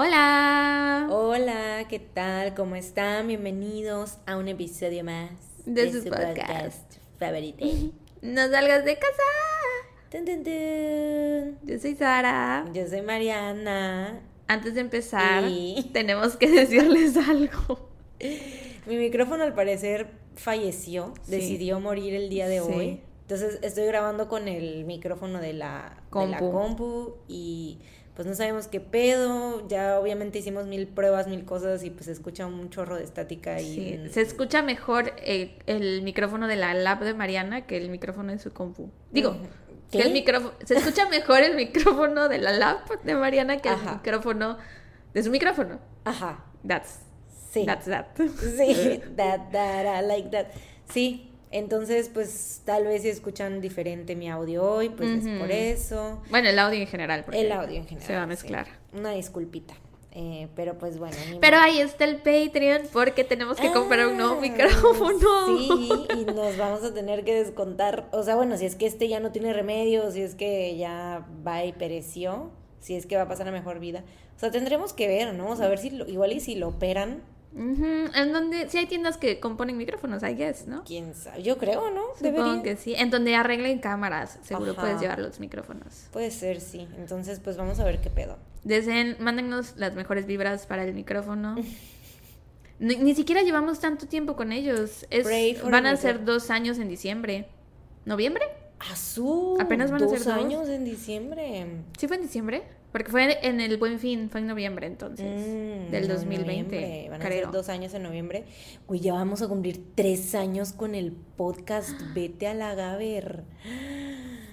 Hola. Hola, ¿qué tal? ¿Cómo están? Bienvenidos a un episodio más De su podcast. favorito. No salgas de casa. Tun, tun, tun. Yo soy Sara. Yo soy Mariana. Antes de empezar, Y- tenemos que decirles algo. Mi micrófono al parecer falleció, Sí. decidió morir el día de Sí. hoy. Entonces estoy grabando con el micrófono de la de la Compu. compu y pues no sabemos qué pedo. Ya obviamente hicimos mil pruebas, mil cosas y pues se escucha un chorro de estática y Sí, se escucha mejor eh, el micrófono de la lab de Mariana que el micrófono de su compu. Digo, que el micrófono, se escucha mejor el micrófono de la lab de Mariana que Ajá. el micrófono de su micrófono. Ajá. That's Sí. that's that. Sí, that, that, I like that. Sí, entonces pues tal vez si escuchan diferente mi audio hoy, pues es por eso. Bueno, el audio en general. El audio en general. Se va a sí. mezclar. Una disculpita. Eh, pero pues bueno. Pero ahí está el Patreon porque tenemos que comprar un nuevo Ah, micrófono. Sí, y nos vamos a tener que descontar. O sea, bueno, si es que este ya no tiene remedio, si es que ya va y pereció, si es que va a pasar a mejor vida. O sea, tendremos que ver, ¿no? O sea, a ver si lo, igual y si lo operan, En donde sí hay tiendas que componen micrófonos, I guess, ¿no? quién sabe. Yo creo, ¿no? Supongo Debería. que sí. En donde arreglen cámaras, seguro Ajá. puedes llevar los micrófonos. Puede ser, sí. Entonces, pues vamos a ver qué pedo. Deseen, mándennos las mejores vibras para el micrófono. Ni, ni siquiera llevamos tanto tiempo con ellos. Es, van a ser dos años en diciembre. ¿Noviembre? Azul. Apenas van a ser dos. años en diciembre. ¿Sí fue en diciembre? Porque fue en el Buen Fin, fue en noviembre entonces. Mm, del no, 2020. 2020. Van a creo. ser dos años en noviembre. Uy, ya vamos a cumplir tres años con el podcast Vete a la Gaber.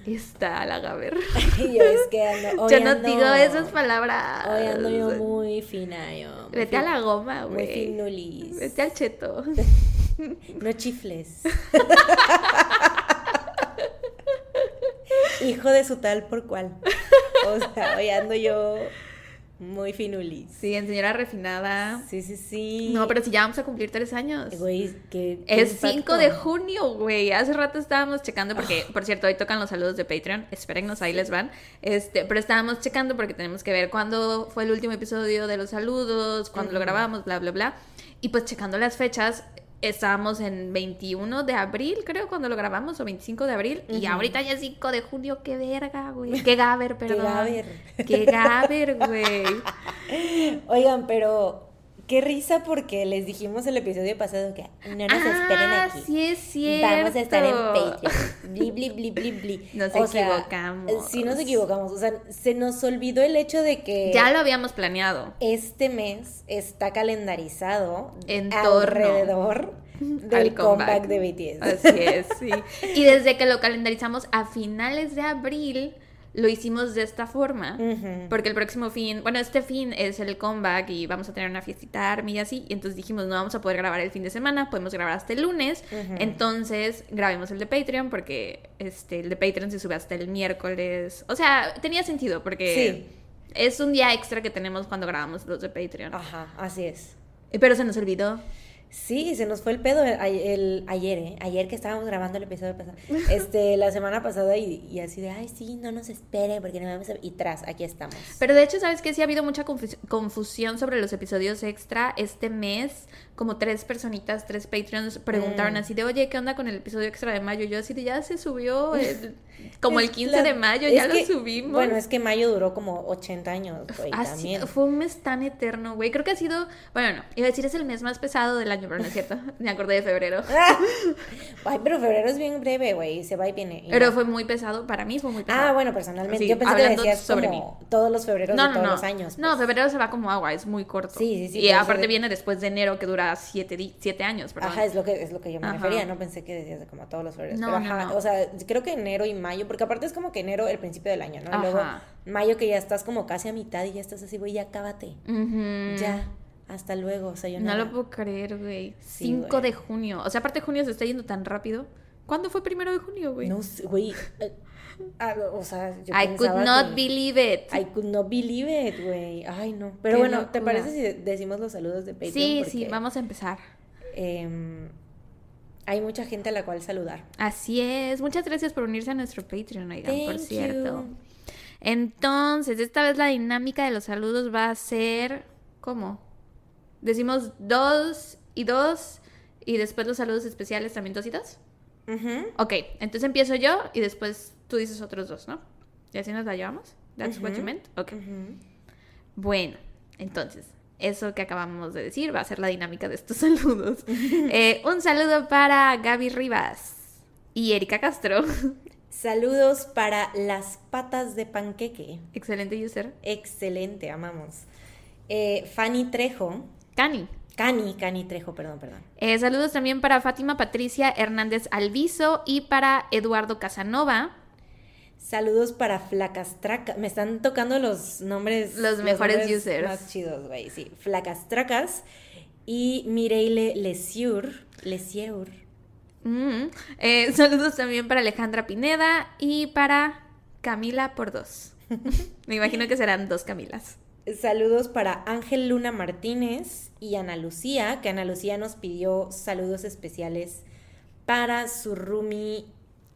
Está la Gaber. Yo es que ando, hoy Yo no ando- digo esas palabras. Hoy ando yo muy fina, yo. muy Vete a la goma, Muy güey. finulis. Vete al cheto. No chifles. Hijo de su tal por cual. O sea, hoy ando yo muy finulis. Sí, en señora refinada. Sí, sí, sí. No, pero si ya vamos a cumplir tres años. Güey, que. Es 5 de junio, güey. Hace rato estábamos checando porque, por cierto, hoy tocan los saludos de Patreon. Espérennos, ahí les van. Este, pero estábamos checando porque tenemos que ver cuándo fue el último episodio de los saludos, cuándo lo grabamos, bla, bla, bla. Y pues checando las fechas, estábamos en 21 de abril, creo, cuando lo grabamos, o 25 de abril. Y Ujú. ahorita ya es 5 de junio. Qué verga, güey. Qué gaber, perdón. gaber. Qué gaber, güey. Oigan, pero. Qué risa porque les dijimos el episodio pasado que no nos esperen Ah, aquí. sí es cierto. Vamos a estar en Patreon. Bli, bli, bli, bli, bli. Nos O sea, equivocamos. sí, nos equivocamos. O sea, se nos olvidó el hecho de que. Ya lo habíamos planeado. este mes está calendarizado En alrededor del al comeback. de BTS. Así es, sí. Y desde que lo calendarizamos a finales de abril, lo hicimos de esta forma. Porque el próximo fin, bueno, este fin es el comeback y vamos a tener una fiestita Army y así. Y entonces dijimos, no vamos a poder grabar el fin de semana, podemos grabar hasta el lunes. Entonces grabemos el de Patreon porque este, el de Patreon se sube hasta el miércoles. O sea, tenía sentido porque es un día extra que tenemos cuando grabamos los de Patreon. Ajá, así es. Pero se nos olvidó. Sí, se nos fue el pedo el, el- ayer, ¿eh? Ayer que estábamos grabando el episodio pasado. Este, la semana pasada y, y así de, ay, sí, no nos esperen porque no vamos a... Y tras, aquí estamos. Pero de hecho, ¿sabes qué? Sí ha habido mucha confus- confusión sobre los episodios extra. Este mes, como tres personitas, tres Patreons preguntaron Mm. así de, oye, ¿qué onda con el episodio extra de mayo? Yo así de, ya se subió, el- como el Es 15 la- de mayo, ya que- lo subimos. Bueno, es que mayo duró como 80 años, güey, Así, también. fue un mes tan eterno, güey. Creo que ha sido, bueno, no, iba a decir es el mes más pesado del año, pero no es cierto. Me acordé de febrero. Ay, pero febrero es bien breve, güey, se va y viene. y Pero no. fue muy pesado, para mí fue muy pesado. Ah, bueno, personalmente. Sí, Yo pensé que decías sobre como todos los febreros No, de no, todos no. los años. No, pues. febrero se va como agua, es muy corto. Sí, sí, sí, Y aparte viene después de enero que dura siete, di- siete años, perdón. Ajá, es lo que es lo que yo me Ajá. refería, no pensé que decías de como todos los febreros. No, pero no, ajá, no. o sea, creo que enero y mayo, porque aparte es como que enero el principio del año, ¿no? Y luego Ajá. mayo que ya estás como casi a mitad y ya estás así, güey, ya cábate. Ujú. Ya, hasta luego, o sea, yo No lo puedo creer, güey. Sí, 5 güey. de junio. O sea, aparte junio se está yendo tan rápido. ¿Cuándo fue primero de junio, güey? No sé, güey. O sea, yo I could not que- believe it. I could not believe it, güey. Ay, no. Pero Qué bueno, ¿te parece si de- decimos los saludos de Patreon? sí, Porque, sí, vamos a empezar. em, hay mucha gente a la cual saludar. Así es. Muchas gracias por unirse a nuestro Patreon, oigan, por Thank cierto. you. Entonces, esta vez la dinámica de los saludos va a ser. ¿Cómo? Decimos dos y dos. Y después los saludos especiales también dos y dos. Ujú. Ok, entonces empiezo yo y después tú dices otros dos, ¿no? ¿Y así nos la llevamos? That's what you meant? Ok. Bueno, entonces, eso que acabamos de decir va a ser la dinámica de estos saludos. Eh, un saludo para Gaby Rivas y Erika Castro. Saludos para las patas de panqueque. Excelente user. Excelente, amamos. Eh, Fanny Trejo. Cani. Cani, Cani Trejo, perdón, perdón. Eh, saludos también para Fátima Patricia Hernández Alviso y para Eduardo Casanova. Saludos para Flacastracas. Me están tocando los nombres. Los mejores nombres users. Más chidos, güey, sí. Flacastracas y Mireille Lesiur. Lesiur. Mm. Eh, saludos también para Alejandra Pineda y para Camila por dos. Me imagino que serán dos Camilas. Saludos para Ángel Luna Martínez y Ana Lucía, que Ana Lucía nos pidió saludos especiales para su roomie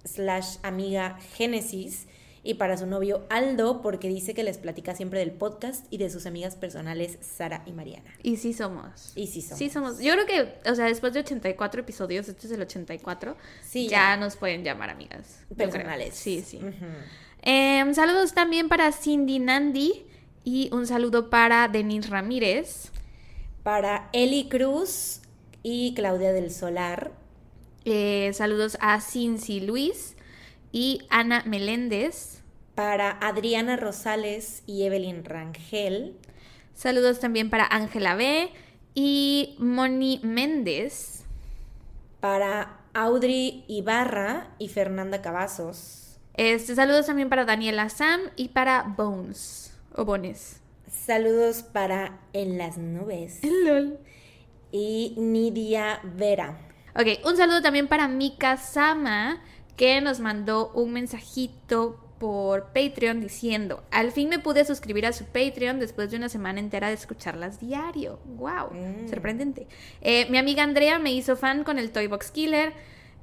slash amiga Génesis y para su novio Aldo, porque dice que les platica siempre del podcast y de sus amigas personales Sara y Mariana. Y sí somos. Y sí somos. Sí somos. Yo creo que, o sea, después de 84 episodios, este es el 84, Sí, ya, ya. nos pueden llamar amigas. Personales. Sí, sí. Ujú. Em, saludos también para Cindy Nandi y un saludo para Denise Ramírez. Para Eli Cruz y Claudia del Solar. Eh, saludos a Cincy Luis y Ana Meléndez. Para Adriana Rosales y Evelyn Rangel. Saludos también para Ángela B y Moni Méndez. Para Audrey Ibarra y Fernanda Cavazos. Este, saludos también para Daniela Sam y para Bones o Bones. Saludos para En las Nubes LOL. y Nidia Vera. Ok, un saludo también para Mika Sama, que nos mandó un mensajito por Patreon diciendo, al fin me pude suscribir a su Patreon después de una semana entera de escucharlas diario. ¡Wow! Mm. Sorprendente. Eh, mi amiga Andrea me hizo fan con el Toy Box Killer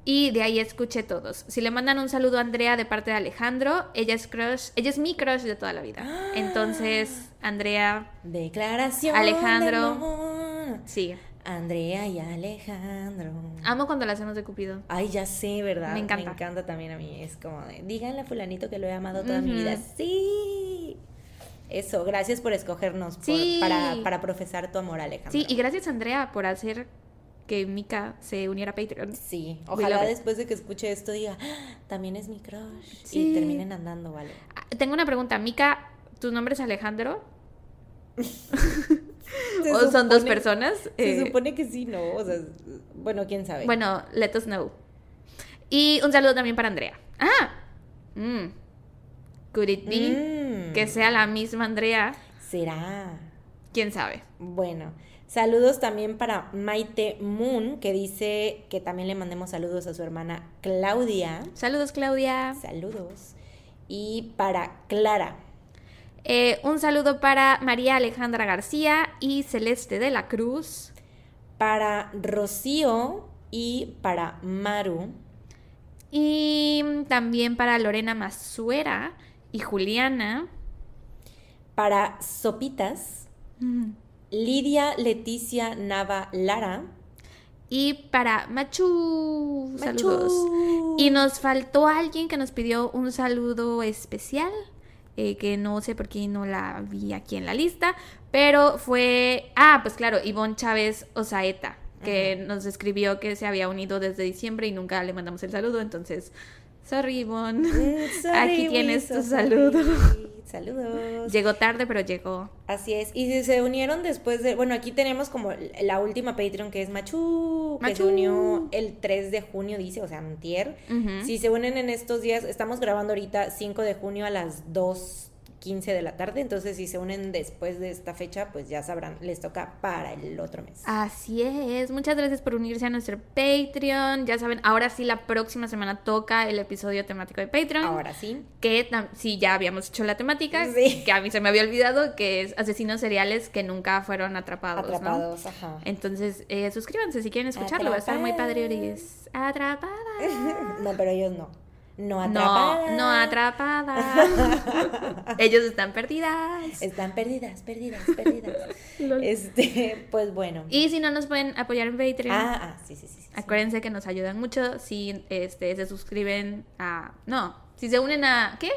y de ahí escuché todos. Si le mandan un saludo a Andrea de parte de Alejandro, ella es crush, ella es mi crush de toda la vida. Entonces, Andrea, Declaración. Alejandro. de amor. sí. Andrea y Alejandro. Amo cuando la hacemos de Cupido. Ay, ya sé, ¿verdad? Me encanta. Me encanta también a mí. Es como de, díganle a fulanito que lo he amado toda mi vida. Sí. Eso, gracias por escogernos por- para, para profesar tu amor, Alejandro. Sí, y gracias Andrea por hacer que Mika se uniera a Patreon. Sí, ojalá después de que escuche esto diga, "Ah, también es mi crush. Sí. Y terminen andando, ¿vale? Ah, Tengo una pregunta, Mika, ¿tu nombre es Alejandro? ¿O son dos personas? Se Eh, supone que sí, ¿no? O sea, bueno, quién sabe. Bueno, let us know. Y un saludo también para Andrea. Ah, mm. could it be Mm, que sea la misma Andrea? Será. ¿Quién sabe? Bueno, saludos también para Maite Moon, que dice que también le mandemos saludos a su hermana Claudia. Saludos, Claudia. Saludos. Y para Clara. Eh, un saludo para María Alejandra García y Celeste de la Cruz. Para Rocío y para Maru. Y también para Lorena Masuera y Juliana. Para Sopitas. Lidia Leticia Nava Lara. Y para Machu. Saludos. Y nos faltó alguien que nos pidió un saludo especial. Eh, que no sé por qué no la vi aquí en la lista. Pero fue. Ah, pues claro, Ivonne Chávez Osaeta. Que nos escribió que se había unido desde diciembre y nunca le mandamos el saludo. Entonces, sorry, Ivonne. Mm, sorry, Aquí tienes tu sorry. saludo. Saludos. Llegó tarde, pero llegó. Así es. Y si se unieron después de. Bueno, aquí tenemos como la última Patreon que es Machu, que se Machu. unió el 3 de junio, dice, o sea, antier. Ujú. Si se unen en estos días, estamos grabando ahorita 5 de junio a las 2.15 de la tarde. Entonces, si se unen después de esta fecha, pues ya sabrán, les toca para el otro mes. Así es. Muchas gracias por unirse a nuestro Patreon. Ya saben, ahora sí la próxima semana toca el episodio temático de Patreon. Ahora sí. Que sí, ya habíamos hecho la temática. Sí. Que a mí se me había olvidado, que es asesinos seriales que nunca fueron atrapados. ¿no? Atrapados, ajá. Entonces, eh, suscríbanse si quieren escucharlo. Va a estar muy padre. Atrapadas. Oris. Atrapada. no, pero ellos no. No atrapada. No, no atrapada. Ellos están perdidas. Están perdidas, perdidas, perdidas. este, pues bueno. Y si no nos pueden apoyar en Patreon. Ah, ah, sí, sí, sí. sí. Acuérdense que nos ayudan mucho si este se suscriben a no, si se unen a ¿qué?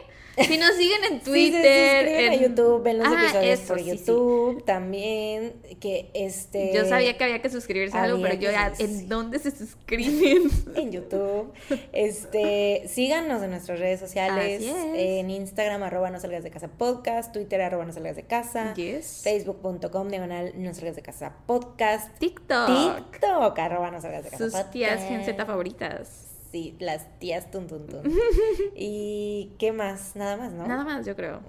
Si nos siguen en Twitter, Sí, se en- a YouTube, ven los Ah, episodios eso, por sí, sí. YouTube también, que este... Yo sabía que había que suscribirse a algo, pero yo ya, ¿en dónde se suscriben? en YouTube. Este, síganos en nuestras redes sociales, en Instagram, arroba no salgas de casa podcast, Twitter, arroba no salgas de casa, Yes. Facebook.com, diagonal no salgas de casa podcast, TikTok. TikTok, arroba no salgas de casa Sus tías podcast. Gen Z favoritas. Sí, las tías tun tun tun. ¿Y qué más? Nada más, ¿no? Nada más, yo creo.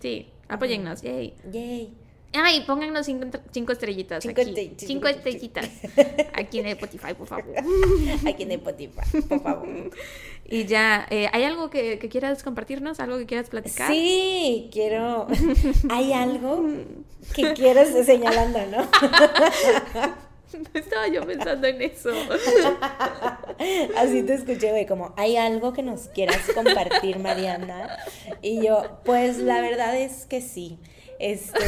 Sí, apóyennos, yay. Yay. Ay, pónganos cinco, cinco estrellitas Cinco aquí. cinco estrellitas aquí en Spotify, por favor. Aquí en Spotify, por favor. Y ya, eh, ¿hay algo que, que quieras compartirnos? ¿Algo que quieras platicar? Sí, quiero. Hay algo que quieres señalando, ¿no? Estaba yo pensando en eso. Así te escuché, güey, como, ¿hay algo que nos quieras compartir, Mariana? Y yo, pues la verdad es que sí. Este,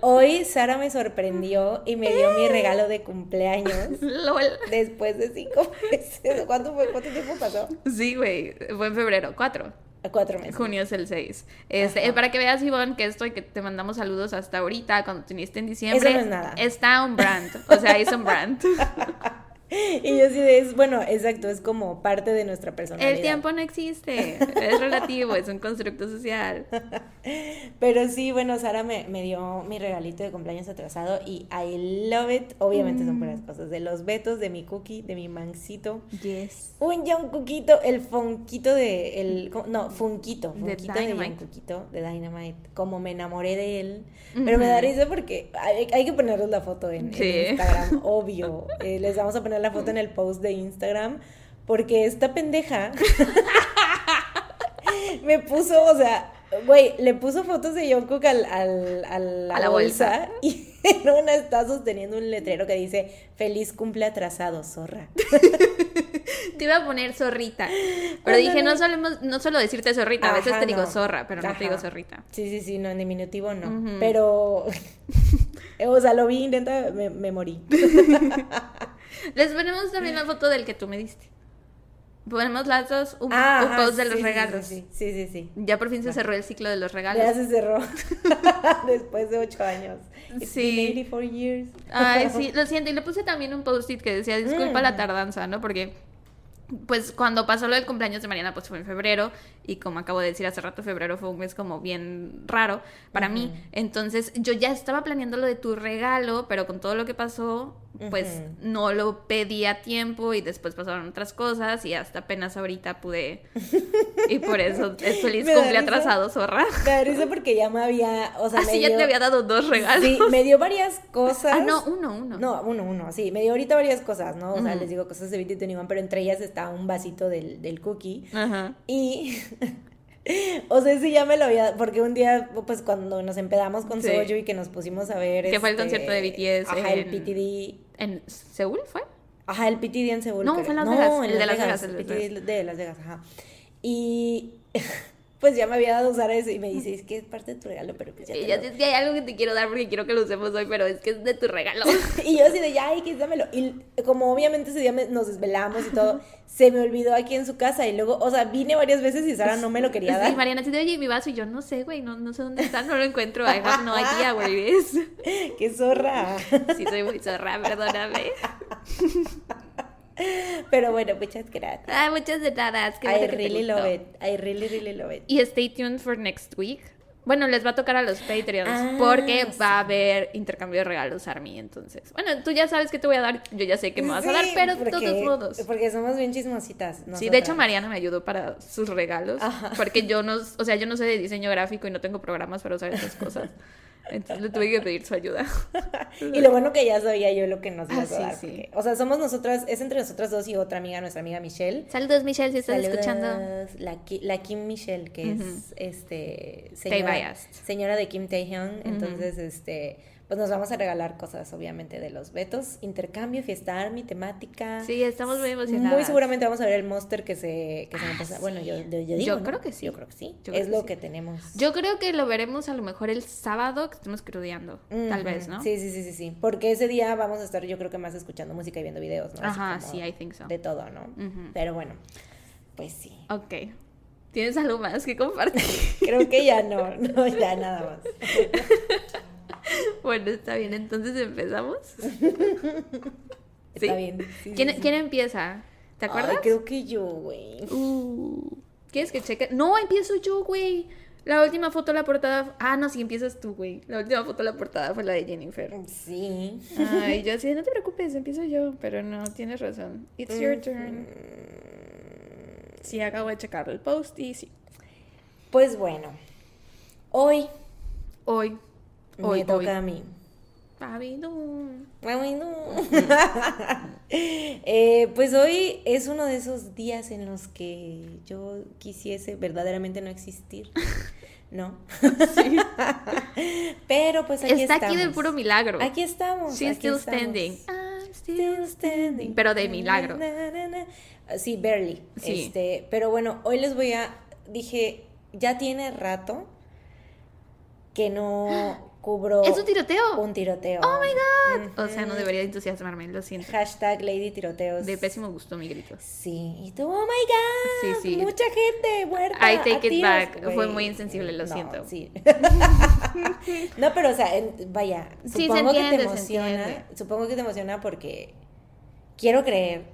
hoy Sara me sorprendió y me dio mi regalo de cumpleaños LOL. después de cinco meses. ¿Cuánto fue? ¿Cuánto tiempo pasó? Sí, güey, fue en febrero, cuatro. Cuatro meses. Junio es el 6. Este, para que veas, Ivonne, que esto y que te mandamos saludos hasta ahorita, cuando teniste en diciembre. Eso no es nada. Está un brand. O sea, es un brand. Y yo sí de, es, bueno, exacto, es como parte de nuestra personalidad. El tiempo no existe. Es relativo, es un constructo social. Pero sí, bueno, Sara me, me dio mi regalito de cumpleaños atrasado y I love it. Obviamente son puras cosas. De los betos, de mi cookie, de mi mancito. Yes. Un John Cookito, el fonquito de. El, no, funquito. De Fonquito de, John. Cookito, de Dynamite. Como me enamoré de él. Pero me da risa porque hay, hay que ponerles la foto en, en Sí. Instagram, obvio. Eh, les vamos a poner la foto en el post de Instagram. Porque esta pendeja me puso, o sea, güey, le puso fotos de John Cook al, al- a la, A la bolsa, y en una está sosteniendo un letrero que dice feliz cumple atrasado, zorra. Te iba a poner zorrita. Pero dije, no, solemos, no solo decirte zorrita. A veces te digo no. zorra, pero no te digo zorrita. Sí, sí, sí, no, en diminutivo no. Pero, o sea, lo vi, intenta, me, me morí. Les ponemos también la foto del que tú me diste. Ponemos las dos, un, Ah, un ajá, post de sí, los regalos. Sí, sí, sí, sí. Ya por fin se cerró el ciclo de los regalos. Ya se cerró después de ocho años. It's Sí. been 84 years. Ay, sí, lo siento. Y le puse también un post-it que decía, disculpa la Mm. tardanza, ¿no? Porque, pues, cuando pasó lo del cumpleaños de Mariana, pues fue en febrero. Y como acabo de decir hace rato, febrero fue un mes como bien raro para mí. Ujú. Entonces, yo ya estaba planeando lo de tu regalo, pero con todo lo que pasó, pues, Ujú. no lo pedí a tiempo. Y después pasaron otras cosas. Y hasta apenas ahorita pude... y por eso es feliz Me cumple atrasado, zorra. Me da risa porque ya me había, o sea, me Así ya dio- te había dado dos regalos. Sí, me dio varias cosas. Ah, no, uno, uno. No, uno, uno, sí. Me dio ahorita varias cosas, ¿no? O sea, Ujú. les digo cosas de Beauty 21, pero entre ellas un vasito del, del cookie. Ajá. Y. O sea, sí ya me lo había. Porque un día, pues cuando nos empedamos con Sí. Soju y que nos pusimos a ver. Que fue el este, concierto de BTS Ajá, el PTD. ¿En Seúl fue? Ajá, el PTD en Seúl. No, creo. fue en Las Vegas, en el de Las Vegas, el Las PTD de Las Vegas, ajá. Y. Pues ya me había dado usar eso y me dice, es que es parte de tu regalo, pero pues ya. Y te ya lo- es que hay algo que te quiero dar porque quiero que lo usemos hoy, pero es que es de tu regalo. Y yo así de, ya, ay, que dámelo. Y como obviamente ese día me- nos desvelamos y todo, se me olvidó aquí en su casa. Y luego, o sea, vine varias veces y Sara no me lo quería Sí, dar. Mariana, así de, oye, ¿y mi vaso, y yo no sé, güey, no, no sé dónde está, no lo encuentro. I have no idea it is. ¡Qué zorra! Sí, soy muy zorra, perdóname. Pero bueno, muchas gracias. Ay, muchas qué I really love it. I really, really love it. Y stay tuned for next week. Bueno, les va a tocar a los Patreons Ah, porque sí. va a haber intercambio de regalos, Army. Entonces, bueno, tú ya sabes que te voy a dar, yo ya sé que me vas a dar, pero de todos modos. Porque somos bien chismositas. Sí, de hecho Mariana me ayudó para sus regalos, Ajá. porque yo no, o sea, yo no sé de diseño gráfico y no tengo programas para usar esas cosas. Entonces le tuve que pedir su ayuda. Y lo bueno que ya sabía yo lo que nos Ah, ibas a sí, dar. sí. porque- o sea, somos nosotras, es entre nosotras dos y otra amiga, nuestra amiga Michelle. Saludos Michelle, si estás Saludos, escuchando. La, Ki- la Kim Michelle, que es este señora, señora de Kim Taehyung. Entonces, este, pues nos vamos a regalar cosas, obviamente, de los Betos. Intercambio, fiesta Army, temática. Sí, estamos muy emocionadas. Muy seguramente vamos a ver el monster que se, que se me pasa. Bueno, yo, yo, digo, Yo ¿no? creo que sí. Yo creo que sí. Yo es que lo sí. que tenemos. Yo creo que lo veremos a lo mejor el sábado que estemos crudeando. Tal vez, ¿no? Sí, sí, sí, sí, sí. Porque ese día vamos a estar, yo creo que más escuchando música y viendo videos, ¿no? Ajá, sí, I think so. De todo, ¿no? Pero bueno, pues sí. Ok. ¿Tienes algo más que compartir? Creo que ya no, no, ya nada más. bueno, está bien, entonces empezamos. Está bien. sí, ¿Quién, sí, sí. quién empieza? ¿Te acuerdas? Ay, creo que yo, güey. Uh, ¿Quieres que cheque? No, empiezo yo, güey. La última foto de la portada. Ah, no, sí, empiezas tú, güey. La última foto de la portada fue la de Jennifer. Sí. Ay, yo así, no te preocupes, empiezo yo. Pero no, tienes razón. It's your turn. Sí, acabo de checar el post y sí. Pues bueno, hoy Hoy. Me Hoy, toca hoy. a mí. Papi, no. Eh, pues hoy es uno de esos días en los que yo quisiese verdaderamente no existir. ¿No? Pero pues aquí Está estamos. aquí de puro milagro. Aquí estamos. She's aquí still estamos. standing. I'm still standing. Pero de milagro. Na, na, na, na. Sí, barely. Sí. Este, pero bueno, hoy les voy a. Dije, ya tiene rato que no cubro ¿Es un tiroteo? un tiroteo. Oh my god. O sea, no debería entusiasmarme, lo siento. Hashtag Lady Tiroteos. De pésimo gusto mi grito. Sí, y tú, oh my god. Sí, sí. Mucha gente muerta. I take it tiros, back. Fue muy insensible, lo No, siento. Sí. no, pero o sea, vaya, Sí, se supongo que te emociona. Supongo que te emociona porque quiero creer.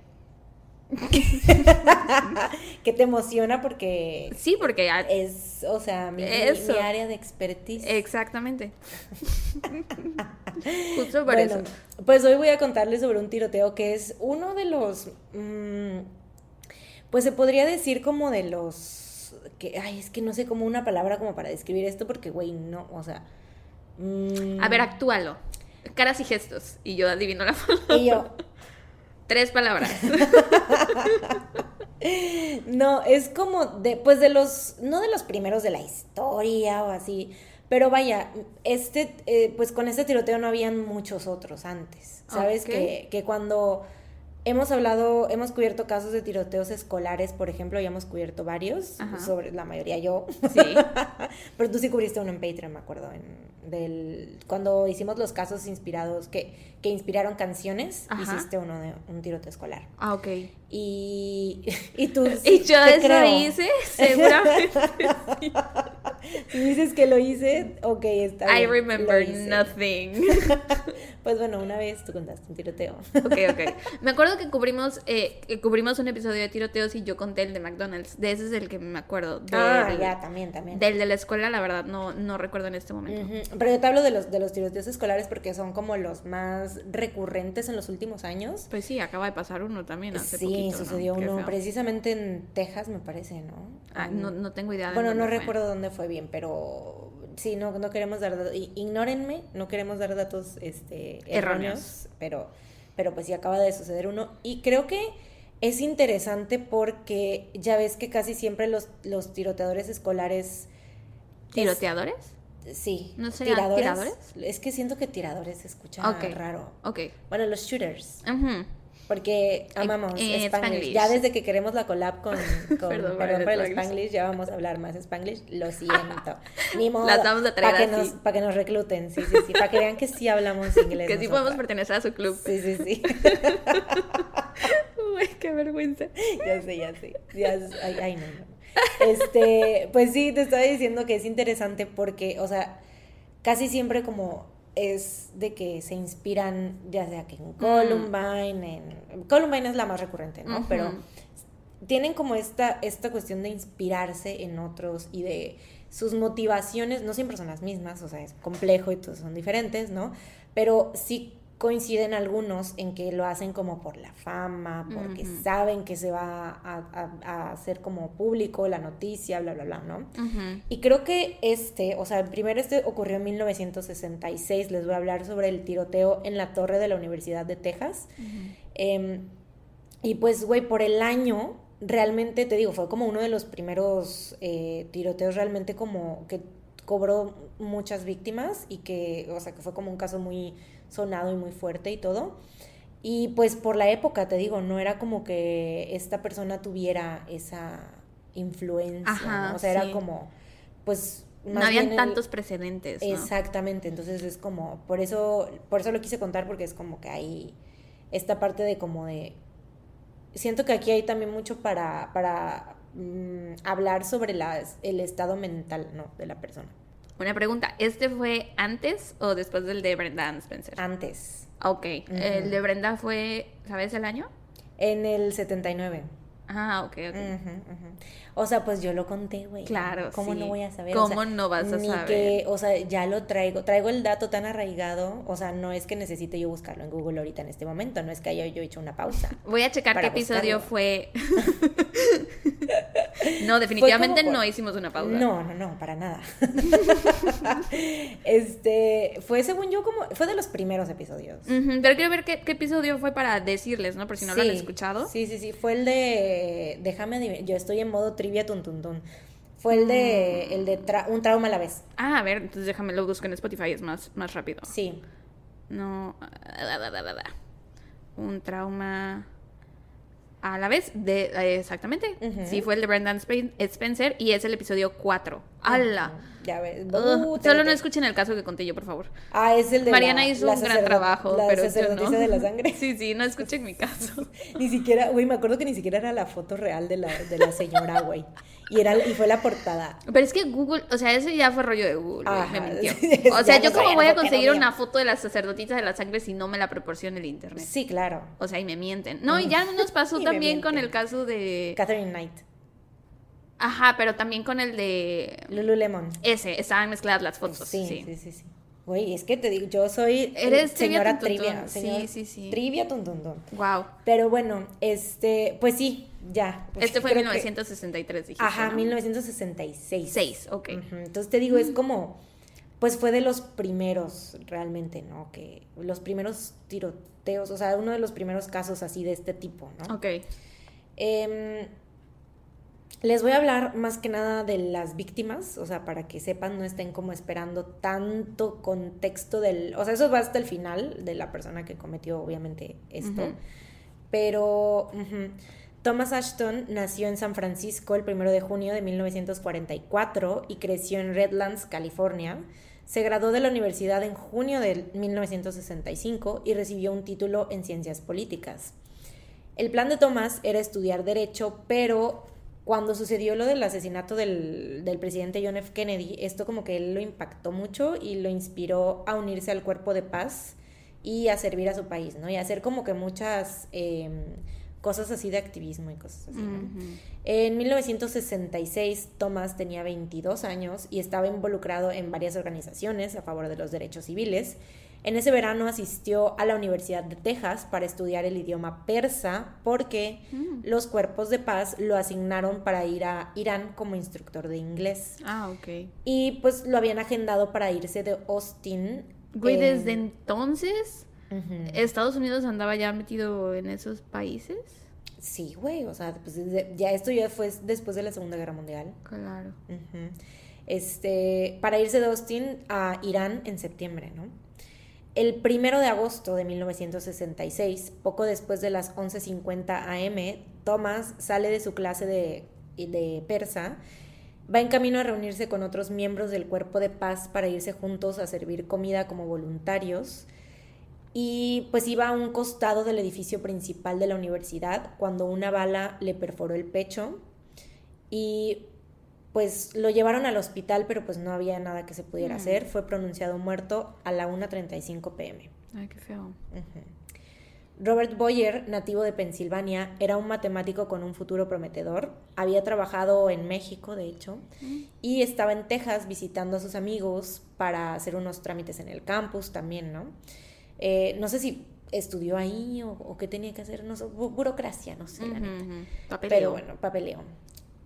que te emociona porque Sí, porque ya- es, o sea, mi, área de expertise. Exactamente. Justo por Bueno, eso. pues hoy voy a contarles sobre un tiroteo que es uno de los, mm, pues se podría decir como de los, que, ay, es que no sé como una palabra como para describir esto porque, güey, no, o sea... mm, A ver, actúalo. Caras y gestos. Y yo adivino la palabra. y yo, Tres palabras. no, es como de, pues de los, no de los primeros de la historia o así, pero vaya, este, eh, pues con este tiroteo no habían muchos otros antes, ¿sabes? Ok. Que, que cuando hemos hablado, hemos cubierto casos de tiroteos escolares, por ejemplo, ya hemos cubierto varios, Ajá. sobre la mayoría yo, Sí. pero tú sí cubriste uno en Patreon, me acuerdo, en, del, cuando hicimos los casos inspirados, que, que inspiraron canciones, Ajá. hiciste uno de un tiroteo escolar. Ah, ok. Y, y tú... Y yo eso creo. hice, seguramente. Si dices que lo hice, ok, está bien. I remember nothing. Pues bueno, una vez tú contaste un tiroteo. Ok, ok. Me acuerdo que cubrimos, eh, que cubrimos un episodio de tiroteos y yo conté el de McDonald's. De ese es el que me acuerdo. Del, ah, ya, también, también. Del de la escuela, la verdad, no, no recuerdo en este momento. Ujú, Pero yo te hablo de los, de los tiroteos escolares porque son como los más recurrentes en los últimos años. Pues sí, acaba de pasar uno también hace sí, sucedió uno precisamente en Texas, me parece, ¿no? Ah, Um, no, no tengo idea de Bueno, no fue. recuerdo dónde fue bien, pero sí, no, no queremos dar datos, ignórenme, no queremos dar datos este, erróneos, Erróneos. pero, pero pues sí acaba de suceder uno. Y creo que es interesante porque ya ves que casi siempre los, los tiroteadores escolares... es- ¿Tiroteadores? Sí. ¿No serían tiradores? Es que siento que tiradores se escucha Ok. raro. Ok. Bueno, los shooters. Ujú. Porque amamos eh, Spanglish. Spanglish. Ya desde que queremos la collab con, con Perdón perdón, por el Spanglish. Ya vamos a hablar más Spanglish. Lo siento. Ni modo. Las vamos a traer Para que, nos, para que nos recluten, sí, sí, sí. Para que vean que sí hablamos inglés. Que sí podemos pertenecer a su club. Sí, sí, sí. Uy, qué vergüenza. ya sé, ya sé. Ya sé. Ay, ay, no, no. Este, pues sí, te estaba diciendo que es interesante porque, o sea, casi siempre como es de que se inspiran, ya sea que en Columbine, en... Columbine es la más recurrente, ¿no? Pero tienen como esta, esta cuestión de inspirarse en otros y de sus motivaciones, no siempre son las mismas, o sea, es complejo y todos son diferentes, ¿no? Pero sí coinciden algunos en que lo hacen como por la fama, porque saben que se va a, a- a hacer como público la noticia, bla, bla, bla, ¿no? Y creo que este, o sea, primero este ocurrió en 1966, les voy a hablar sobre el tiroteo en la torre de la Universidad de Texas. Em, y pues, güey, por el año, realmente te digo, fue como uno de los primeros eh, tiroteos realmente como que cobró muchas víctimas y que, o sea, que fue como un caso muy sonado y muy fuerte y todo. Y pues por la época, te digo, no era como que esta persona tuviera esa influencia, ¿no? O sea, era como, pues... no habían tantos precedentes. ¿no? Exactamente, entonces es como, por eso, por eso lo quise contar, porque es como que hay esta parte de como de... Siento que aquí hay también mucho para, para mm, hablar sobre las, el estado mental, ¿no? De la persona. Una pregunta, ¿este fue antes o después del de Brenda Spencer? Antes. Ok, el de Brenda fue, ¿sabes el año? En el 79. Ah, ok, ok. O sea, pues yo lo conté, güey. Claro, ¿Cómo no voy a saber? ¿Cómo no vas a ni saber? Que, o sea, ya lo traigo, traigo el dato tan arraigado, o sea, no es que necesite yo buscarlo en Google ahorita en este momento, no es que haya yo hecho una pausa. Voy a checar qué episodio fue. no, definitivamente no hicimos una pausa. No, no, no, para nada. este, fue según yo como, fue de los primeros episodios. pero quiero ver qué, episodio fue para decirles, ¿no? Por si no lo han escuchado. Sí, sí, sí, fue el de, déjame adivinar, yo estoy en modo trivia tun, tun, tun. Fue el de, mm. el de un trauma a la vez. Ah, a ver, entonces déjame lo busco en Spotify, es más, más rápido. Sí. No. Un trauma a la vez de exactamente. Sí, fue el de Brendan Spencer y es el episodio 4. ¡Hala! Ya ves. Uh, solo no escuchen el caso que conté yo, por favor. Ah, es el de Mariana hizo un gran trabajo, la pero yo no. de la sangre. Sí, sí, no escuchen mi caso. ni siquiera, güey, me acuerdo que ni siquiera era la foto real de la, de la señora, güey. Y era y fue la portada. Pero es que Google, o sea, ese ya fue rollo de Google, me mintió. O sea, yo como voy a conseguir una foto de las sacerdotisas de la sangre si no me la proporciona el internet. Sí, claro. O sea, y me mienten. No, y ya nos pasó también con el caso de Catherine Knight. Ajá, pero también con el de Lululemon. Ese, estaban mezcladas las fotos. Sí, sí, sí, sí. Güey, es que te digo, yo soy Eres señora trivia. sí, sí, sí. Trivia tuntundun. Wow. Pero bueno, este, pues sí, ya. Pues este fue en 1963, dijiste. Ajá, 1966. 6, ok. Entonces te digo, es como, pues fue de los primeros realmente, ¿no? Que los primeros tiroteos, o sea, uno de los primeros casos así de este tipo, ¿no? Ok. Eh, les voy a hablar más que nada de las víctimas, o sea, para que sepan, no estén como esperando tanto contexto del... O sea, eso va hasta el final de la persona que cometió obviamente esto. Pero Thomas Ashton nació en San Francisco el 1 de junio de 1944 y creció en Redlands, California. Se graduó de la universidad en junio de 1965 y recibió un título en ciencias políticas. El plan de Thomas era estudiar derecho, pero cuando sucedió lo del asesinato del, presidente John F. Kennedy, esto como que él lo impactó mucho y lo inspiró a unirse al cuerpo de paz y a servir a su país, ¿no? Y a hacer como que muchas em, cosas así de activismo y cosas así, En 1966, Thomas tenía 22 años y estaba involucrado en varias organizaciones a favor de los derechos civiles en ese verano asistió a la Universidad de Texas para estudiar el idioma persa porque mm. los cuerpos de paz lo asignaron para ir a Irán como instructor de inglés. Ah, ok. Y pues lo habían agendado para irse de Austin. Güey, desde entonces Estados Unidos andaba ya metido en esos países. Sí, güey, o sea, pues ya esto ya fue después de la Segunda Guerra Mundial. Claro. Este, para irse de Austin a Irán en septiembre, ¿no? El primero de agosto de 1966, poco después de las 11.50 am, Thomas sale de su clase de, de persa, va en camino a reunirse con otros miembros del cuerpo de paz para irse juntos a servir comida como voluntarios. Y pues iba a un costado del edificio principal de la universidad cuando una bala le perforó el pecho y pues lo llevaron al hospital, pero pues no había nada que se pudiera mm. hacer. Fue pronunciado muerto a la 1.35 pm. Ay, qué feo. Robert Boyer, nativo de Pensilvania, era un matemático con un futuro prometedor. Había trabajado en México, de hecho, mm. y estaba en Texas visitando a sus amigos para hacer unos trámites en el campus también, ¿no? Eh, no sé si estudió ahí o, qué tenía que hacer, no sé, burocracia, no sé, Pero bueno, papeleo.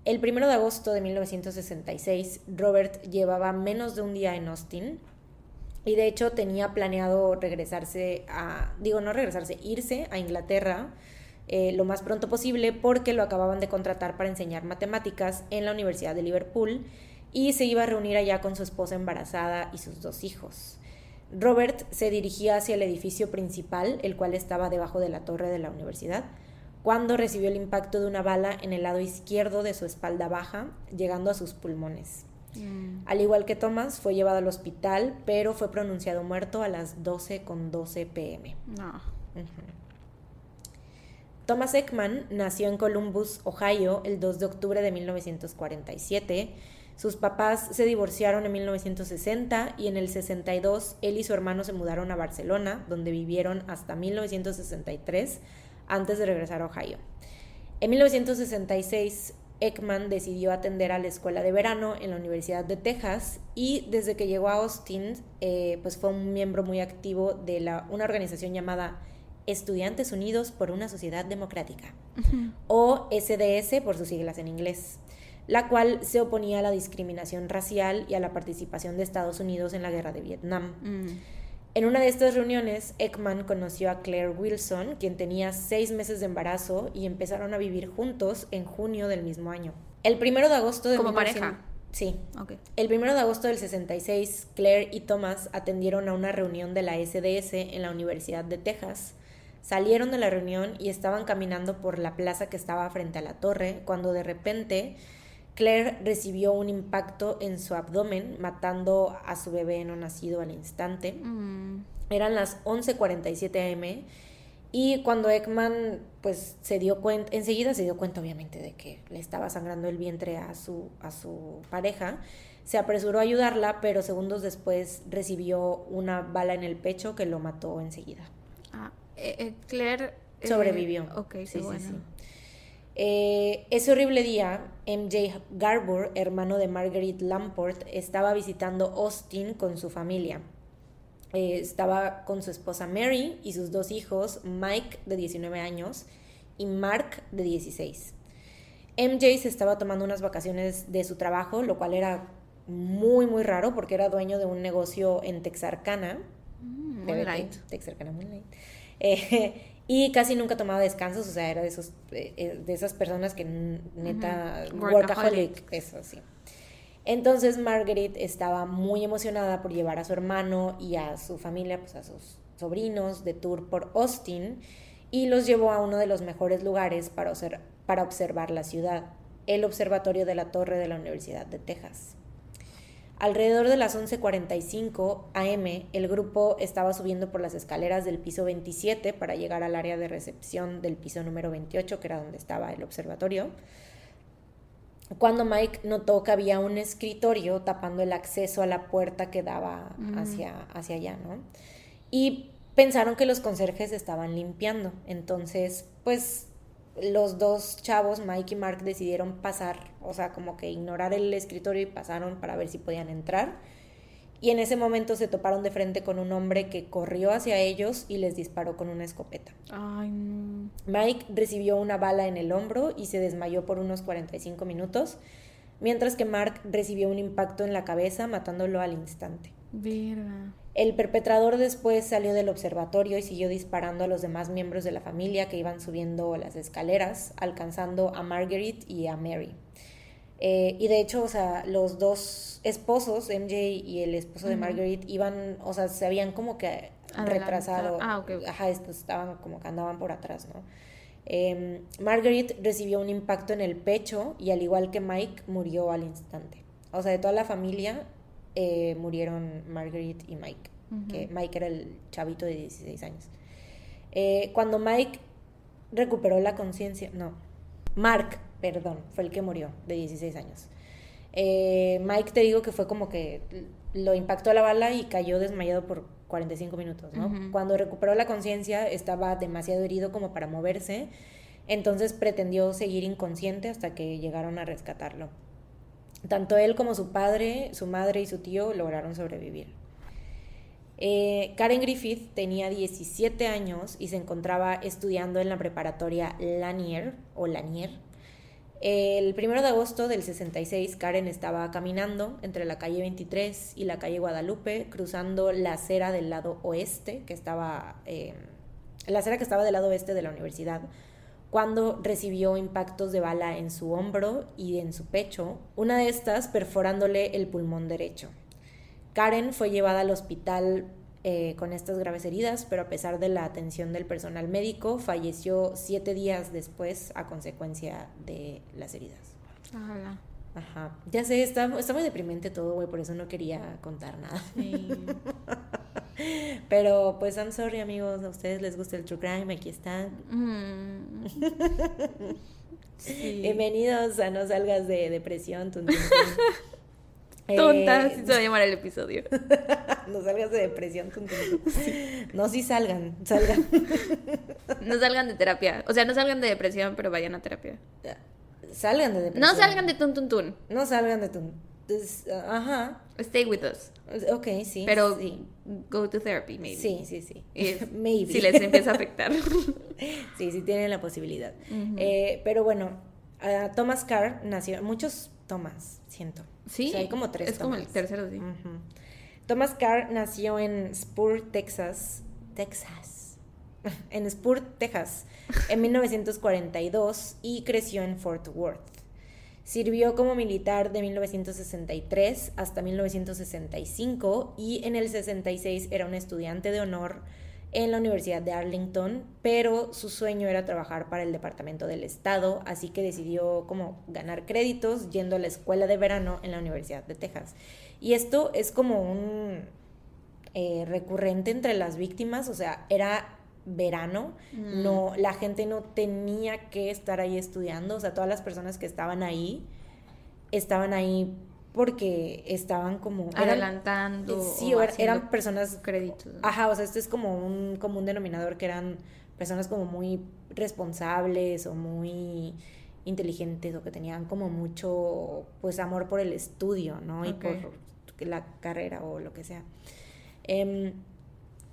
El 1 de agosto de 1966, Robert llevaba menos de un día en Austin y de hecho tenía planeado regresarse a, digo, no regresarse, irse a Inglaterra eh, lo más pronto posible porque lo acababan de contratar para enseñar matemáticas en la Universidad de Liverpool y se iba a reunir allá con su esposa embarazada y sus dos hijos. Robert se dirigía hacia el edificio principal, el cual estaba debajo de la torre de la universidad, cuando recibió el impacto de una bala en el lado izquierdo de su espalda baja, llegando a sus pulmones. Mm. Al igual que Thomas, fue llevado al hospital, pero fue pronunciado muerto a las 12.12 12 pm. Thomas Ekman nació en Columbus, Ohio, el 2 de octubre de 1947. Sus papás se divorciaron en 1960 y en el 62 él y su hermano se mudaron a Barcelona, donde vivieron hasta 1963 antes de regresar a Ohio. En 1966 Ekman decidió atender a la escuela de verano en la Universidad de Texas y desde que llegó a Austin eh, pues fue un miembro muy activo de la, una organización llamada Estudiantes Unidos por una Sociedad Democrática o SDS por sus siglas en inglés la cual se oponía a la discriminación racial y a la participación de Estados Unidos en la guerra de Vietnam. Mm. En una de estas reuniones, Ekman conoció a Claire Wilson, quien tenía seis meses de embarazo, y empezaron a vivir juntos en junio del mismo año. El primero de agosto de... ¿Como pareja? Sí. El primero de agosto del 66, Claire y Thomas atendieron a una reunión de la SDS en la Universidad de Texas. Salieron de la reunión y estaban caminando por la plaza que estaba frente a la torre, cuando de repente Claire recibió un impacto en su abdomen, matando a su bebé no nacido al instante. Mm. Eran las 11:47 am y cuando Ekman pues se dio cuenta, enseguida se dio cuenta obviamente de que le estaba sangrando el vientre a su, a su pareja, se apresuró a ayudarla, pero segundos después recibió una bala en el pecho que lo mató enseguida. Ah, eh, eh, Claire eh, sobrevivió. Ok, sí, bueno. Eh, ese horrible día, MJ Garbour, hermano de Marguerite Lamport, estaba visitando Austin con su familia. Eh, estaba con su esposa Mary y sus dos hijos, Mike de 19 años y Mark de 16. MJ se estaba tomando unas vacaciones de su trabajo, lo cual era muy, muy raro porque era dueño de un negocio en Texarkana. Mm, Moonlight. Texarkana Moonlight. Eh, y casi nunca tomaba descansos, o sea, era de, esos, eh, eh, de esas personas que neta, workaholic, eso sí. Entonces Margaret estaba muy emocionada por llevar a su hermano y a su familia, pues a sus sobrinos de tour por Austin y los llevó a uno de los mejores lugares para, para observar la ciudad, el observatorio de la torre de la Universidad de Texas. Alrededor de las 11:45 am, el grupo estaba subiendo por las escaleras del piso 27 para llegar al área de recepción del piso número 28, que era donde estaba el observatorio. Cuando Mike notó que había un escritorio tapando el acceso a la puerta que daba mm. hacia, hacia allá, ¿no? Y pensaron que los conserjes estaban limpiando. Entonces, pues los dos chavos, Mike y Mark, decidieron pasar, o sea, como que ignorar el escritorio y pasaron para ver si podían entrar. Y en ese momento se toparon de frente con un hombre que corrió hacia ellos y les disparó con una escopeta. Ay, Mike recibió una bala en el hombro y se desmayó por unos 45 minutos, mientras que Mark recibió un impacto en la cabeza, matándolo al instante. El perpetrador después salió del observatorio y siguió disparando a los demás miembros de la familia que iban subiendo las escaleras, alcanzando a Marguerite y a Mary. Eh, y de hecho, o sea, los dos esposos, MJ y el esposo de Marguerite, iban, o sea, se habían como que retrasado. Ah, ok. Ajá, estos estaban como que andaban por atrás, ¿no? Eh, Marguerite recibió un impacto en el pecho y al igual que Mike, murió al instante. O sea, de toda la familia, eh, murieron Marguerite y Mike, que Mike era el chavito de 16 años. Eh, cuando Mike recuperó la conciencia, no, Mark, perdón, fue el que murió de 16 años. Eh, Mike te digo que fue como que lo impactó la bala y cayó desmayado por 45 minutos, ¿no? Cuando recuperó la conciencia estaba demasiado herido como para moverse, entonces pretendió seguir inconsciente hasta que llegaron a rescatarlo. Tanto él como su padre, su madre y su tío lograron sobrevivir. Eh, Karen Griffith tenía 17 años y se encontraba estudiando en la preparatoria Lanier o Lanier. El 1 de agosto del 66, Karen estaba caminando entre la calle 23 y la calle Guadalupe, cruzando la acera del lado oeste, que estaba, eh, la acera que estaba del lado oeste de la universidad, cuando recibió impactos de bala en su hombro y en su pecho, una de estas perforándole el pulmón derecho. Karen fue llevada al hospital eh, con estas graves heridas, pero a pesar de la atención del personal médico, falleció siete días después a consecuencia de las heridas. Ajá. Ya sé, está, muy deprimente todo, güey, por eso no quería contar nada. Pero pues I'm sorry amigos, a ustedes les gusta el true crime, aquí están. Mm. Bienvenidos a No Salgas de Depresión. Tun, Tonta, eh, se va a llamar el episodio. no salgas de depresión. No, sí salgan, salgan. no salgan de terapia. O sea, no salgan de depresión, pero vayan a terapia. Salgan de depresión. No salgan de tun tun tun. No salgan de tun. ajá. Stay with us. Ok, sí. Pero sí. Go to therapy, maybe. Sí, sí, sí. maybe. Si les empieza a afectar. sí, sí tienen la posibilidad. eh, pero bueno, Thomas Carr nació, muchos Thomas, siento. Sí. hay como tres. Es como el tercero, sí. Thomas Carr nació en Spur, Texas. Texas. en Spur, Texas, en 1942 y creció en Fort Worth. Sirvió como militar de 1963 hasta 1965 y en el 66 era un estudiante de honor en la Universidad de Arlington, pero su sueño era trabajar para el Departamento del Estado, así que decidió como ganar créditos yendo a la escuela de verano en la Universidad de Texas. Y esto es como un eh, recurrente entre las víctimas, o sea, era verano, mm. no, la gente no tenía que estar ahí estudiando, o sea, todas las personas que estaban ahí, estaban ahí porque estaban como... Adelantando. sí, eran personas... Créditos. Ajá, o sea, esto es como un común denominador que eran personas como muy responsables o muy inteligentes o que tenían como mucho, pues, amor por el estudio, ¿no? Y por la carrera o lo que sea. Em,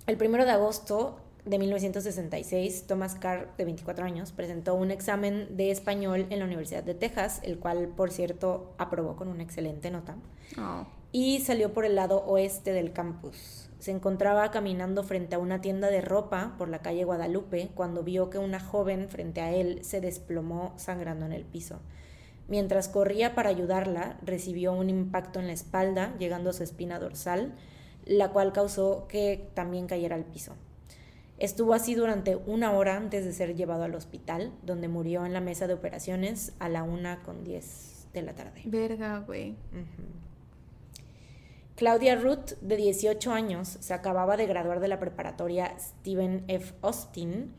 el primero de agosto de 1966, Thomas Carr, de 24 años, presentó un examen de español en la Universidad de Texas, el cual, por cierto, aprobó con una excelente nota. Oh. Y salió por el lado oeste del campus. Se encontraba caminando frente a una tienda de ropa por la calle Guadalupe cuando vio que una joven frente a él se desplomó sangrando en el piso. Mientras corría para ayudarla, recibió un impacto en la espalda, llegando a su espina dorsal, la cual causó que también cayera al piso. Estuvo así durante una hora antes de ser llevado al hospital, donde murió en la mesa de operaciones a la una con diez de la tarde. Verga, güey. Claudia Ruth, de 18 años, se acababa de graduar de la preparatoria Stephen F. Austin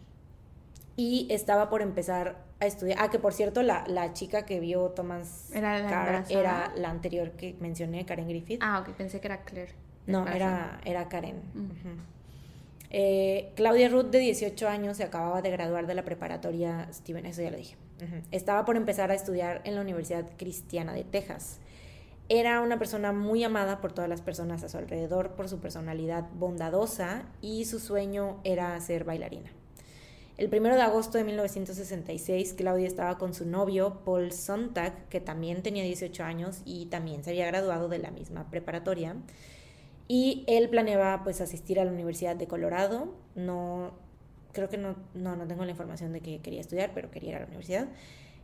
y estaba por empezar a estudiar. Ah, que por cierto, la, la chica que vio Thomas era la, era la anterior que mencioné, Karen Griffith. Ah, ok, pensé que era Claire. No, era, era Karen. Eh, Claudia Ruth, de 18 años, se acababa de graduar de la preparatoria Steven, eso ya lo dije. Estaba por empezar a estudiar en la Universidad Cristiana de Texas. Era una persona muy amada por todas las personas a su alrededor por su personalidad bondadosa y su sueño era ser bailarina. El primero de agosto de 1966, Claudia estaba con su novio, Paul Sontag, que también tenía 18 años y también se había graduado de la misma preparatoria. Y él planeaba pues asistir a la Universidad de Colorado. No, creo que no, no, no tengo la información de que quería estudiar, pero quería ir a la universidad.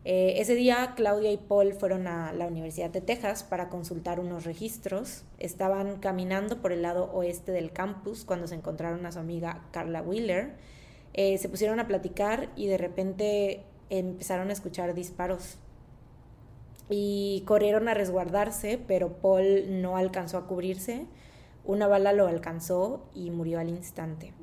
Eh, ese día Claudia y Paul fueron a la Universidad de Texas para consultar unos registros. Estaban caminando por el lado oeste del campus cuando se encontraron a su amiga Carla Wheeler. Eh, se pusieron a platicar y de repente empezaron a escuchar disparos. Y corrieron a resguardarse, pero Paul no alcanzó a cubrirse una bala lo alcanzó y murió al instante.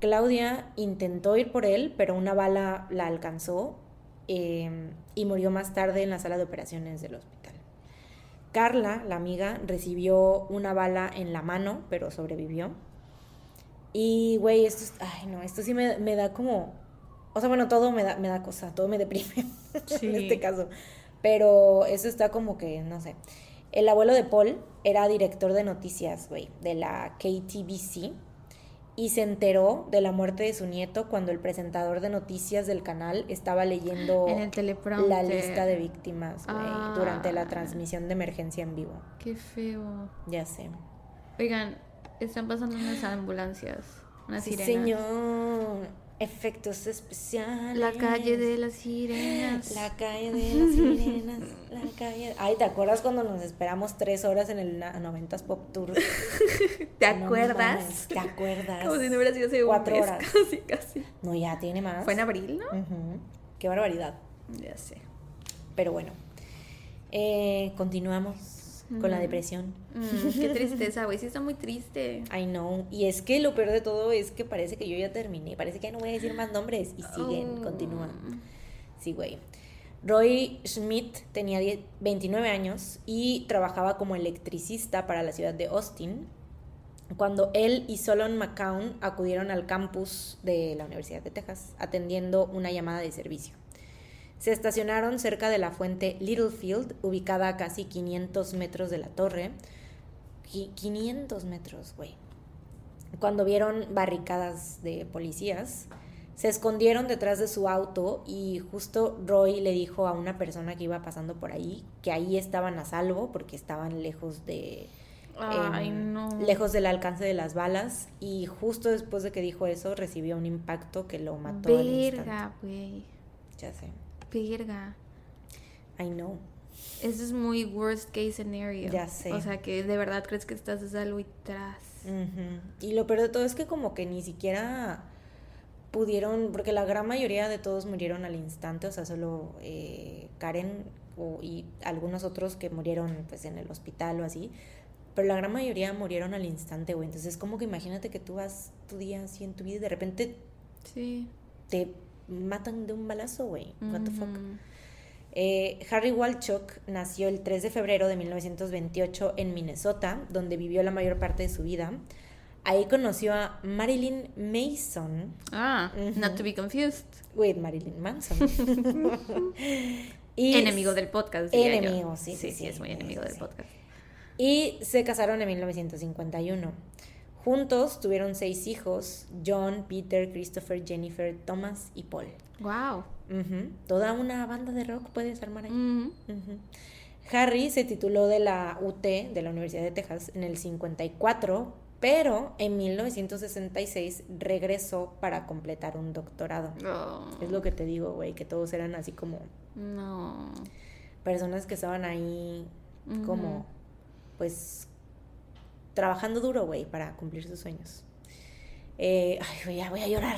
Claudia intentó ir por él, pero una bala la alcanzó em, y murió más tarde en la sala de operaciones del hospital. Carla, la amiga, recibió una bala en la mano, pero sobrevivió. Y, güey, esto, ay, no, esto sí me, da como, o sea, bueno, todo me da, me da cosa, todo me deprime en este caso. Pero eso está como que, no sé. El abuelo de Paul era director de noticias, güey, de la KTBC y se enteró de la muerte de su nieto cuando el presentador de noticias del canal estaba leyendo la lista de víctimas, güey, durante la ah. transmisión de emergencia en vivo. Qué feo. Ya sé. Oigan, están pasando unas ambulancias, unas sí, señor. Efectos especiales. La calle de las sirenas. La calle de las sirenas. La calle. Ay, ¿te acuerdas cuando nos esperamos tres horas en el 90s Pop Tour? ¿Te No acuerdas? ¿Te acuerdas? Como si no hubiera sido hace un Cuatro mes, horas. Casi, casi. No, ya tiene más. Fue en abril, ¿no? Ujú. Qué barbaridad. Ya sé. Pero bueno. Eh, continuamos con la depresión. Mm, qué tristeza, güey. Sí está muy triste. I know. Y es que lo peor de todo es que parece que yo ya terminé. Parece que ya no voy a decir más nombres. Y siguen, Oh. continúan. Sí, güey. Roy Schmidt tenía 10 29 años y trabajaba como electricista para la ciudad de Austin. Cuando él y Solon McCown acudieron al campus de la Universidad de Texas atendiendo una llamada de servicio. Se estacionaron cerca de la fuente Littlefield, ubicada a casi 500 metros de la torre. Qui- 500 metros, güey. Cuando vieron barricadas de policías, se escondieron detrás de su auto y justo Roy le dijo a una persona que iba pasando por ahí que ahí estaban a salvo porque estaban lejos de Ay, em, no. lejos del alcance de las balas y justo después de que dijo eso recibió un impacto que lo mató. Verga, güey. Ya sé. Verga. I know. Eso es muy worst case scenario. Ya sé. O sea, que de verdad crees que estás a salvo y tras. Ujú. Y lo peor de todo es que como que ni siquiera pudieron, porque la gran mayoría de todos murieron al instante, o sea, solo eh, Karen o- y algunos otros que murieron pues en el hospital o así, pero la gran mayoría murieron al instante, güey. Entonces como que imagínate que tú vas tu día así en tu vida y de repente Sí. te matan de un balazo, güey. What the fuck. Eh, Harry Walchuk nació el 3 de febrero de 1928 en Minnesota, donde vivió la mayor parte de su vida. Ahí conoció a Marilyn Mason Ah, not to be confused. with Marilyn Manson. y, enemigo del podcast. Enemigo, sí, sí, Sí, sí, sí, es muy enemigo del podcast. y se casaron en 1951. Juntos tuvieron seis hijos, John, Peter, Christopher, Jennifer, Thomas y Paul. Wow. Toda una banda de rock puedes armar ahí. Harry se tituló de la UT, de la Universidad de Texas, en el 54, pero en 1966 regresó para completar un doctorado. Oh, Es lo que te digo, güey, que todos eran así como No. personas que estaban ahí como, pues, trabajando duro, güey, para cumplir sus sueños. Eh, ay, güey, ya voy a llorar.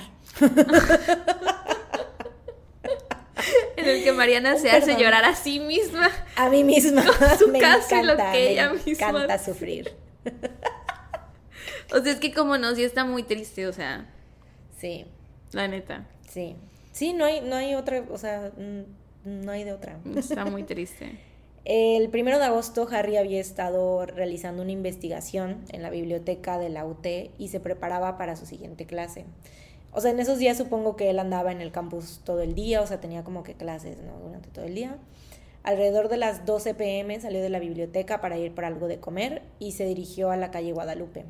En el que Mariana se Perdón. hace llorar a sí misma. A mí misma. su me caso y lo encanta, que me ella misma encanta sufrir. O sea, es que como no, sí está muy triste, o sea, Sí. la neta. Sí. Sí, no hay, no hay otra, o sea, no hay de otra. Está muy triste. El primero de agosto, Harry había estado realizando una investigación en la biblioteca de la UT y se preparaba para su siguiente clase. O sea, en esos días supongo que él andaba en el campus todo el día, o sea, tenía como que clases, ¿no? Durante todo el día. Alrededor de las 12 pm salió de la biblioteca para ir por algo de comer y se dirigió a la calle Guadalupe.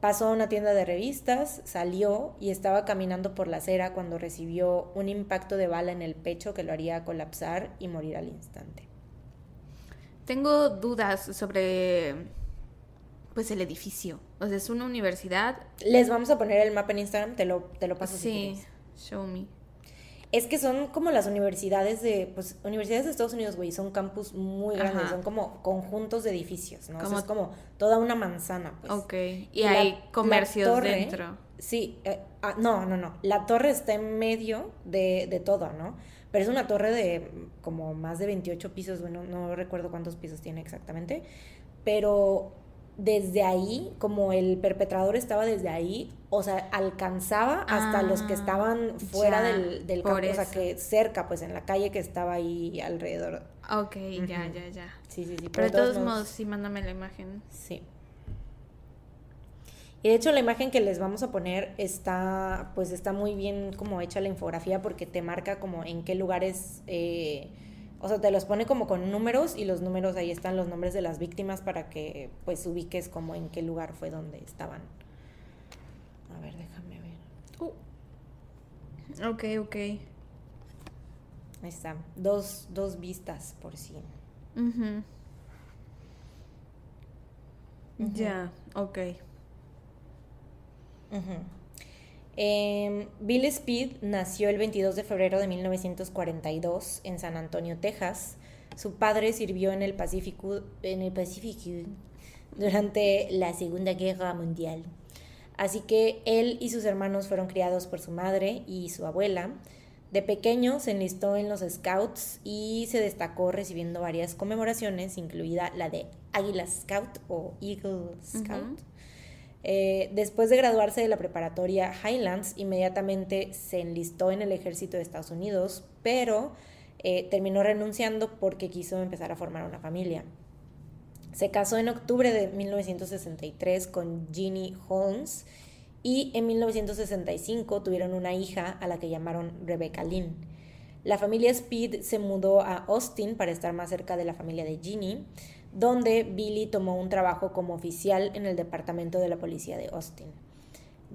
Pasó a una tienda de revistas, salió y estaba caminando por la acera cuando recibió un impacto de bala en el pecho que lo haría colapsar y morir al instante. Tengo dudas sobre pues el edificio. O sea, es una universidad. Les vamos a poner el mapa en Instagram, te lo, te lo paso si sí, quieres. show me. Es que son como las universidades de, pues, universidades de Estados Unidos, güey, son campus muy grandes, Ajá. son como conjuntos de edificios, ¿no? O sea, es como toda una manzana, pues. Ok. Y, Y la- hay la comercios torre- dentro. Sí, eh, ah, no, no, no. La torre está en medio de, de todo, ¿no? Pero es una torre de como más de 28 pisos, bueno, no recuerdo cuántos pisos tiene exactamente, pero desde ahí, como el perpetrador estaba desde ahí, o sea, alcanzaba hasta Ah, los que estaban fuera ya, del, del campo, o sea, que cerca, pues en la calle que estaba ahí alrededor. Ok, ya, ya, ya. Sí, sí, sí. Pero de todos modos, sí, mándame la imagen. Sí. Y de hecho la imagen que les vamos a poner está, pues está muy bien como hecha la infografía porque te marca como en qué lugares, eh, o sea, te los pone como con números y los números ahí están los nombres de las víctimas para que pues ubiques como en qué lugar fue donde estaban. A ver, déjame ver. Ok, ok. Ahí está. Dos, dos vistas por sí. Ya, ok. Em, Bill Speed nació el 22 de febrero de 1942 en San Antonio, Texas. Su padre sirvió en el Pacífico durante la Segunda Guerra Mundial. Así que él y sus hermanos fueron criados por su madre y su abuela. De pequeño se enlistó en los Scouts y se destacó recibiendo varias conmemoraciones, incluida la de Águila Scout o Eagle Scout. Eh, después de graduarse de la preparatoria Highlands, inmediatamente se enlistó en el ejército de Estados Unidos, pero eh, terminó renunciando porque quiso empezar a formar una familia. Se casó en octubre de 1963 con Jeannie Holmes y en 1965 tuvieron una hija a la que llamaron Rebecca Lynn. La familia Speed se mudó a Austin para estar más cerca de la familia de Jeannie donde Billy tomó un trabajo como oficial en el departamento de la policía de Austin.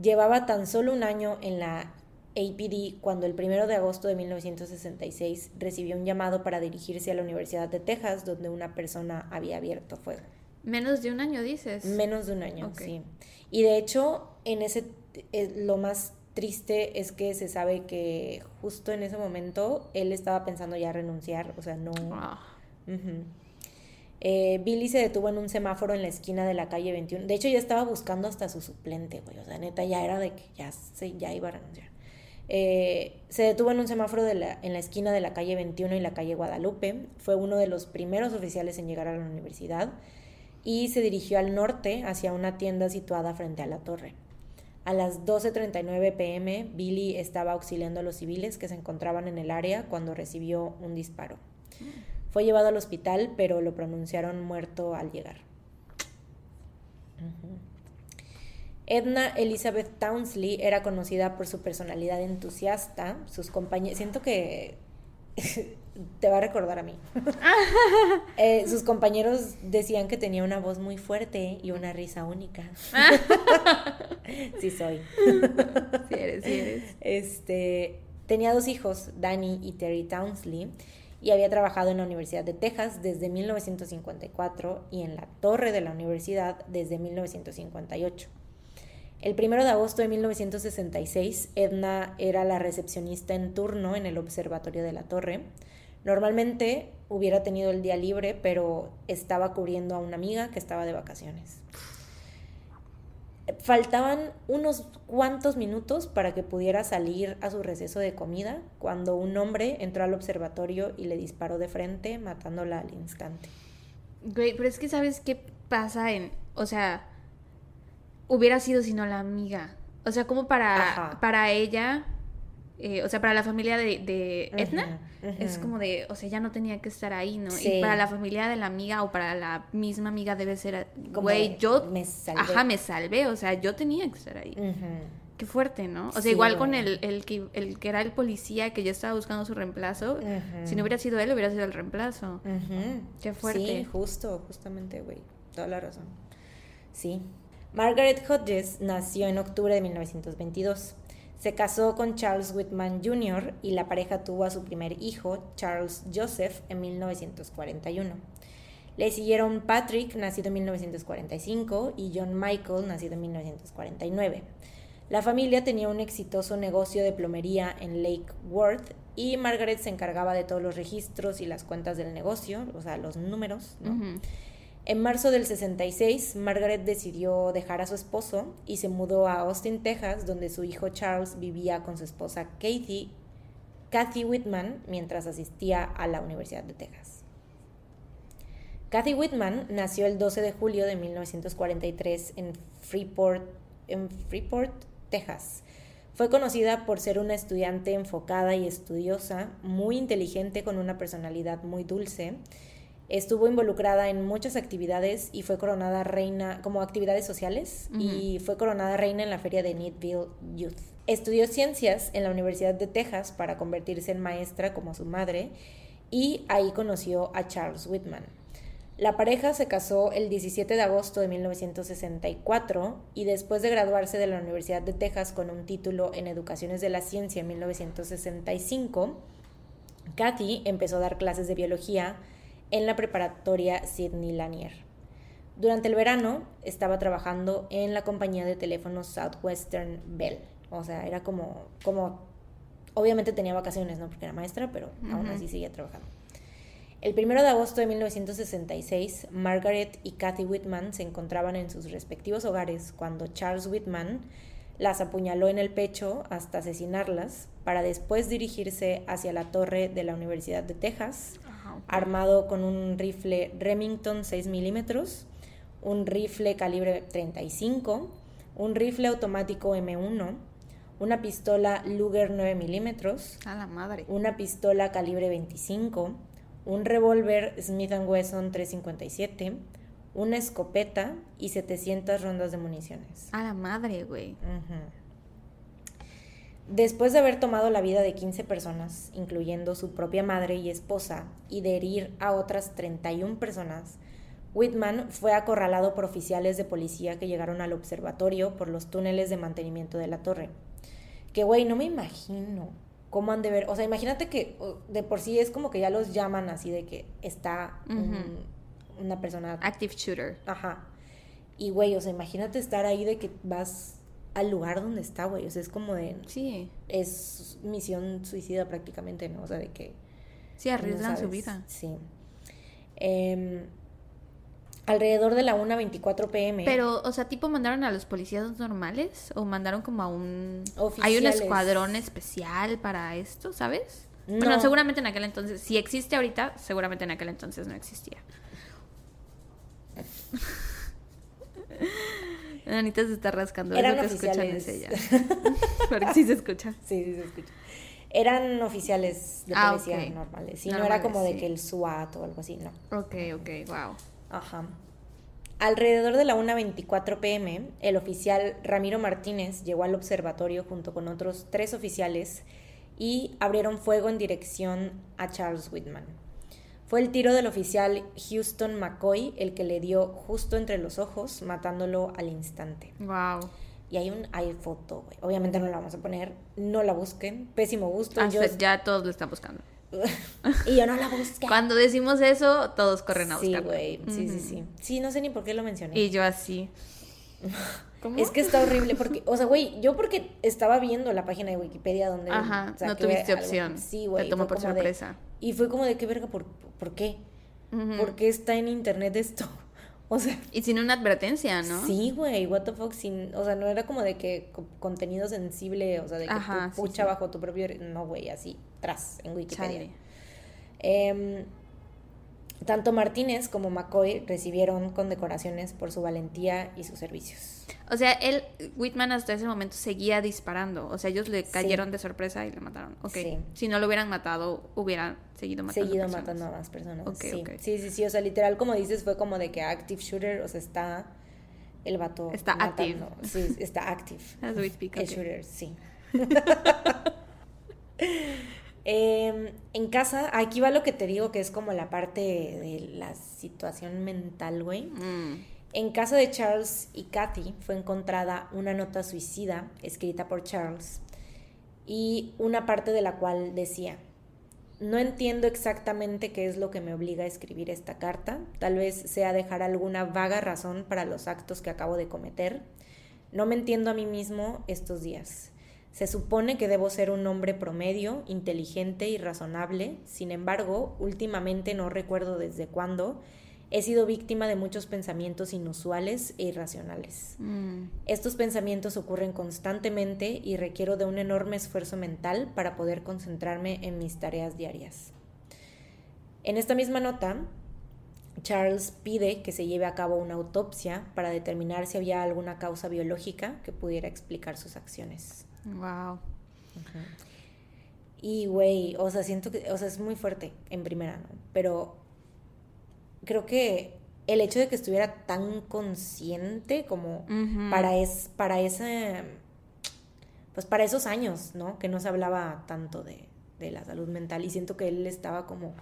Llevaba tan solo un año en la APD cuando el 1 de agosto de 1966 recibió un llamado para dirigirse a la Universidad de Texas, donde una persona había abierto fuego. Menos de un año, dices. Menos de un año, sí. Y de hecho, en ese eh, lo más triste es que se sabe que justo en ese momento él estaba pensando ya renunciar, o sea, no. Ah. Eh, Billy se detuvo en un semáforo en la esquina de la calle 21. De hecho, ya estaba buscando hasta su suplente, güey. O sea, neta, ya era de que ya, se, ya iba a renunciar. Eh, se detuvo en un semáforo en la esquina de la calle 21 y la calle Guadalupe. Fue uno de los primeros oficiales en llegar a la universidad y se dirigió al norte hacia una tienda situada frente a la torre. A las 12.39 pm, Billy estaba auxiliando a los civiles que se encontraban en el área cuando recibió un disparo. Mm. Fue llevado al hospital, pero lo pronunciaron muerto al llegar. Edna Elizabeth Townsley era conocida por su personalidad entusiasta, sus compañeros... Siento que te va a recordar a mí. Eh, sus compañeros decían que tenía una voz muy fuerte y una risa única. sí soy. sí eres, sí eres. Este, tenía dos hijos, Danny y Terry Townsley, y había trabajado en la Universidad de Texas desde 1954 y en la torre de la universidad desde 1958. El 1 de agosto de 1966, Edna era la recepcionista en turno en el observatorio de la torre. Normalmente hubiera tenido el día libre, pero estaba cubriendo a una amiga que estaba de vacaciones. Faltaban unos cuantos minutos para que pudiera salir a su receso de comida cuando un hombre entró al observatorio y le disparó de frente, matándola al instante. Güey, pero es que sabes qué pasa en, o sea, hubiera sido sino la amiga. O sea, como para, para ella eh, o sea, para la familia de, de Edna, es como de, o sea, ya no tenía que estar ahí, ¿no? Y para la familia de la amiga o para la misma amiga debe ser, güey, yo, me salvé. ajá, me salvé, o sea, yo tenía que estar ahí. Qué fuerte, ¿no? O sea, igual con el, el, que, el que era el policía que ya estaba buscando su reemplazo, si no hubiera sido él, hubiera sido el reemplazo. Qué fuerte. Sí, justo, justamente, güey, toda la razón. Sí. Margaret Hodges nació en octubre de 1922. Se casó con Charles Whitman Jr. y la pareja tuvo a su primer hijo, Charles Joseph, en 1941. Le siguieron Patrick, nacido en 1945, y John Michael, nacido en 1949. La familia tenía un exitoso negocio de plomería en Lake Worth y Margaret se encargaba de todos los registros y las cuentas del negocio, o sea, los números. ¿no? En marzo del 66, Margaret decidió dejar a su esposo y se mudó a Austin, Texas, donde su hijo Charles vivía con su esposa Kathy, Kathy Whitman mientras asistía a la Universidad de Texas. Kathy Whitman nació el 12 de julio de 1943 en Freeport, en Freeport, Texas. Fue conocida por ser una estudiante enfocada y estudiosa, muy inteligente con una personalidad muy dulce Estuvo involucrada en muchas actividades y fue coronada reina, como actividades sociales, y fue coronada reina en la feria de Needville Youth. Estudió ciencias en la Universidad de Texas para convertirse en maestra como su madre, y ahí conoció a Charles Whitman. La pareja se casó el 17 de agosto de 1964 y después de graduarse de la Universidad de Texas con un título en Educaciones de la Ciencia en 1965, Kathy empezó a dar clases de biología en la preparatoria Sidney Lanier. Durante el verano estaba trabajando en la compañía de teléfonos Southwestern Bell. O sea, era como, como, obviamente tenía vacaciones, ¿no? Porque era maestra, pero aún así seguía trabajando. El primero de agosto de 1966, Margaret y Kathy Whitman se encontraban en sus respectivos hogares cuando Charles Whitman las apuñaló en el pecho hasta asesinarlas, para después dirigirse hacia la torre de la Universidad de Texas, armado con un rifle Remington 6 milímetros, un rifle calibre 35, un rifle automático M1, una pistola Luger 9 milímetros, a la madre. una pistola calibre 25, un revólver Smith Wesson 357, una escopeta y 700 rondas de municiones. A la madre, güey. Después de haber tomado la vida de 15 personas, incluyendo su propia madre y esposa, y de herir a otras 31 personas, Whitman fue acorralado por oficiales de policía que llegaron al observatorio por los túneles de mantenimiento de la torre. Que, güey, no me imagino cómo han de ver. O sea, imagínate que de por sí es como que ya los llaman así de que está una persona. Active shooter. Ajá. Y, güey, o sea, imagínate estar ahí de que vas al lugar donde está, güey. O sea, es como de. Sí. Es misión suicida prácticamente, ¿no? O sea, de que. Sí, arriesgan su vida. Sí. Eh, alrededor de la 1.24 pm. Pero, o sea, tipo mandaron a los policías normales o mandaron como a un... Hay un escuadrón especial para esto, ¿sabes? No. Bueno, seguramente en aquel entonces, si existe ahorita, seguramente en aquel entonces no existía. Anita se está rascando. Eran oficiales. Ella. Pero sí se escucha. Sí, sí se escucha. Eran oficiales de ah, policía normales. Y no era como de que el SWAT o algo así, no. Ok, ok, wow. Ajá. Alrededor de la 1.24 pm, el oficial Ramiro Martínez llegó al observatorio junto con otros tres oficiales y abrieron fuego en dirección a Charles Whitman. Fue el tiro del oficial Houston McCoy el que le dio justo entre los ojos, matándolo al instante. Wow. Y hay un hay foto, güey. Obviamente no la vamos a poner, no la busquen, pésimo gusto. Ah, ya todos lo están buscando. y yo no la busqué. Cuando decimos eso, todos corren a buscar. Sí, güey. Sí, sí, sí. Sí, no sé ni por qué lo mencioné. Y yo así. Es que está horrible porque, o sea, güey, yo porque estaba viendo la página de Wikipedia donde... Ajá, no tuviste opción. Sí, güey. Te tomó por sorpresa. Y fue como de, ¿qué verga? ¿Por, por qué? ¿Por qué está en internet esto? O sea... Y sin una advertencia, ¿no? Sí, güey, what the fuck, sin... O sea, no era como de que contenido sensible, o sea, de que pucha bajo tu propio... No, güey, así, tras, en Wikipedia. Eh, tanto Martínez como McCoy recibieron condecoraciones por su valentía y sus servicios. O sea, él, Whitman hasta ese momento seguía disparando. O sea, ellos le cayeron de sorpresa y le mataron. Ok. Si no lo hubieran matado, hubieran seguido matando Seguido matando a más personas. sí. sí, sí, sí. O sea, literal, como dices, fue como de que active shooter, o sea, está el vato. Está active. Sí, está active. As we speak. El shooter, sí. Em, en casa, aquí va lo que te digo que es como la parte de la situación mental, güey. Mm. En casa de Charles y Kathy fue encontrada una nota suicida escrita por Charles y una parte de la cual decía, no entiendo exactamente qué es lo que me obliga a escribir esta carta, tal vez sea dejar alguna vaga razón para los actos que acabo de cometer. No me entiendo a mí mismo estos días. Se supone que debo ser un hombre promedio, inteligente y razonable, sin embargo, últimamente no recuerdo desde cuándo, he sido víctima de muchos pensamientos inusuales e irracionales. Mm. Estos pensamientos ocurren constantemente y requiero de un enorme esfuerzo mental para poder concentrarme en mis tareas diarias. En esta misma nota, Charles pide que se lleve a cabo una autopsia para determinar si había alguna causa biológica que pudiera explicar sus acciones. Wow. Y, güey, o sea, siento que, o sea, es muy fuerte en primera, ¿no? Pero creo que el hecho de que estuviera tan consciente como para, es, para ese, pues para esos años, ¿no? Que no se hablaba tanto de, de la salud mental y siento que él estaba como,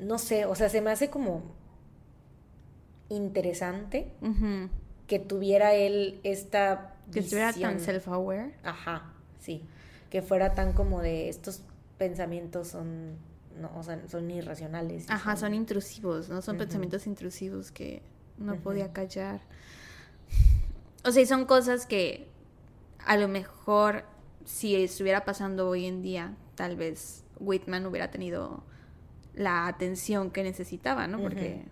no sé, o sea, se me hace como interesante que tuviera él esta que estuviera tan self-aware. Ajá, sí. Que fuera tan como de estos pensamientos son, no, o sea, son irracionales. Ajá, son, intrusivos, ¿no? Son pensamientos intrusivos que no podía callar. O sea, y son cosas que a lo mejor si estuviera pasando hoy en día, tal vez Whitman hubiera tenido la atención que necesitaba, ¿no? Porque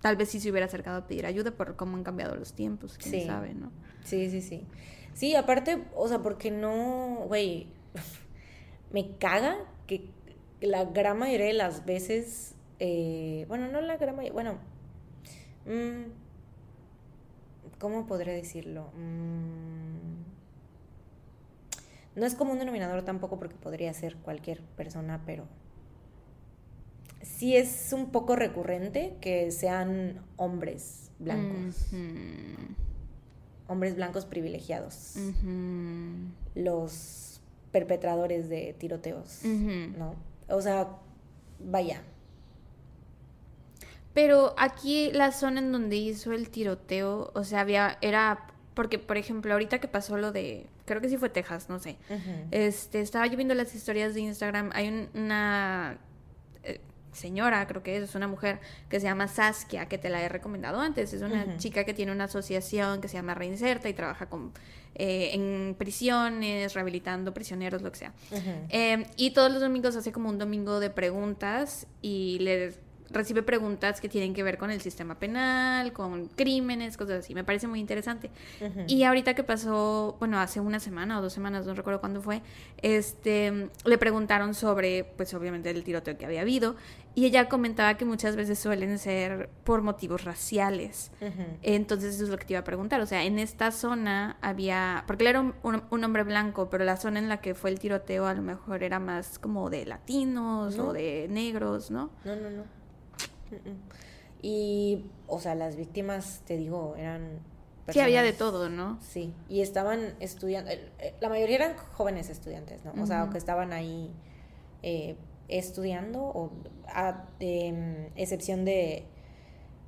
tal vez sí se hubiera acercado a pedir ayuda por cómo han cambiado los tiempos, quién sabe, ¿no? Sí, sí, sí. Sí, aparte, o sea, porque no, güey, me caga que la gran mayoría de las veces, eh, bueno, no la gran mayoría, bueno, mmm, ¿cómo podré decirlo? Mm, no es como un denominador tampoco porque podría ser cualquier persona, pero sí es un poco recurrente que sean hombres blancos. Hombres blancos privilegiados. Los perpetradores de tiroteos, ¿no? O sea, vaya. Pero aquí la zona en donde hizo el tiroteo, o sea, había, era, porque por ejemplo, ahorita que pasó lo de, creo que sí fue Texas, no sé, este, estaba yo viendo las historias de Instagram, hay una señora, creo que es, es una mujer que se llama Saskia, que te la he recomendado antes, es una chica que tiene una asociación que se llama Reinserta y trabaja con eh, en prisiones, rehabilitando prisioneros, lo que sea. Em, y todos los domingos hace como un domingo de preguntas y le recibe preguntas que tienen que ver con el sistema penal, con crímenes, cosas así. Me parece muy interesante. Y ahorita que pasó, bueno, hace una semana o dos semanas, no recuerdo cuándo fue, este, le preguntaron sobre, pues obviamente el tiroteo que había habido, y ella comentaba que muchas veces suelen ser por motivos raciales. Entonces eso es lo que te iba a preguntar. O sea, en esta zona había, porque él era un, hombre blanco, pero la zona en la que fue el tiroteo a lo mejor era más como de latinos o de negros, ¿no? No, no, no. Y, o sea, las víctimas, te digo, eran... sí, había de todo, ¿no? Sí, y estaban estudiando, la mayoría eran jóvenes estudiantes, ¿no? O sea, que estaban ahí eh, estudiando, o a em, excepción de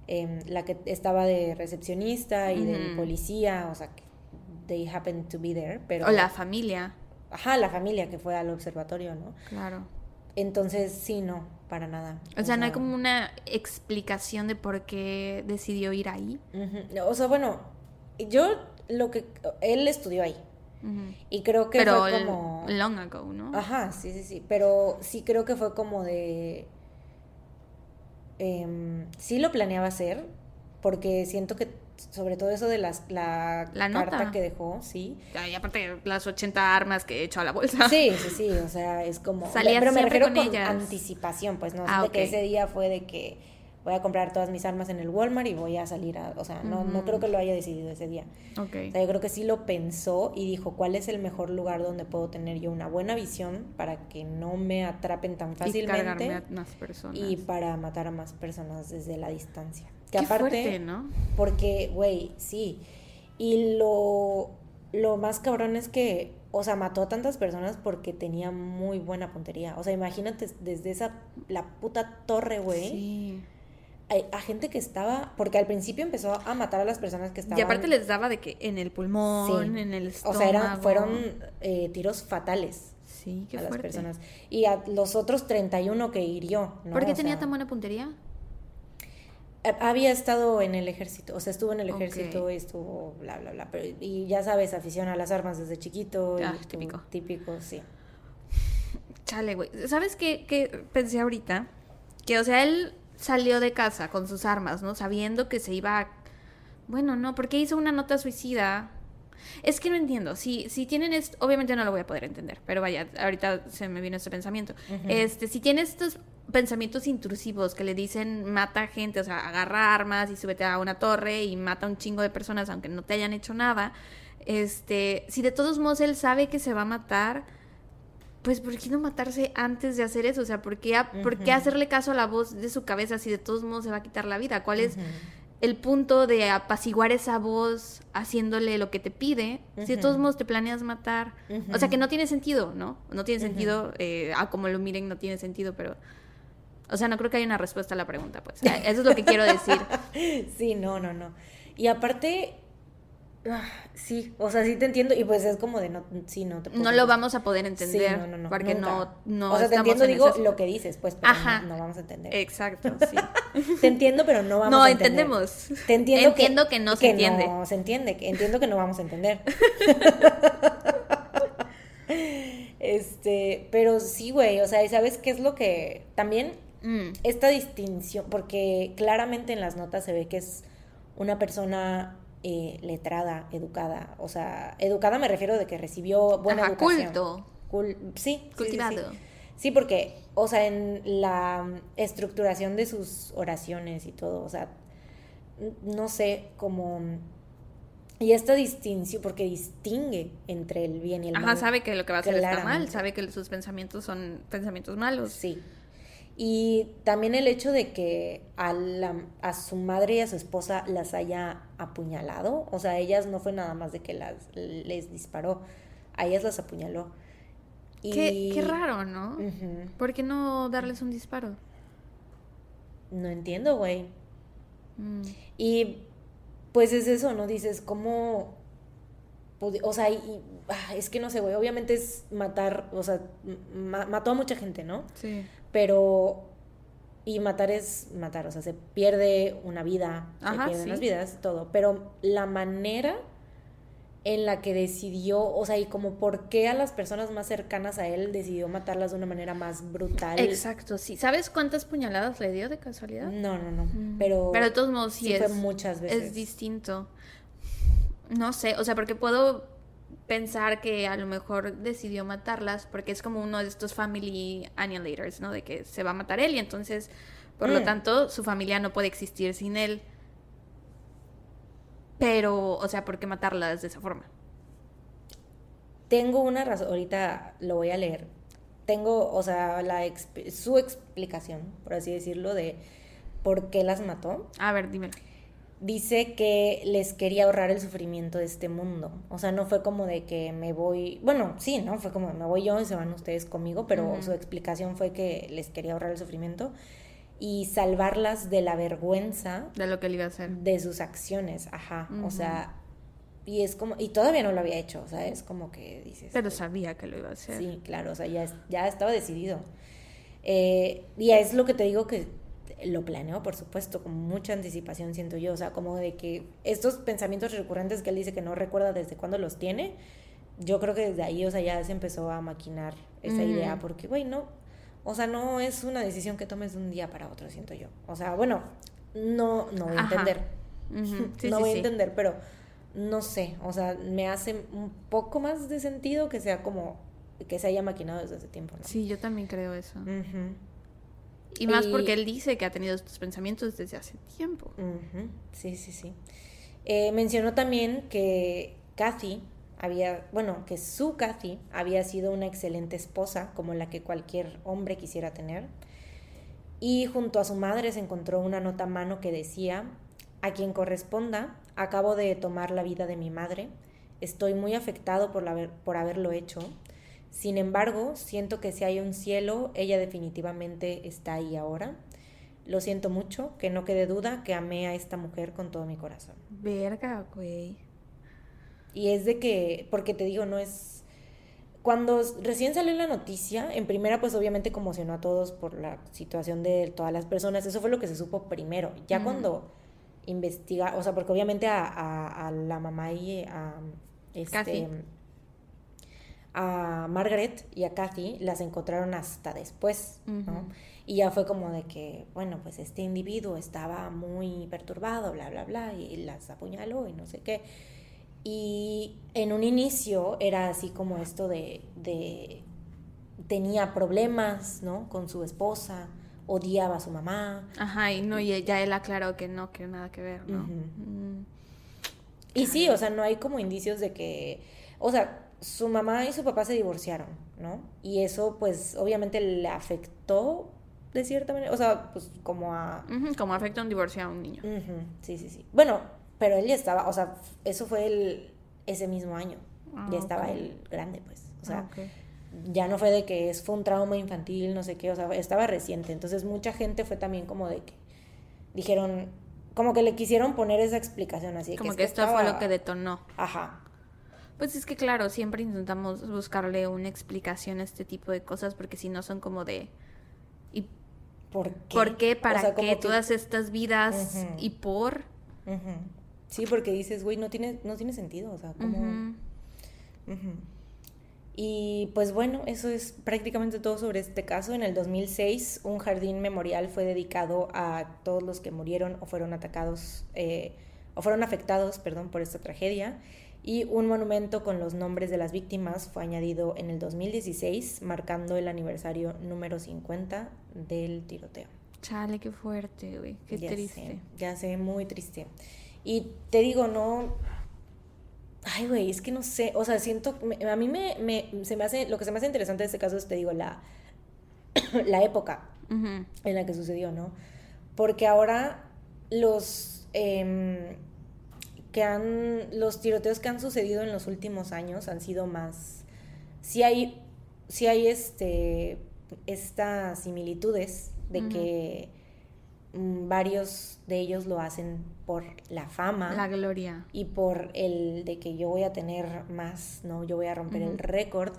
em, la que estaba de recepcionista y del policía, o sea, que they happened to be there, pero... O la familia. Ajá, la familia que fue al observatorio, ¿no? Claro. Entonces, sí, no, para nada. O, sea, no hay como una explicación de por qué decidió ir ahí. O sea, bueno, yo lo que... Él estudió ahí. Y creo que pero fue como... long ago, ¿no? Ajá, sí, sí, sí. Pero sí creo que fue como de... Eh, sí lo planeaba hacer, porque siento que sobre todo eso de las, la, carta que dejó, sí. Y aparte las 80 armas que he hecho a la bolsa. Sí, sí, sí, o sea, es como... Salía pero me refiero con, anticipación, pues, ¿no? Ah, de que ese día fue de que voy a comprar todas mis armas en el Walmart y voy a salir a... O sea, no, no creo que lo haya decidido ese día. Ok. O sea, yo creo que sí lo pensó y dijo, ¿cuál es el mejor lugar donde puedo tener yo una buena visión para que no me atrapen tan fácilmente? Y a más personas. Y para matar a más personas desde la distancia. Que aparte, ¿no? Porque, güey, sí. Y lo, lo más cabrón es que, o sea, mató a tantas personas porque tenía muy buena puntería. O sea, imagínate desde esa, la puta torre, güey. Sí. A, gente que estaba, porque al principio empezó a matar a las personas que estaban. Y aparte les daba de que en el pulmón, en el estómago. O sea, eran, fueron eh, tiros fatales. Sí, qué a las personas. Y a los otros 31 que hirió. ¿no? ¿Por qué tenía tan buena puntería? Había estado en el ejército, o sea, estuvo en el ejército y estuvo bla, bla, bla. Pero, y ya sabes, afición a las armas desde chiquito. Ah, típico. Típico, sí. Chale, güey. ¿Sabes qué, qué pensé ahorita? Que, o sea, él salió de casa con sus armas, ¿no? Sabiendo que se iba... Bueno, no, porque hizo una nota suicida es que no entiendo. Si, si tienen esto, obviamente no lo voy a poder entender, pero vaya, ahorita se me vino este pensamiento. Este, si tiene estos pensamientos intrusivos que le dicen mata gente, o sea, agarra armas y súbete a una torre y mata a un chingo de personas aunque no te hayan hecho nada. Este, si de todos modos él sabe que se va a matar, pues ¿por qué no matarse antes de hacer eso? O sea, ¿por qué, ¿por qué hacerle caso a la voz de su cabeza si de todos modos se va a quitar la vida? ¿Cuál es el punto de apaciguar esa voz haciéndole lo que te pide, si de todos modos te planeas matar. O sea que no tiene sentido, ¿no? No tiene sentido, eh, a como lo miren no tiene sentido, pero... O sea, no creo que haya una respuesta a la pregunta, pues. Eso es lo que quiero decir. sí, no, no, no. Y aparte, Ah, sí, o sea, sí te entiendo y pues es como de no, sí, no te No lo vamos a poder entender. no, no, no. Porque no, no. O sea, te entiendo, digo lo que dices, pues, pero No, vamos a entender. Exacto, sí. te entiendo, pero no vamos a entender. No, entendemos. Te entiendo, entiendo que, no se entiende. No se entiende, entiendo que no vamos a entender. Este, pero sí, güey, o sea, ¿y ¿sabes qué es lo que también Mm. esta distinción, porque claramente en las notas se ve que es una persona eh, letrada, educada, o sea, educada me refiero de que recibió buena Ajá, educación. culto. Cul- sí, sí, sí, sí. Cultivado. Sí, porque, o sea, en la estructuración de sus oraciones y todo, o sea, no sé, como... Y esta distinción, porque distingue entre el bien y el mal. Ajá, sabe que lo que va a hacer está mal, sabe que sus pensamientos son pensamientos malos. Sí. Y también el hecho de que a, la- a su madre y a su esposa las haya apuñalado, o sea, ellas no fue nada más de que las les disparó, a ellas las apuñaló. Y... Qué, qué raro, ¿no? Ujú. ¿Por qué no darles un disparo? No entiendo, güey. Mm. Y pues es eso, ¿no? Dices, ¿cómo? O sea, y- ah, es que no sé, güey, obviamente es matar, o sea, ma- mató a mucha gente, ¿no? Sí. Pero. Y matar es matar, o sea, se pierde una vida, Ajá, se pierden sí. las vidas, todo. Pero la manera en la que decidió, o sea, y como por qué a las personas más cercanas a él decidió matarlas de una manera más brutal. Exacto, sí. ¿Sabes cuántas puñaladas le dio de casualidad? No, no, no. Mm. Pero. Pero de todos modos sí, sí es, fue muchas veces. es distinto. No sé, o sea, porque puedo pensar que a lo mejor decidió matarlas porque es como uno de estos family annihilators, ¿no? De que se va a matar él y entonces, por lo Mm. tanto, su familia no puede existir sin él. Pero, o sea, ¿por qué matarlas de esa forma? Tengo una razón, ahorita lo voy a leer. Tengo, o sea, la exp- su explicación, por así decirlo, de por qué las mató. A ver, dímelo. Dice que les quería ahorrar el sufrimiento de este mundo. O sea, no fue como de que me voy. Bueno, sí, ¿no? Fue como me voy yo y se van ustedes conmigo, pero su explicación fue que les quería ahorrar el sufrimiento y salvarlas de la vergüenza De lo que él iba a hacer. de sus acciones. Ajá. O sea, y es como. Y todavía no lo había hecho, o sea, es como que dices. Pero sabía que lo iba a hacer. Sí, claro, o sea, ya, ya estaba decidido. Eh, y es lo que te digo que lo planeó, por supuesto, con mucha anticipación, siento yo. O sea, como de que estos pensamientos recurrentes que él dice que no recuerda desde cuándo los tiene, yo creo que desde ahí, o sea, ya se empezó a maquinar esa Mm. idea, porque, güey, no, o sea, no es una decisión que tomes de un día para otro, siento yo. O sea, bueno, no, no voy a entender. Sí, no sí, voy a sí. entender, pero no sé, o sea, me hace un poco más de sentido que sea como que se haya maquinado desde hace tiempo, ¿no? Sí, yo también creo eso. Y más Y- porque él dice que ha tenido estos pensamientos desde hace tiempo. Sí, sí, sí. Eh, mencionó también que Kathy había, bueno, que su Kathy había sido una excelente esposa, como la que cualquier hombre quisiera tener. Y junto a su madre se encontró una nota a mano que decía, a quien corresponda, acabo de tomar la vida de mi madre, estoy muy afectado por, la por haberlo hecho. Sin embargo, siento que si hay un cielo, ella definitivamente está ahí ahora. Lo siento mucho, que no quede duda que amé a esta mujer con todo mi corazón. Verga, güey. Y es de que, porque te digo, no es... Cuando recién salió la noticia, en primera pues obviamente conmocionó a todos por la situación de todas las personas, eso fue lo que se supo primero. Ya cuando investiga, o sea, porque obviamente a, a- a la mamá y a, este, a Margaret y a Kathy las encontraron hasta después, ¿no? Ujú. Y ya fue como de que, bueno, pues este individuo estaba muy perturbado, bla, bla, bla, y las apuñaló y no sé qué. Y en un inicio era así como esto de, de tenía problemas, ¿no? Con su esposa, odiaba a su mamá. Ajá, y no, y ya él aclaró que no, que nada que ver, ¿no? Mm. Y sí, o sea, no hay como indicios de que, o sea, su mamá y su papá se divorciaron, ¿no? Y eso pues obviamente le afectó de cierta manera, o sea, pues como a... Como afecta un divorcio a un niño. Sí, sí, sí. Bueno, pero él ya estaba, o sea, eso fue el, ese mismo año. Ah, ya estaba ok. él grande, pues. O sea, Ah, ya no fue de que es, fue un trauma infantil, no sé qué, o sea, estaba reciente. Entonces mucha gente fue también como de que dijeron, como que le quisieron poner esa explicación así. Como es que esto fue lo que detonó. Ajá. Pues es que claro, siempre intentamos buscarle una explicación a este tipo de cosas porque si no son como de ¿y ¿Por qué? por qué? ¿Para O sea, como qué? que- Todas estas vidas y por. Sí, porque dices, güey, no tiene, no tiene sentido, o sea, como... Y pues bueno, eso es prácticamente todo sobre este caso. En el 2006, un jardín memorial fue dedicado a todos los que murieron o fueron atacados eh, o fueron afectados, perdón, por esta tragedia. Y un monumento con los nombres de las víctimas fue añadido en el 2016, marcando el aniversario número 50 del tiroteo. Chale, qué fuerte, güey. Qué triste. ya sé, muy triste. Y te digo, no, Ay, güey, es que no sé, o sea, siento, a mí me, me, se me hace, lo que se me hace interesante de este caso es, te digo, la, la época en la que sucedió, ¿no? Porque ahora los, em, que han, los tiroteos que han sucedido en los últimos años han sido más, sí hay, sí hay este, estas similitudes de que Mm, varios de ellos lo hacen por la fama. La gloria. Y por el de que yo voy a tener más, ¿no? Yo voy a romper el récord.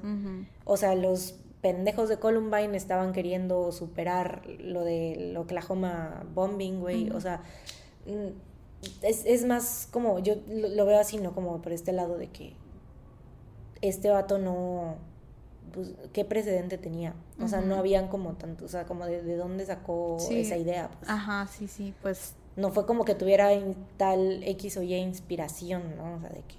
O sea, los pendejos de Columbine estaban queriendo superar lo del Oklahoma bombing, güey. O sea, mm, es, es, más como, yo lo veo así, ¿no? Como por este lado de que este vato no pues, ¿qué precedente tenía? O sea, no habían como tanto, o sea, como de, de dónde sacó esa idea. Pues. Ajá, sí, sí, pues. No fue como que tuviera tal X o Y inspiración, ¿no? O sea, de que...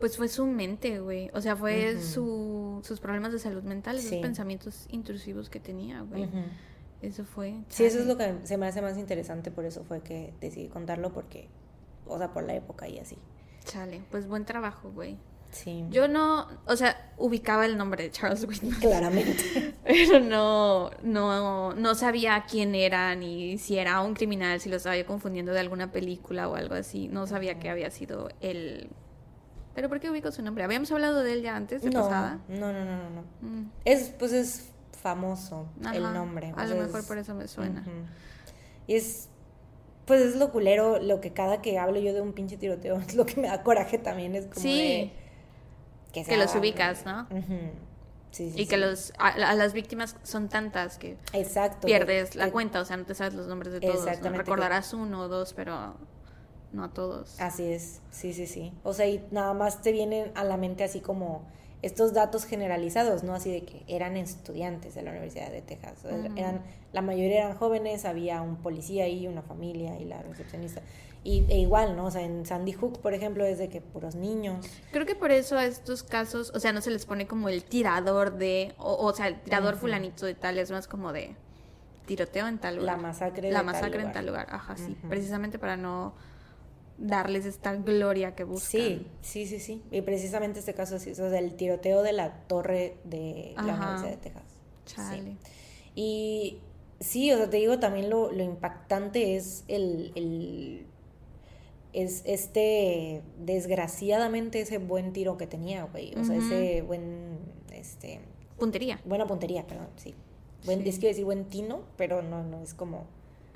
Pues fue su mente, güey. O sea, fue su, sus problemas de salud mental, esos pensamientos intrusivos que tenía, güey. Eso fue. Sí, eso es lo que se me hace más interesante, por eso fue que decidí contarlo, porque, o sea, por la época y así. Chale, pues buen trabajo, güey. Yo no, o sea, ubicaba el nombre de Charles Whitman. Claramente. Pero no, no, no sabía quién era, ni si era un criminal, si lo estaba yo confundiendo de alguna película o algo así. No sabía que había sido él. ¿Pero por qué ubico su nombre? ¿Habíamos hablado de él ya antes, de no, pasada? No, no, no, no. no. Mm. Es, pues es famoso el nombre. A lo mejor por eso me suena. Y es pues es lo culero, lo que cada que hablo yo de un pinche tiroteo, es lo que me da coraje también, es como sí que, los ubicas, ¿no? Sí, sí, y que los a, las víctimas son tantas que Exacto, pierdes la cuenta, o sea, no te sabes los nombres de todos. Recordarás uno o dos, pero no a todos. Así es, sí, sí, sí. O sea, y nada más te vienen a la mente así como estos datos generalizados, ¿no? Así de que eran estudiantes de la Universidad de Texas. eran, la mayoría eran jóvenes, había un policía ahí, una familia y la recepcionista. Y, e igual, ¿no? O sea, en Sandy Hook, por ejemplo, es de que puros niños. Creo que por eso a estos casos, o sea, no se les pone como el tirador de, o, sea, el tirador fulanito de tal, es más como de tiroteo en tal lugar. La masacre La masacre en tal lugar, ajá, sí. Precisamente para no darles esta gloria que buscan. Sí, sí, sí, sí. Y precisamente este caso es eso, del tiroteo de la torre de la Universidad de Texas. Chale. Y sí, o sea, te digo, también lo, lo impactante es el, el es este, desgraciadamente, ese buen tiro que tenía, güey. O sea, ese buen, este... Puntería. Buena puntería, perdón, sí. Buen, Es que decir buen tino, pero no, no, es como...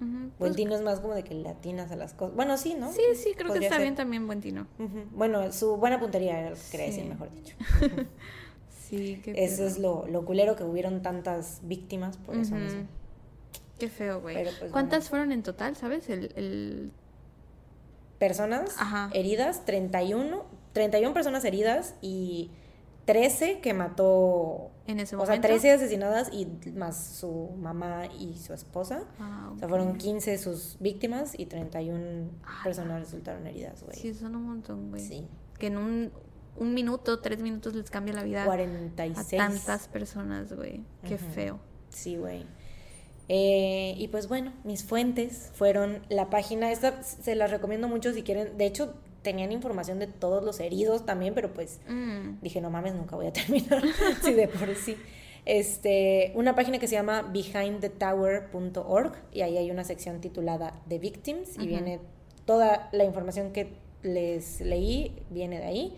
buen pues tino es más como de que le atinas a las cosas. Bueno, sí, ¿no? Sí, sí, creo que está bien también buen tino. Bueno, su buena puntería era lo que quería decir, mejor dicho. sí, qué Eso es lo, lo culero que hubieron tantas víctimas por eso mismo. Qué feo, güey. Pues, ¿Cuántas fueron en total, sabes? El, el personas heridas, 31, 31 personas heridas y 13 que mató. En ese momento. O sea, 13 asesinadas y más su mamá y su esposa. Ah, o sea, fueron 15 sus víctimas y 31 ah, personas resultaron heridas, güey. Sí, son un montón, güey. Sí. Que en un, un minuto, tres minutos les cambia la vida 46. a tantas personas, güey. Qué feo. Sí, güey. Eh, y pues bueno, mis fuentes fueron la página, esta se las recomiendo mucho si quieren, de hecho tenían información de todos los heridos también, pero pues mm. dije, no mames, nunca voy a terminar, sí, de por sí. Este, una página que se llama behindthetower.org y ahí hay una sección titulada The Victims y viene toda la información que les leí, viene de ahí.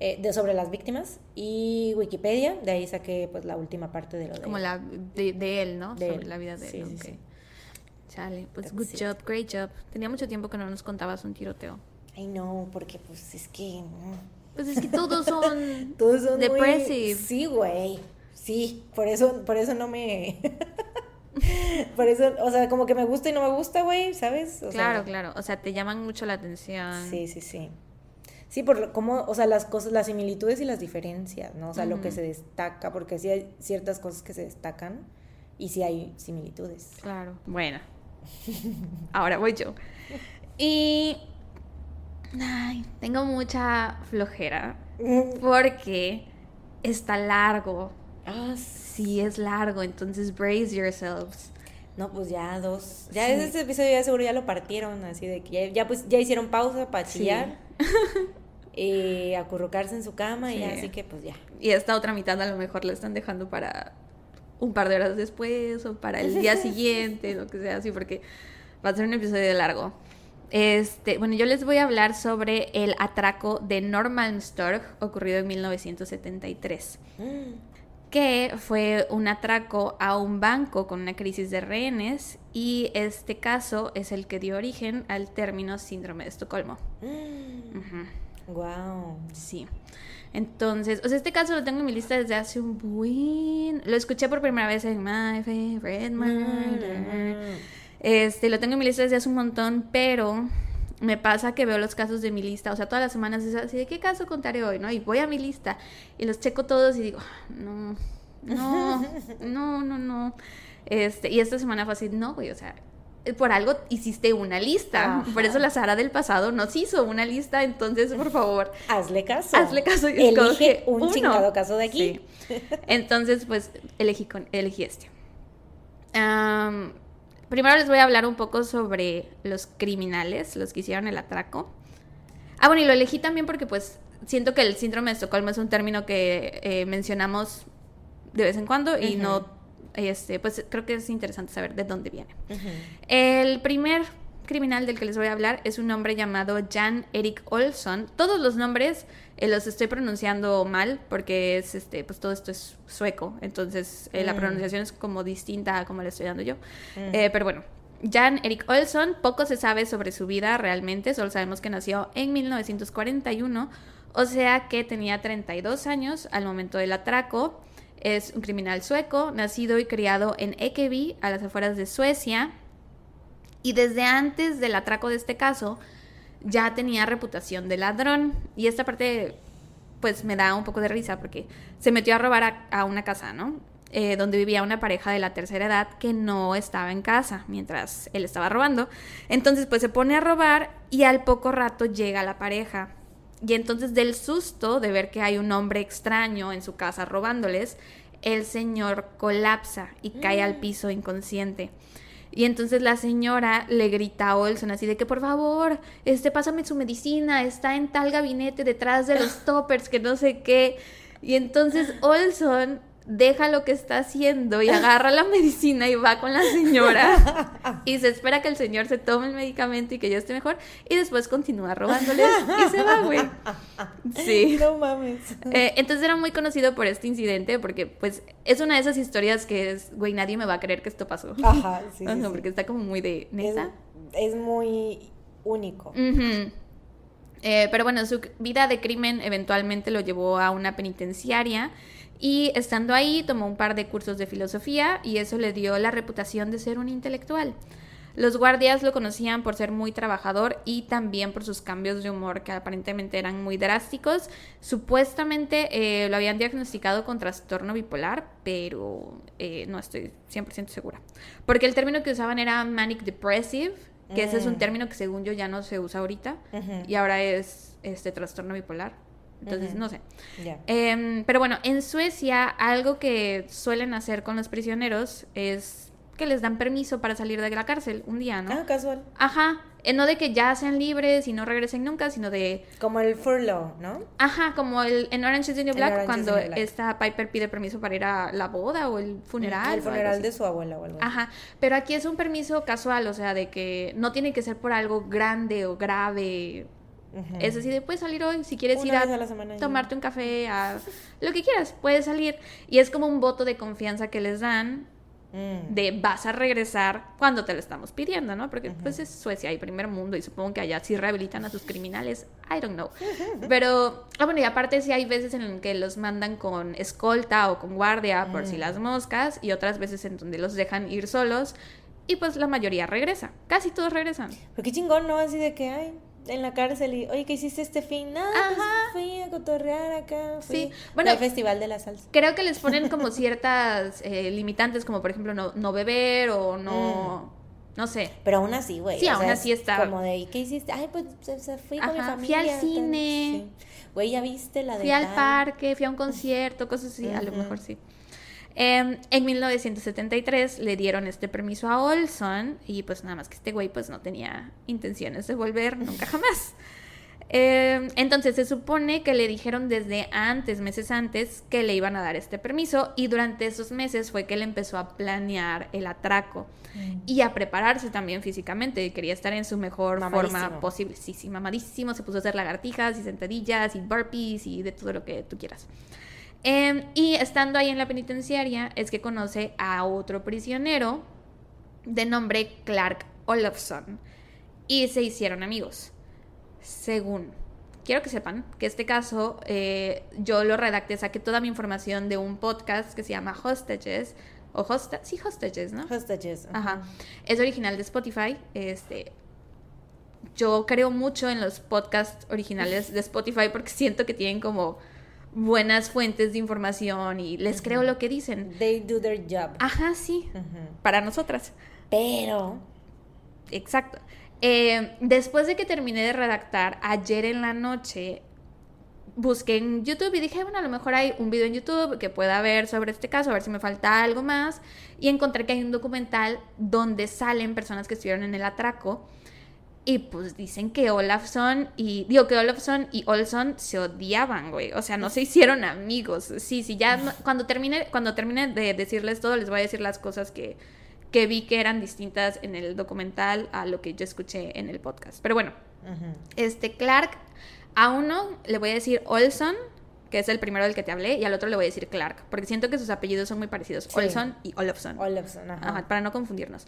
Eh, de, sobre las víctimas y Wikipedia, de ahí saqué pues la última parte de lo de Como la de, él, ¿no? sobre la vida de él. Sí, Chale, pues good job, great job. Tenía mucho tiempo que no nos contabas un tiroteo. Ay, no, porque pues es que... Pues es que todos son... todos son depressive. Sí, güey. Sí, por eso, por eso no me... por eso, o sea, como que me gusta y no me gusta, güey, ¿sabes? claro, claro. O sea, te llaman mucho la atención. Sí, sí, sí. Sí, por cómo, o sea, las cosas, las similitudes y las diferencias, ¿no? O sea, lo que se destaca, porque sí hay ciertas cosas que se destacan y sí hay similitudes. Claro. Bueno. Ahora voy yo. Y. Ay, tengo mucha flojera. Porque está largo. Ah, Sí, es largo. Entonces, brace yourselves. No, pues ya dos. Ya Sí. ese episodio ya seguro ya lo partieron, así de que ya, ya, pues ya hicieron pausa para Sí. chillar. y acurrucarse en su cama y Sí. así que pues ya. Y esta otra mitad a lo mejor la están dejando para un par de horas después o para el día siguiente, lo que sea así, porque va a ser un episodio largo. Este, bueno, yo les voy a hablar sobre el atraco de Normanstorg ocurrido en 1973, que fue un atraco a un banco con una crisis de rehenes y este caso es el que dio origen al término síndrome de Estocolmo. Wow. Sí. Entonces, o sea, este caso lo tengo en mi lista desde hace un buen... Lo escuché por primera vez en My Favorite Murder. Este, lo tengo en mi lista desde hace un montón, pero me pasa que veo los casos de mi lista, o sea, todas las semanas es así, ¿de qué caso contaré hoy? ¿no? Y voy a mi lista y los checo todos y digo, "Ah, no, no, no, no, no. Este, y esta semana fue así, no, güey, o sea, por algo hiciste una lista. Ajá. Por eso la Sara del pasado nos hizo una lista, entonces, por favor, Hazle caso. hazle caso y Elige un uno. chingado caso de aquí. Sí. Entonces, pues elegí, con, elegí este. Primero les voy a hablar un poco sobre los criminales, los que hicieron el atraco. Ah, bueno, y lo elegí también porque pues siento que el síndrome de Estocolmo es un término que eh, mencionamos de vez en cuando y no, este, pues creo que es interesante saber de dónde viene. El primer criminal del que les voy a hablar es un hombre llamado Jan Erik Olsson. Todos los nombres eh, los estoy pronunciando mal porque es este, pues todo esto es sueco, entonces eh, la Mm. pronunciación es como distinta a como la estoy dando yo. Mm. Eh, pero bueno, Jan Erik Olsson, poco se sabe sobre su vida realmente, solo sabemos que nació en 1941, o sea que tenía 32 años al momento del atraco. Es un criminal sueco, nacido y criado en Ekeby, a las afueras de Suecia. Y desde antes del atraco de este caso, ya tenía reputación de ladrón. Y esta parte, pues me da un poco de risa porque se metió a robar a, a una casa, ¿no? Eh, donde vivía una pareja de la tercera edad que no estaba en casa mientras él estaba robando. Entonces, pues se pone a robar y al poco rato llega la pareja. Y entonces del susto de ver que hay un hombre extraño en su casa robándoles, el señor colapsa y cae al piso inconsciente. Y entonces la señora le grita a Olson así de que por favor, este, pásame su medicina, está en tal gabinete detrás de los toppers, que no sé qué. Y entonces Olson deja lo que está haciendo y agarra la medicina y va con la señora y se espera que el señor se tome el medicamento y que ya esté mejor y después continúa robándoles y se va, güey. Sí. No mames. Eh, entonces era muy conocido por este incidente porque pues es una de esas historias que es, güey, nadie me va a creer que esto pasó. Ajá, sí, sí, Ajá, sí. Porque está como muy de neta. es muy único. Eh, pero bueno, su vida de crimen eventualmente lo llevó a una penitenciaria y estando ahí tomó un par de cursos de filosofía y eso le dio la reputación de ser un intelectual. Los guardias lo conocían por ser muy trabajador y también por sus cambios de humor que aparentemente eran muy drásticos. Supuestamente eh, lo habían diagnosticado con trastorno bipolar, pero eh, no estoy 100% segura. Porque el término que usaban era manic depressive, que ese es un Mm. término que según yo ya no se usa ahorita Ujú. y ahora es este trastorno bipolar. Entonces, no sé. Ya. Em, pero bueno, en Suecia algo que suelen hacer con los prisioneros es que les dan permiso para salir de la cárcel un día, ¿no? Ah, casual. Ajá, eh, no de que ya sean libres y no regresen nunca, sino de, Como el furlough, ¿no? ajá, como el, en Orange is the New Black, cuando Black. esta Piper pide permiso para ir a la boda o el funeral. El funeral de su abuela o algo así. Ajá, pero aquí es un permiso casual, o sea, de que no tiene que ser por algo grande o grave. Ujú. Es así de puedes salir hoy si quieres Una ir a, semana tomarte un café, a lo que quieras, puedes salir. Y es como un voto de confianza que les dan Mm. de vas a regresar cuando te lo estamos pidiendo, ¿no? Porque pues es Suecia y primer mundo y supongo que allá sí rehabilitan a sus criminales, I don't know. Pero, ah, bueno, y aparte sí hay veces en que los mandan con escolta o con guardia por si Mm. las moscas y otras veces en donde los dejan ir solos y pues la mayoría regresa, casi todos regresan. Pero qué chingón, ¿no? Así de que, ay, en la cárcel y, oye, ¿qué hiciste este fin? Nada, pues Ajá. fui a cotorrear acá. Fui Sí, bueno- al Festival de la Salsa. Creo que les ponen como ciertas eh, limitantes, como por ejemplo no, no beber o no... No sé. Pero aún así, güey. Sí, o aún sea, así es está. Como de, ¿y qué hiciste? Ay, pues o sea, fui con mi Ajá, familia. fui al tal". cine. Sí. Güey, ¿ya viste la de Fui al parque, fui a un concierto, cosas así, a lo mejor sí. Em, en 1973 le dieron este permiso a Olson y pues nada más que este güey pues no tenía intenciones de volver nunca jamás. Em, entonces se supone que le dijeron desde antes, meses antes, que le iban a dar este permiso y durante esos meses fue que él empezó a planear el atraco Mm. y a prepararse también físicamente. Quería estar en su mejor Mamadísimo. forma posible. Sí, sí, mamadísimo. Se puso a hacer lagartijas y sentadillas y burpees y de todo lo que tú quieras. Em, y estando ahí en la penitenciaria es que conoce a otro prisionero de nombre Clark Olofsson y se hicieron amigos. Según. Quiero que sepan que este caso eh, yo lo redacté, saqué toda mi información de un podcast que se llama Hostages. O hosta sí, Hostages, ¿no? Hostages. Ajá. Es original de Spotify. Este, yo creo mucho en los podcasts originales de Spotify porque siento que tienen como buenas fuentes de información y les creo lo que dicen. They do their job. Ajá, sí. Para nosotras. Pero. Exacto. Eh, después de que terminé de redactar ayer en la noche, busqué en YouTube y dije, bueno, a lo mejor hay un video en YouTube que pueda ver sobre este caso, a ver si me falta algo más. Y encontré que hay un documental donde salen personas que estuvieron en el atraco. Y pues dicen que Olafson y. Digo que Olafson y Olson se odiaban, güey. O sea, no se hicieron amigos. Sí, sí, ya no- cuando termine, cuando termine de decirles todo, les voy a decir las cosas que, que vi que eran distintas en el documental a lo que yo escuché en el podcast. Pero bueno, este Clark, a uno le voy a decir Olson, que es el primero del que te hablé, y al otro le voy a decir Clark, porque siento que sus apellidos son muy parecidos, Sí. Olson y Olofsson. Olofsson, ajá. Ajá, para no confundirnos.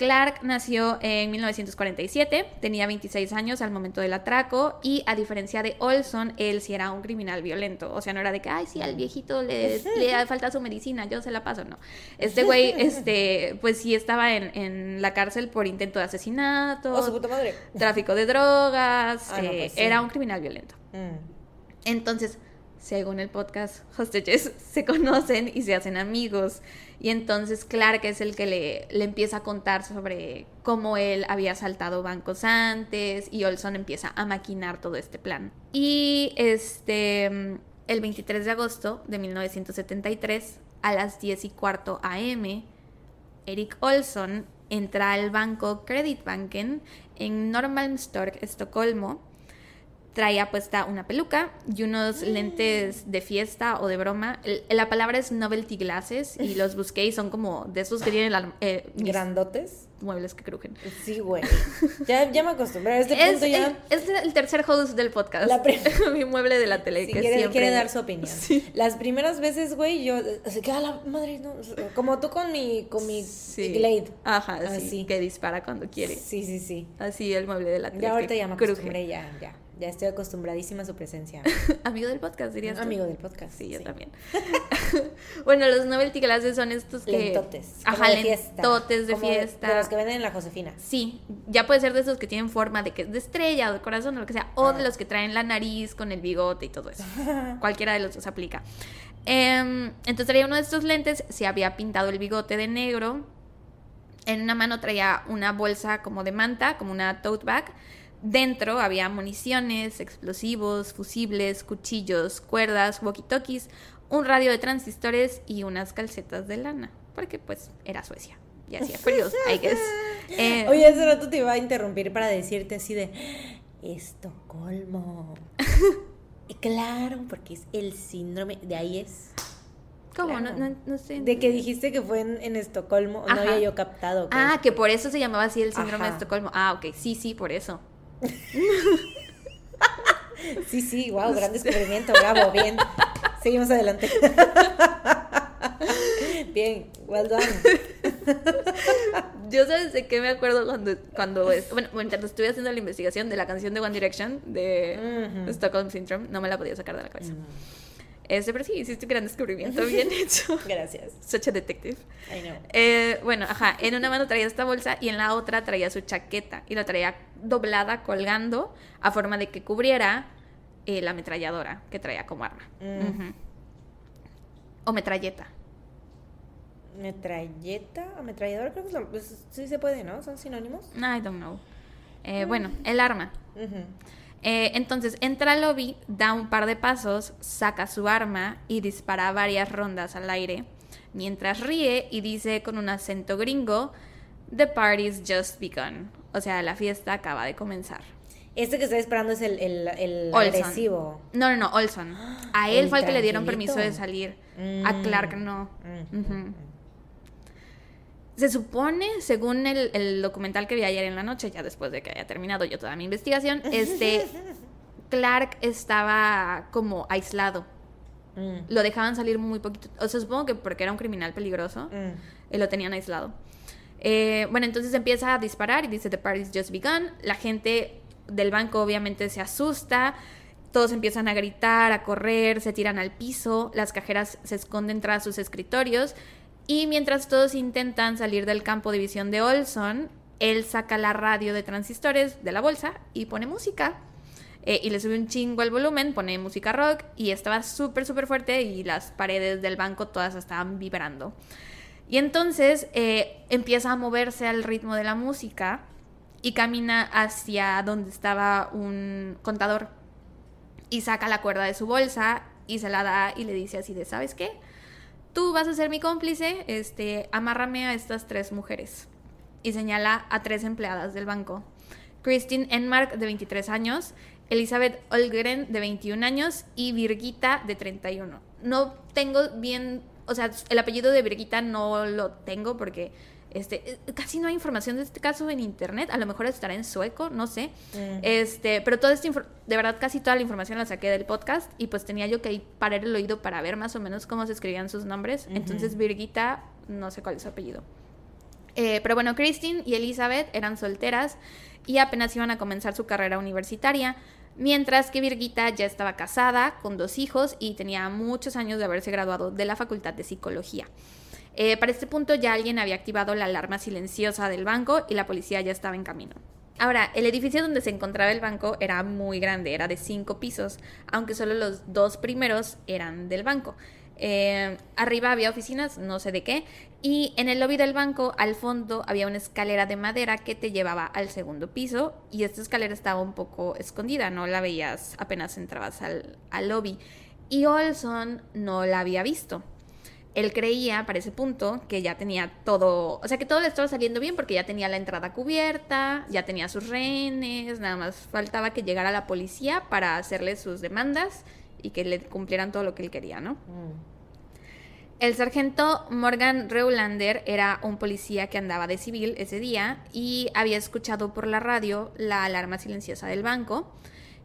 Clark nació en 1947, tenía 26 años al momento del atraco y a diferencia de Olson, él sí era un criminal violento. O sea, no era de que, ay, sí, al viejito le, le falta su medicina, yo se la paso, no. Este güey, este, pues sí estaba en, en la cárcel por intento de asesinato, Oh, su puta madre. tráfico de drogas, Ah, no, eh, pues sí. era un criminal violento. Mm. Entonces, según el podcast Hostages, se conocen y se hacen amigos. Y entonces Clark es el que le, le empieza a contar sobre cómo él había asaltado bancos antes y Olson empieza a maquinar todo este plan. Y este, el 23 de agosto de 1973, a las 10 y cuarto AM, Eric Olson entra al banco Creditbanken en Norrmalmstorg, Estocolmo. Traía puesta una peluca y unos lentes de fiesta o de broma. La palabra es novelty glasses y los busqué y son como de esos que tienen la- eh, ¿Grandotes? muebles que crujen. Sí, güey. Ya, ya me acostumbré. A este Es, punto ya. el, es el tercer host del podcast. La Mi mueble de la tele. Que quiere, siempre... quiere dar su opinión. Sí. Las primeras veces, güey, yo así que a la madre, no, como tú con mi con mi Sí. Glade. Ajá, sí, Así. que dispara cuando quiere. Sí, sí, sí. Así el mueble de la tele. Ya ahorita que ya me cruje. acostumbré, ya, ya. Ya estoy acostumbradísima a su presencia. Amigo del podcast, dirías tú? Amigo del podcast. Sí, yo también. bueno, los novelty glasses son estos que... Lentotes. Ajá, de fiesta. lentotes de Como fiesta. De los que venden en la Josefina. Sí, ya puede ser de esos que tienen forma de que de estrella o de corazón o lo que sea, o de los que traen la nariz con el bigote y todo eso. Cualquiera de los dos aplica. Em, entonces traía uno de estos lentes, se había pintado el bigote de negro. En una mano traía una bolsa como de manta, como una tote bag. Dentro había municiones, explosivos, fusibles, cuchillos, cuerdas, walkie-talkies, un radio de transistores y unas calcetas de lana. Porque pues era Suecia y hacía frío, I guess. Eh, Oye, hace rato te iba a interrumpir para decirte así de Estocolmo. Claro, porque es el síndrome, de ahí es. ¿Cómo? claro. No, no, no sé. De que dijiste que fue en, en Estocolmo, no había yo captado. Ah, que por eso se llamaba así el síndrome de. Estocolmo. Ah, ok, sí, sí, por eso. Sí, sí, wow, gran descubrimiento, bravo, bien. Seguimos adelante. Bien, well done. Yo sabes de qué me acuerdo cuando, cuando es, bueno, mientras estuve haciendo la investigación de la canción de One Direction de. Stockholm Syndrome, no me la podía sacar de la cabeza. Este, pero sí, hiciste un gran descubrimiento, bien hecho. Gracias. Such a detective. I know. Eh, bueno, ajá, en una mano traía esta bolsa y en la otra traía su chaqueta y la traía doblada, colgando, a forma de que cubriera eh, la ametralladora que traía como arma. Mm. O metralleta. Metralleta, ametralladora, creo que lo- pues, sí se puede, ¿no? Son sinónimos. I don't know. Eh, bueno, el arma. Ujú. Eh, entonces entra al lobby, da un par de pasos, saca su arma y dispara varias rondas al aire, mientras ríe y dice con un acento gringo, The party's just begun. O sea, la fiesta acaba de comenzar. Este que estoy esperando es el, el, el agresivo. No, no, no, Olson. A él fue el que le dieron permiso de salir. A Mm. Clark no. Mm. Se supone, según el, el documental que vi ayer en la noche, ya después de que haya terminado yo toda mi investigación, este Clark estaba como aislado. Mm, Lo dejaban salir muy poquito. O sea, supongo que porque era un criminal peligroso, mm. eh, lo tenían aislado. Eh, bueno, entonces empieza a disparar y dice The party's just begun. La gente del banco obviamente se asusta. Todos empiezan a gritar, a correr, se tiran al piso. Las cajeras se esconden tras sus escritorios. Y mientras todos intentan salir del campo de visión de Olson, él saca la radio de transistores de la bolsa y pone música. Eh, y le sube un chingo el volumen, pone música rock y estaba súper, súper fuerte y las paredes del banco todas estaban vibrando. Y entonces eh, empieza a moverse al ritmo de la música y camina hacia donde estaba un contador y saca la cuerda de su bolsa y se la da y le dice así de, ¿sabes qué? Tú vas a ser mi cómplice, este, amárrame a estas tres mujeres. Y señala a tres empleadas del banco. Christine Enmark, de 23 años, Elizabeth Olgren, de 21 años, y Virgita, de 31. No tengo bien, o sea, el apellido de Virgita no lo tengo porque este, eh, casi no hay información de este caso en internet. A lo mejor estará en sueco, no sé. Mm. Este, pero toda esta de verdad casi toda la información la saqué del podcast y pues tenía yo que parar el oído para ver más o menos cómo se escribían sus nombres. Entonces Virgita, no sé cuál es su apellido. Eh, pero bueno, Christine y Elizabeth eran solteras y apenas iban a comenzar su carrera universitaria, mientras que Virgita ya estaba casada, con dos hijos y tenía muchos años de haberse graduado de la Facultad de Psicología. Eh, para este punto ya alguien había activado la alarma silenciosa del banco y la policía ya estaba en camino. Ahora, el edificio donde se encontraba el banco era muy grande, era de cinco pisos, aunque solo los dos primeros eran del banco. Eh, arriba había oficinas, no sé de qué, y en el lobby del banco, al fondo, había una escalera de madera que te llevaba al segundo piso, y esta escalera estaba un poco escondida, no la veías apenas entrabas al, al lobby. Y Olson no la había visto él creía para ese punto que ya tenía todo, o sea que todo le estaba saliendo bien porque ya tenía la entrada cubierta, ya tenía sus rehenes, nada más faltaba que llegara la policía para hacerle sus demandas y que le cumplieran todo lo que él quería, ¿no? Mm. El sargento Morgan Reulander era un policía que andaba de civil ese día y había escuchado por la radio la alarma silenciosa del banco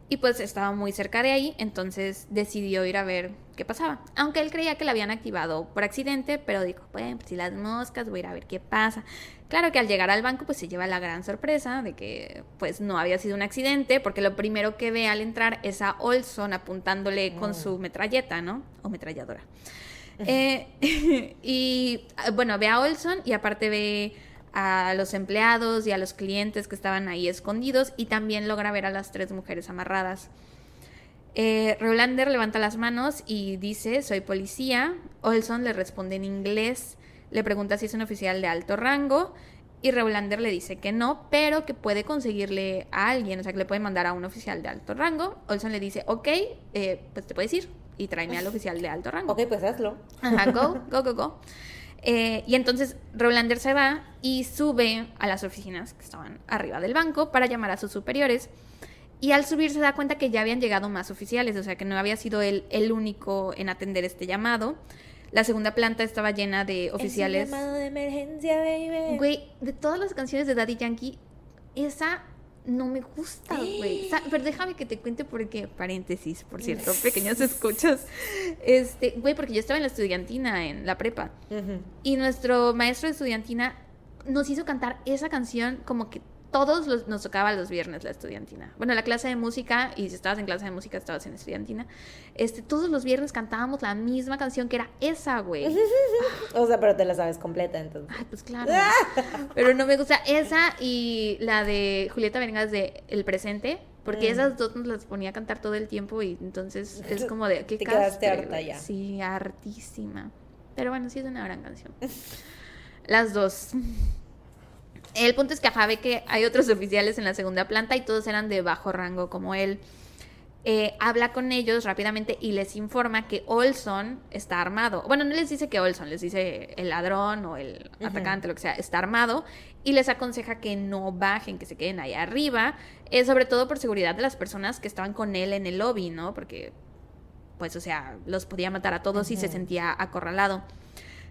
y pues estaba muy cerca de ahí, entonces decidió ir a ver qué pasaba. Aunque él creía que la habían activado por accidente, pero dijo, bueno, pues si las moscas, voy a ir a ver qué pasa. Claro que al llegar al banco pues se lleva la gran sorpresa de que pues no había sido un accidente, porque lo primero que ve al entrar es a Olson apuntándole con Mm. su metralleta, ¿no? O metralladora. Eh, y ah, bueno, ve a Olson y aparte ve a los empleados y a los clientes que estaban ahí escondidos y también logra ver a las tres mujeres amarradas. Eh, Rolander levanta las manos y dice, soy policía. Olson le responde en inglés, le pregunta si es un oficial de alto rango y Rolander le dice que no, pero que puede conseguirle a alguien, o sea, que le puede mandar a un oficial de alto rango. Olson le dice, ok, eh, pues te puedes ir y tráeme al oficial de alto rango. Ok, pues hazlo. Ajá, go, go, go, go. Eh, y entonces Rolander se va y sube a las oficinas que estaban arriba del banco para llamar a sus superiores. Y al subir se da cuenta que ya habían llegado más oficiales, o sea que no había sido él el único en atender este llamado. La segunda planta estaba llena de oficiales. Es un llamado de emergencia, baby. Güey, de todas las canciones de Daddy Yankee, esa no me gusta, güey. Pero déjame que te cuente porque, paréntesis, por cierto, pequeños escuchas. Este, güey, porque yo estaba en la estudiantina, en la prepa. Ujú. Y nuestro maestro de estudiantina nos hizo cantar esa canción como que todos los, nos tocaba los viernes la estudiantina. Bueno, la clase de música, y si estabas en clase de música, estabas en estudiantina. Este, todos los viernes cantábamos la misma canción que era esa, güey. o sea, pero te la sabes completa, entonces. Ay, pues claro. pero no me gusta esa y la de Julieta Venegas de El Presente. Porque mm. esas dos nos las ponía a cantar todo el tiempo y entonces es como de... ¿qué Te quedaste harta ya. Sí, hartísima. Pero bueno, sí es una gran canción. Las dos. El punto es que ajá, ve que hay otros oficiales en la segunda planta y todos eran de bajo rango como él. Eh, habla con ellos rápidamente y les informa que Olson está armado. Bueno, no les dice que Olson, les dice el ladrón o el atacante, lo que sea, está armado y les aconseja que no bajen, que se queden ahí arriba, eh, sobre todo por seguridad de las personas que estaban con él en el lobby, ¿no? Porque, pues, o sea, los podía matar a todos y se sentía acorralado.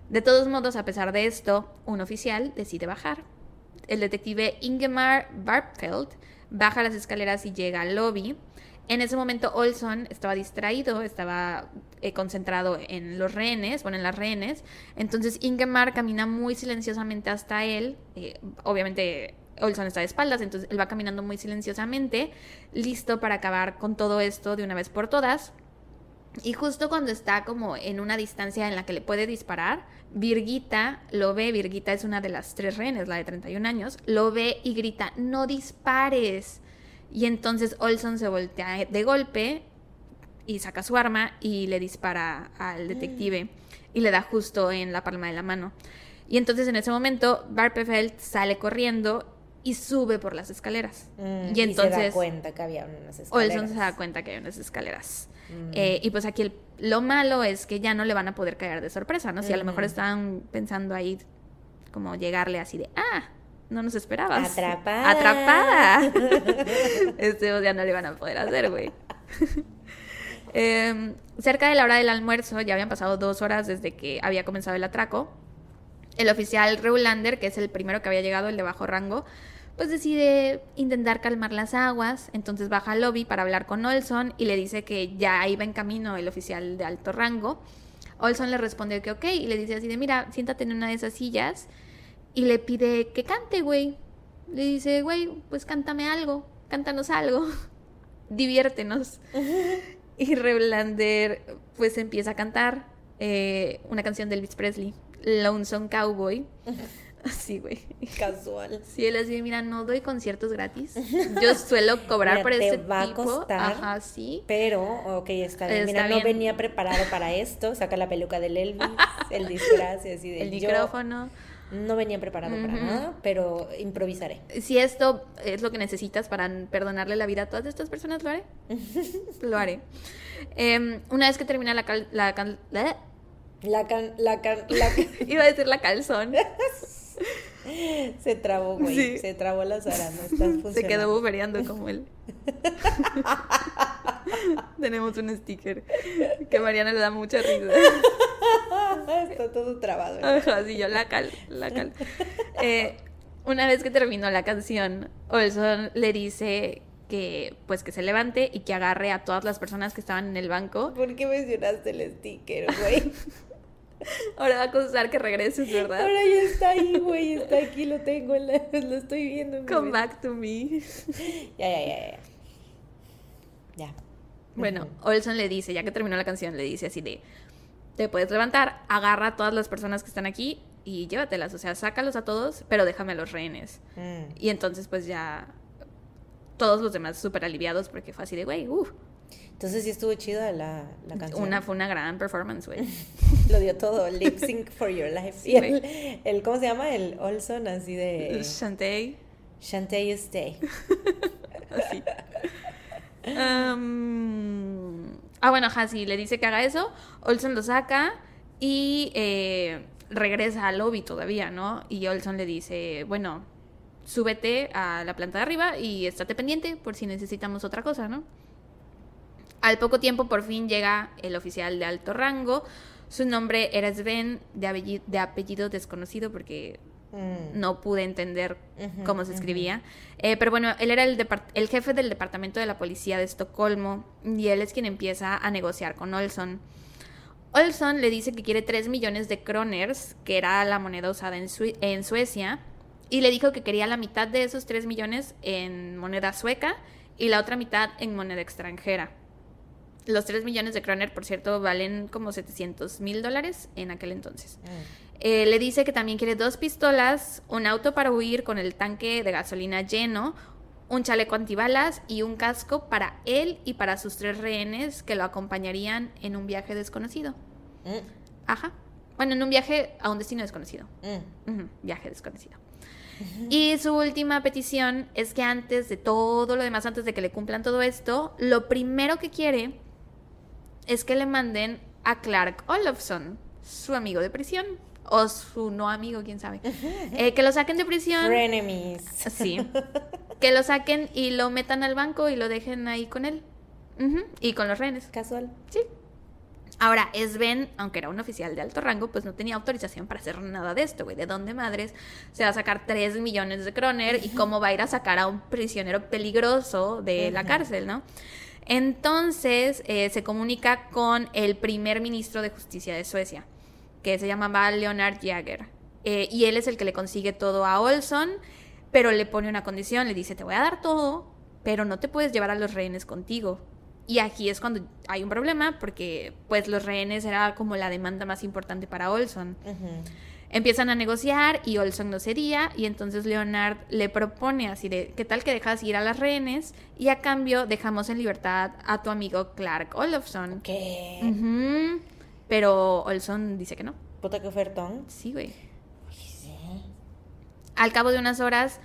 De todos modos, a pesar de esto, un oficial decide bajar el detective Ingemar Barpfeld baja las escaleras y llega al lobby. En ese momento Olson estaba distraído, estaba eh, concentrado en los rehenes, bueno, en las rehenes. Entonces Ingemar camina muy silenciosamente hasta él. Eh, obviamente Olson está de espaldas, entonces él va caminando muy silenciosamente, listo para acabar con todo esto de una vez por todas. Y justo cuando está como en una distancia en la que le puede disparar, Virgita lo ve, Virgita es una de las tres rehenes, la de 31 años, lo ve y grita, no dispares. Y entonces Olson se voltea de golpe y saca su arma y le dispara al detective y le da justo en la palma de la mano. Y entonces en ese momento Barpefeld sale corriendo y sube por las escaleras. Mm, y entonces se da cuenta que había unas escaleras. Olson se da cuenta que hay unas escaleras. Mm. Eh, y pues aquí lo malo es que ya no le van a poder caer de sorpresa, ¿no? Si a lo mejor estaban pensando ahí como llegarle así de, ah, no nos esperabas. Atrapada. Atrapada. este ya no le van a poder hacer, güey. Em, cerca de la hora del almuerzo, ya habían pasado dos horas desde que había comenzado el atraco. El oficial Reulander, que es el primero que había llegado, el de bajo rango, pues decide intentar calmar las aguas, entonces baja al lobby para hablar con Olson y le dice que ya iba en camino el oficial de alto rango. Olson le responde que ok y le dice así de mira, siéntate en una de esas sillas y le pide que cante, güey. Le dice, güey, pues cántame algo, cántanos algo, diviértenos. y Reblander pues empieza a cantar eh, una canción de Elvis Presley, Lonesome Cowboy. Así, güey. Casual. Sí, él así, mira, no doy conciertos gratis. Yo suelo cobrar por ese va A costar, Ajá, sí. Pero, ok, está bien. mira, no venía preparado para esto. Saca la peluca del Elvis, el disfraz y así de. El micrófono. No venía preparado para nada, pero improvisaré. Si esto es lo que necesitas para perdonarle la vida a todas estas personas, lo haré. lo haré. Em, una vez que termina la, la, la, la, can, la, can, la Iba a decir la calzón. Se trabó, güey. Se trabó la Sara, Se quedó buferiando como él. Tenemos un sticker que a Mariana le da mucha risa. Está todo trabado. Ajá, sí, yo la cal, la cal. Eh, una vez que terminó la canción, Olson le dice que pues que se levante y que agarre a todas las personas que estaban en el banco. ¿Por qué mencionaste el sticker, güey? Ahora va a costar que regreses, ¿verdad? Ahora ya está ahí, güey, está aquí, lo tengo, lo estoy viendo. Come back to me. Ya, ya, ya, ya. Ya. Bueno, Olson le dice, ya que terminó la canción, le dice así de, te puedes levantar, agarra a todas las personas que están aquí y llévatelas, o sea, sácalos a todos, pero déjame a los rehenes. Mm. Y entonces pues ya todos los demás súper aliviados porque fue así de, güey, uff. Entonces sí estuvo chida la, la canción. Una, fue una gran performance, güey. Lo dio todo, lip sync for your life. y el, ¿cómo se llama? El Olson, así de... Shantae you stay. así. Um, ah, bueno, sí, le dice que haga eso. Olson lo saca y eh, regresa al lobby todavía, ¿no? Y Olson le dice, bueno, súbete a la planta de arriba y estate pendiente por si necesitamos otra cosa, ¿no? Al poco tiempo por fin llega el oficial de alto rango. Su nombre era Sven, de apellido, desconocido porque mm. no pude entender cómo se escribía. Eh, pero bueno, él era el, el, jefe del departamento de la policía de Estocolmo y él es quien empieza a negociar con Olson. Olson le dice que quiere 3 millones de kroners, que era la moneda usada en, en Suecia, y le dijo que quería la mitad de esos 3 millones en moneda sueca y la otra mitad en moneda extranjera. Los 3 millones de kroner, por cierto, valen como 700 mil dólares en aquel entonces. Mm. Eh, le dice que también quiere dos pistolas, un auto para huir con el tanque de gasolina lleno, un chaleco antibalas y un casco para él y para sus tres rehenes que lo acompañarían en un viaje desconocido. Mm, Ajá. Bueno, en un viaje a un destino desconocido. mm. Viaje desconocido. Y su última petición es que antes de todo lo demás, antes de que le cumplan todo esto, lo primero que quiere es que le manden a Clark Olofsson, su amigo de prisión, o su no amigo, quién sabe, Eh, que lo saquen de prisión. Frenemies. Sí. Que lo saquen y lo metan al banco y lo dejen ahí con él. Y con los rehenes. Casual. Sí. Ahora, Sven, aunque era un oficial de alto rango, pues no tenía autorización para hacer nada de esto, güey. ¿De dónde madres se va a sacar 3 millones de kroner y cómo va a ir a sacar a un prisionero peligroso de la cárcel, no? Entonces eh, se comunica con el primer ministro de justicia de Suecia, que se llamaba Leonard Jagger. Eh, y él es el que le consigue todo a Olson, pero le pone una condición, le dice, te voy a dar todo, pero no te puedes llevar a los rehenes contigo. Y aquí es cuando hay un problema, porque pues los rehenes era como la demanda más importante para Olson. Empiezan a negociar y Olson no cedía y entonces Leonard le propone así de, ¿qué tal que dejas ir a las rehenes y a cambio dejamos en libertad a tu amigo Clark Olofsson? ¿Qué? Pero Olson dice que no. Puta que ofertón. Sí, güey. Sí. Al cabo de unas horas,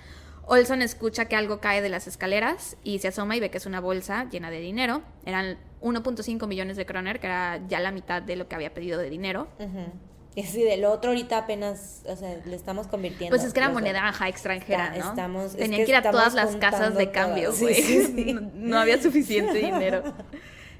Olson escucha que algo cae de las escaleras y se asoma y ve que es una bolsa llena de dinero. Eran 1.5 millones de kroner, que era ya la mitad de lo que había pedido de dinero. Ujú. Y así del otro ahorita apenas, o sea, le estamos convirtiendo. Pues es que era moneda ajá, extranjera, Está- ¿no? estamos- es Tenían que que ir a todas las casas de cambio. Sí, güey. sí, sí. No, no había suficiente dinero.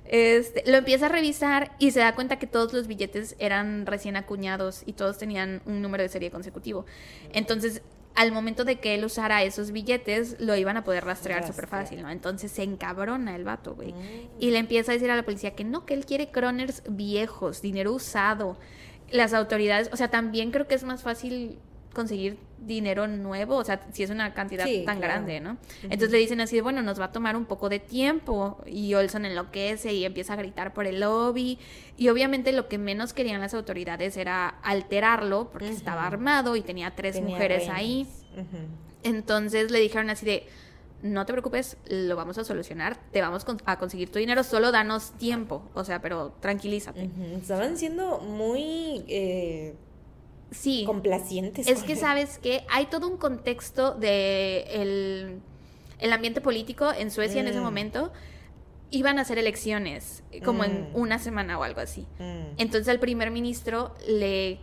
Este, lo empieza a revisar y se da cuenta que todos los billetes eran recién acuñados y todos tenían un número de serie consecutivo. Entonces, al momento de que él usara esos billetes, lo iban a poder rastrear súper fácil, ¿no? Entonces se encabrona el vato, güey. Mm. Y le empieza a decir a la policía que no, que él quiere croners viejos, dinero usado. Las autoridades, o sea, también creo que es más fácil conseguir dinero nuevo, o sea, si es una cantidad Sí, tan claro. grande, ¿no? Entonces le dicen así, de, bueno, nos va a tomar un poco de tiempo y Olson enloquece y empieza a gritar por el lobby y obviamente lo que menos querían las autoridades era alterarlo porque estaba armado y tenía tres Tenía mujeres ahí. Entonces le dijeron así de, no te preocupes, lo vamos a solucionar, te vamos a conseguir tu dinero, solo danos tiempo, o sea, pero tranquilízate. Estaban siendo muy eh, Sí, complacientes. es que él. sabes que hay todo un contexto de el, el ambiente político en Suecia en ese Mm. momento. Iban a hacer elecciones, como en Mm. una semana o algo así. Mm. Entonces al primer ministro le,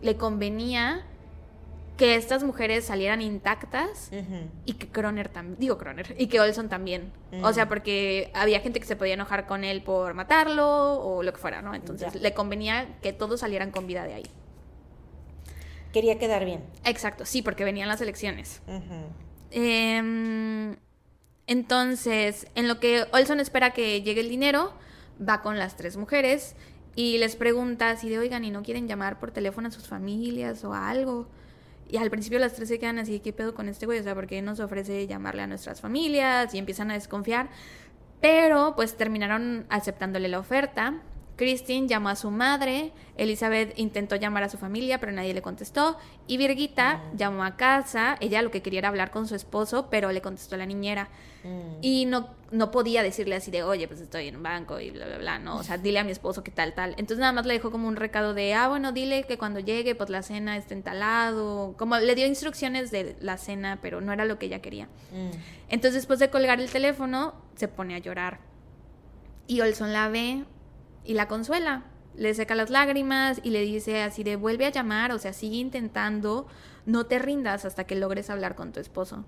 le convenía que estas mujeres salieran intactas y que Croner también, digo Croner, y que Olson también. O sea, porque había gente que se podía enojar con él por matarlo o lo que fuera, ¿no? Entonces Ya. le convenía que todos salieran con vida de ahí. Quería quedar bien. Exacto, sí, porque venían las elecciones. Em, entonces, en lo que Olson espera que llegue el dinero, va con las tres mujeres y les pregunta si de, oigan, ¿y no quieren llamar por teléfono a sus familias o algo? Y al principio las tres se quedan así, ¿qué pedo con este güey? O sea, ¿por qué nos ofrece llamarle a nuestras familias? Y empiezan a desconfiar. Pero pues terminaron aceptándole la oferta. Christine llamó a su madre, Elizabeth intentó llamar a su familia, pero nadie le contestó. Y Virgita Mm. llamó a casa, ella lo que quería era hablar con su esposo, pero le contestó la niñera. Mm. Y no, no podía decirle así de, oye, pues estoy en un banco y bla, bla, bla, no, o sea, dile a mi esposo que tal, tal. Entonces nada más le dejó como un recado de, ah, bueno, dile que cuando llegue, pues la cena esté entalado. Como le dio instrucciones de la cena, pero no era lo que ella quería. Mm. Entonces después de colgar el teléfono, se pone a llorar. Y Olson la ve y la consuela. Le seca las lágrimas y le dice así de vuelve a llamar, o sea, sigue intentando, no te rindas hasta que logres hablar con tu esposo.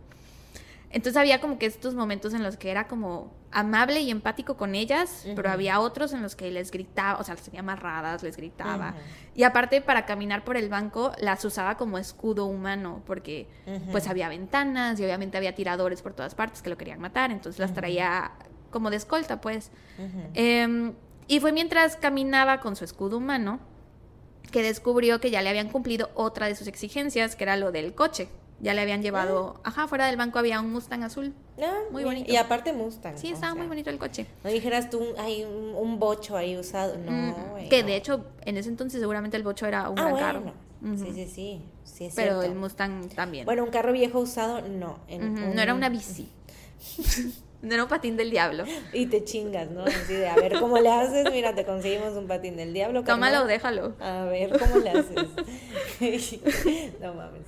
Entonces había como que estos momentos en los que era como amable y empático con ellas, pero había otros en los que les gritaba, o sea, las tenía amarradas, les gritaba. Y aparte para caminar por el banco las usaba como escudo humano, porque pues había ventanas y obviamente había tiradores por todas partes que lo querían matar, entonces las traía como de escolta, pues. Y fue mientras caminaba con su escudo humano que descubrió que ya le habían cumplido otra de sus exigencias, que era lo del coche. Ya le habían llevado, ajá, fuera del banco había un Mustang azul. Ah, Muy bonito. Y aparte Mustang. Sí, estaba sea, muy bonito el coche. No dijeras tú, hay un, un bocho ahí usado. No, Mm, que de hecho, en ese entonces seguramente el bocho era un Ah, gran bueno. carro. Ujú. Sí, sí, sí. Sí, es Pero cierto. el Mustang también. Bueno, un carro viejo usado, no. en Ujú, un- No era una bici. no era un patín del diablo. Y te chingas, ¿no? Así de, a ver cómo le haces. Mira, te conseguimos un patín del diablo. Tómalo, carnal. déjalo. A ver cómo le haces. no mames.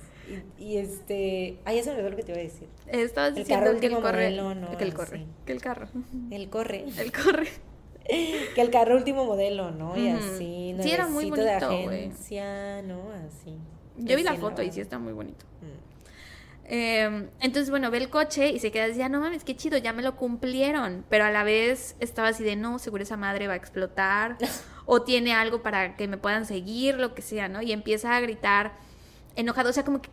Y, y este. Ya se me olvidó lo que te iba a decir. Estabas El diciendo que el corre. modelo, no, que el corre. sí. Que el carro. Él corre. El corre. Que el carro último modelo, ¿no? Y así. Sí, era muy bonito, de agencia, ¿no? Así. Yo vi la foto y sí está muy bonito. Mm. Eh, entonces, bueno, ve el coche y se queda así, "Ah, no mames, qué chido, ya me lo cumplieron. Pero a la vez estaba así de, no, seguro esa madre va a explotar. o tiene algo para que me puedan seguir, lo que sea, ¿no? Y empieza a gritar enojado. O sea, como que,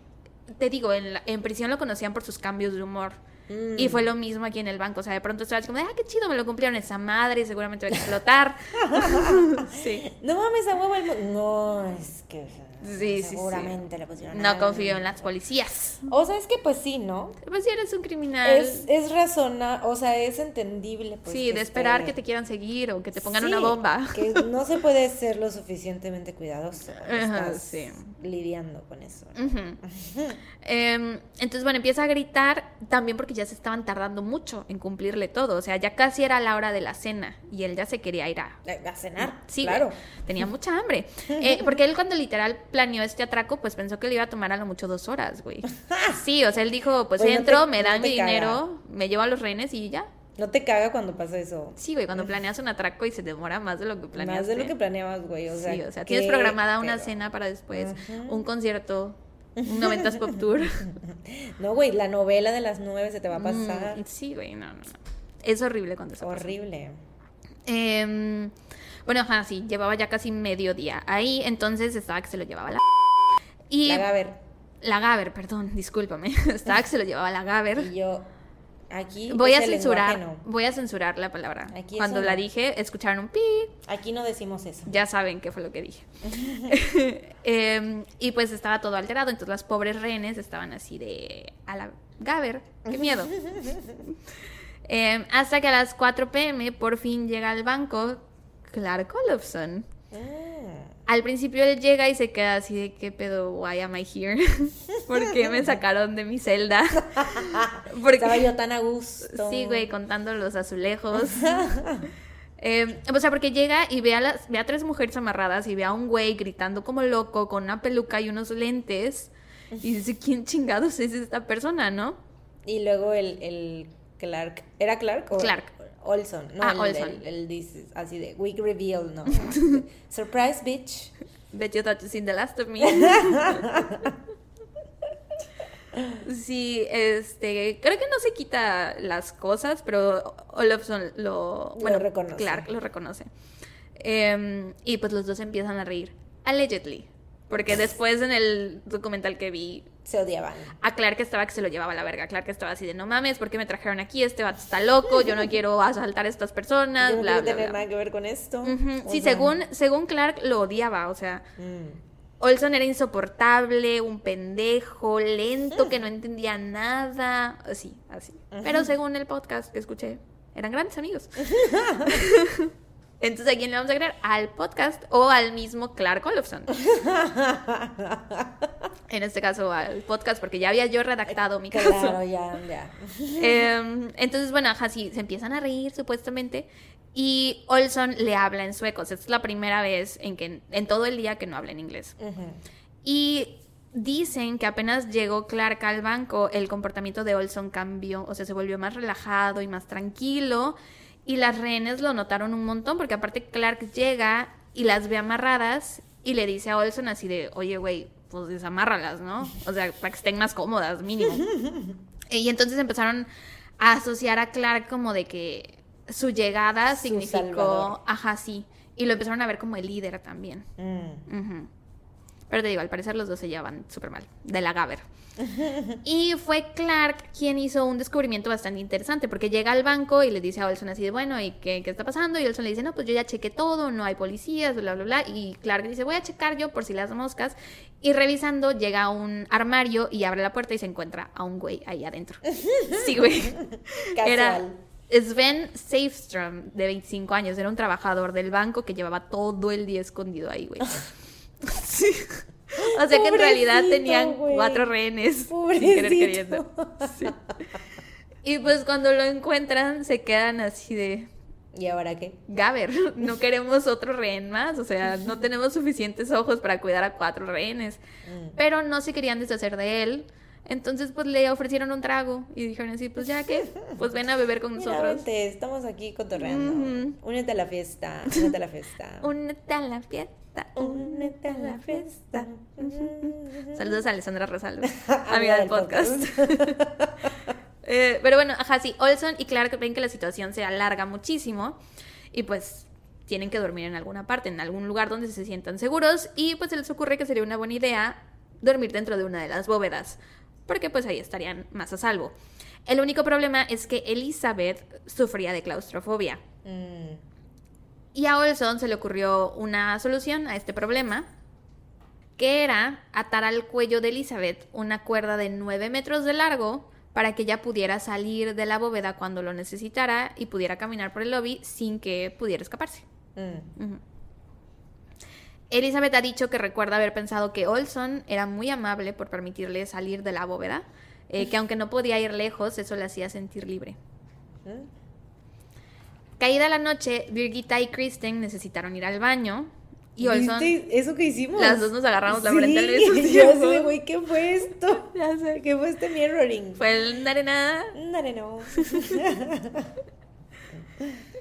te digo, en, la- en prisión lo conocían por sus cambios de humor. Mm. Y fue lo mismo aquí en el banco. O sea, de pronto estaba así como, ah, qué chido, me lo cumplieron esa madre, seguramente va a explotar. sí. No mames, a huevo No, es que. Sí, sí, sí. Seguramente le pusieron. No algo. confío en las policías. O sea, es que pues sí, ¿no? Pues si eres un criminal. Es, es razona, o sea, es entendible. Pues, sí, de esperar esté- que te quieran seguir o que te pongan Sí, una bomba. Que no se puede ser lo suficientemente cuidadoso. Ajá, Estás sí. lidiando con eso. ¿no? Em, entonces, bueno, empieza a gritar también porque ya se estaban tardando mucho en cumplirle todo. O sea, ya casi era la hora de la cena y él ya se quería ir a... A, a cenar. Sí, claro. tenía mucha hambre. Eh, porque él cuando literal planeó este atraco, pues pensó que le iba a tomar a lo mucho dos horas, güey. Sí, o sea, él dijo, pues no entro, te- me dan mi caga. dinero, me llevo a los rehenes y ya. No te caga cuando pasa eso. Sí, güey, cuando planeas un atraco y se demora más de lo que planeaste. Más de lo que planeabas, güey. O sea, sí, o sea, tienes programada una cena para después, un concierto, un 90s Pop Tour. No, güey, la novela de las nueve se te va a pasar. Mm, sí, güey, no, no, no. Es horrible cuando pasa. Horrible. Bueno, ajá, sí, llevaba ya casi medio día ahí, entonces estaba que se lo llevaba la... Y La Gaber. la Gaber, perdón, discúlpame. Estaba que se lo llevaba la Gaber. Y yo, aquí. Voy a censurar, no. voy a censurar la palabra. Aquí Cuando la no. dije, escucharon un pi, Aquí no decimos eso. ya saben qué fue lo que dije. Em, y pues estaba todo alterado, entonces las pobres rehenes estaban así de a la Gaber, qué miedo. Em, hasta que a las 4 pm por fin llega al banco Clark Olofsson. Ah. Al principio él llega y se queda así de qué pedo, why am I here? ¿Por qué me sacaron de mi celda? Porque Estaba yo tan a gusto. Sí, güey, contando los azulejos. Eh, o sea, porque llega y ve a, las, ve a tres mujeres amarradas y ve a un güey gritando como loco con una peluca y unos lentes. Y dice, ¿quién chingados es esta persona, no? Y luego el, el Clark. ¿Era Clark o? Clark. Olson. No, Ah, el, Olson. El, así de week reveal, no. Surprise, bitch. Bet you thought you seen the last of me. Sí, este, creo que no se quita las cosas, pero Olofsson lo, bueno, reconoce. Clark lo reconoce. Em, y pues los dos empiezan a reír, allegedly, porque después en el documental que vi, Se odiaban. a Clark estaba que se lo llevaba a la verga. Clark estaba así de, no mames, ¿por qué me trajeron aquí? Este vato está loco, yo no quiero asaltar a estas personas, Yo no bla, tener bla. nada que ver con esto. Sí, sea, según, según Clark lo odiaba, o sea, mm. Olson era insoportable, un pendejo, lento, que no entendía nada, así, así. Pero según el podcast que escuché, eran grandes amigos. Entonces, ¿a quién le vamos a creer? ¿Al podcast o al mismo Clark Olofsson? En este caso, al podcast, porque ya había yo redactado mi caso. Claro, ya, ya. Em, entonces, bueno, ajá, sí, se empiezan a reír supuestamente. Y Olson le habla en sueco. O sea, es la primera vez en que en todo el día que no habla en inglés. Y dicen que apenas llegó Clark al banco, el comportamiento de Olson cambió. O sea, se volvió más relajado y más tranquilo. Y las rehenes lo notaron un montón, porque aparte Clark llega y las ve amarradas y le dice a Olson así de, oye, güey, pues desamárralas, ¿no? O sea, para que estén más cómodas, mínimo. Y entonces empezaron a asociar a Clark como de que su llegada Su significó, salvador. ajá, sí. Y lo empezaron a ver como el líder también. Mm. Pero te digo, al parecer los dos se llevan súper mal, de la Gaber. Y fue Clark quien hizo un descubrimiento bastante interesante, porque llega al banco y le dice a Olson así de, bueno, ¿y qué, qué está pasando? Y Olson le dice, no, pues yo ya chequé todo, no hay policías, bla, bla, bla. Y Clark dice, voy a checar yo por si las moscas. Y revisando, llega a un armario y abre la puerta y se encuentra a un güey ahí adentro. Sí, güey. Era Sven Safestrom, de 25 años, era un trabajador del banco que llevaba todo el día escondido ahí, güey. Sí. O sea que en realidad tenían cuatro rehenes sin querer queriendo. Sí. Y pues cuando lo encuentran se quedan así de... ¿Y ahora qué? Gaber, no queremos otro rehén más, o sea, no tenemos suficientes ojos para cuidar a cuatro rehenes. Mm. Pero no se querían deshacer de él. Entonces, pues le ofrecieron un trago y dijeron así, pues ya que, pues ven a beber con nosotros. Mira, estamos aquí cotorreando. Únete a la fiesta, únete a la fiesta. únete a la fiesta. Únete a la fiesta. Saludos a Alessandra Rosaldo, amiga del podcast. Eh, pero bueno, ajá, sí, Olson y Clark ven que la situación se alarga muchísimo y pues tienen que dormir en alguna parte, en algún lugar donde se sientan seguros y pues se les ocurre que sería una buena idea dormir dentro de una de las bóvedas, porque pues ahí estarían más a salvo. El único problema es que Elizabeth sufría de claustrofobia. Mm. Y a Olson se le ocurrió una solución a este problema, que era atar al cuello de Elizabeth una cuerda de 9 metros de largo para que ella pudiera salir de la bóveda cuando lo necesitara y pudiera caminar por el lobby sin que pudiera escaparse. Mm. Elizabeth ha dicho que recuerda haber pensado que Olson era muy amable por permitirle salir de la bóveda, eh, que aunque no podía ir lejos, eso le hacía sentir libre. Mm. Caída la noche, Birgitta y Kristen necesitaron ir al baño. Y Olson. eso que hicimos? Las dos nos agarramos la frente al mismo tiempo. güey, ¿qué fue esto? ya sé. ¿Qué fue este mirroring? Fue el narenada. Nareno.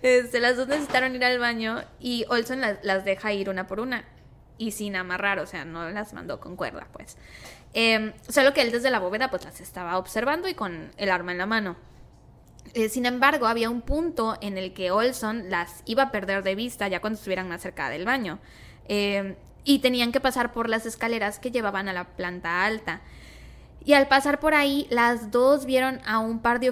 este, las dos necesitaron ir al baño y Olson las, deja ir una por una. Y sin amarrar, o sea, no las mandó con cuerda, pues. Em, solo que él desde la bóveda, pues las estaba observando y con el arma en la mano. Eh, sin embargo, había un punto en el que Olson las iba a perder de vista ya cuando estuvieran más cerca del baño. Eh, y tenían que pasar por las escaleras que llevaban a la planta alta. Y al pasar por ahí, las dos vieron a un par de,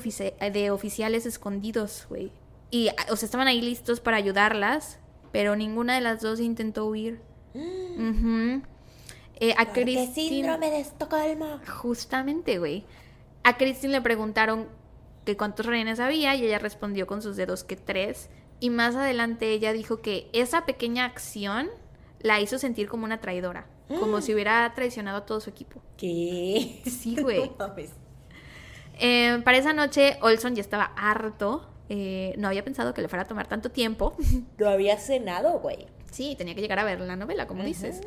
de oficiales escondidos, güey. Y, o sea, estaban ahí listos para ayudarlas, pero ninguna de las dos intentó huir. eh, a Christine, síndrome de Estocolmo. Justamente, güey. A Christine le preguntaron que cuántos rehenes había y ella respondió con sus dedos que tres. Y más adelante ella dijo que esa pequeña acción la hizo sentir como una traidora, como si hubiera traicionado a todo su equipo. ¿Qué? Sí, güey. Eh, para esa noche Olson ya estaba harto. Eh, no había pensado que le fuera a tomar tanto tiempo. Lo había cenado, güey. Sí, tenía que llegar a ver la novela, como dices.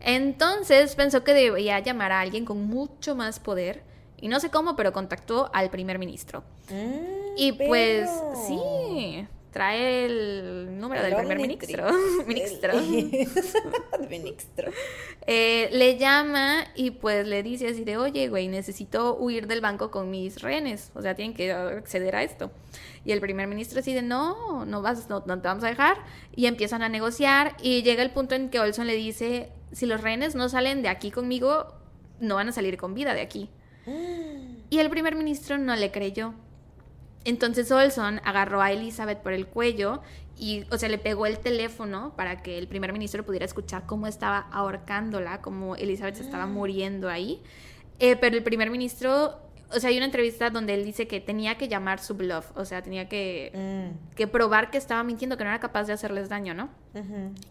Entonces pensó que debía llamar a alguien con mucho más poder y no sé cómo, pero contactó al primer ministro. Mm, y pues sí, trae el número del primer ministro. ministro. ministro. Eh, le llama y pues le dice así de, oye, güey, necesito huir del banco con mis rehenes. O sea, tienen que acceder a esto. Y el primer ministro así de, no, no, vas, no, no te vamos a dejar. Y empiezan a negociar y llega el punto en que Olson le dice, si los rehenes no salen de aquí conmigo, no van a salir con vida de aquí. Y el primer ministro no le creyó. Entonces Olson agarró a Elizabeth por el cuello y, o sea, le pegó el teléfono para que el primer ministro pudiera escuchar cómo estaba ahorcándola, cómo Elizabeth se estaba muriendo ahí. Eh, pero el primer ministro, o sea, hay una entrevista donde él dice que tenía que llamar su bluff, o sea, tenía que, mm. que probar que estaba mintiendo, que no era capaz de hacerles daño, ¿no?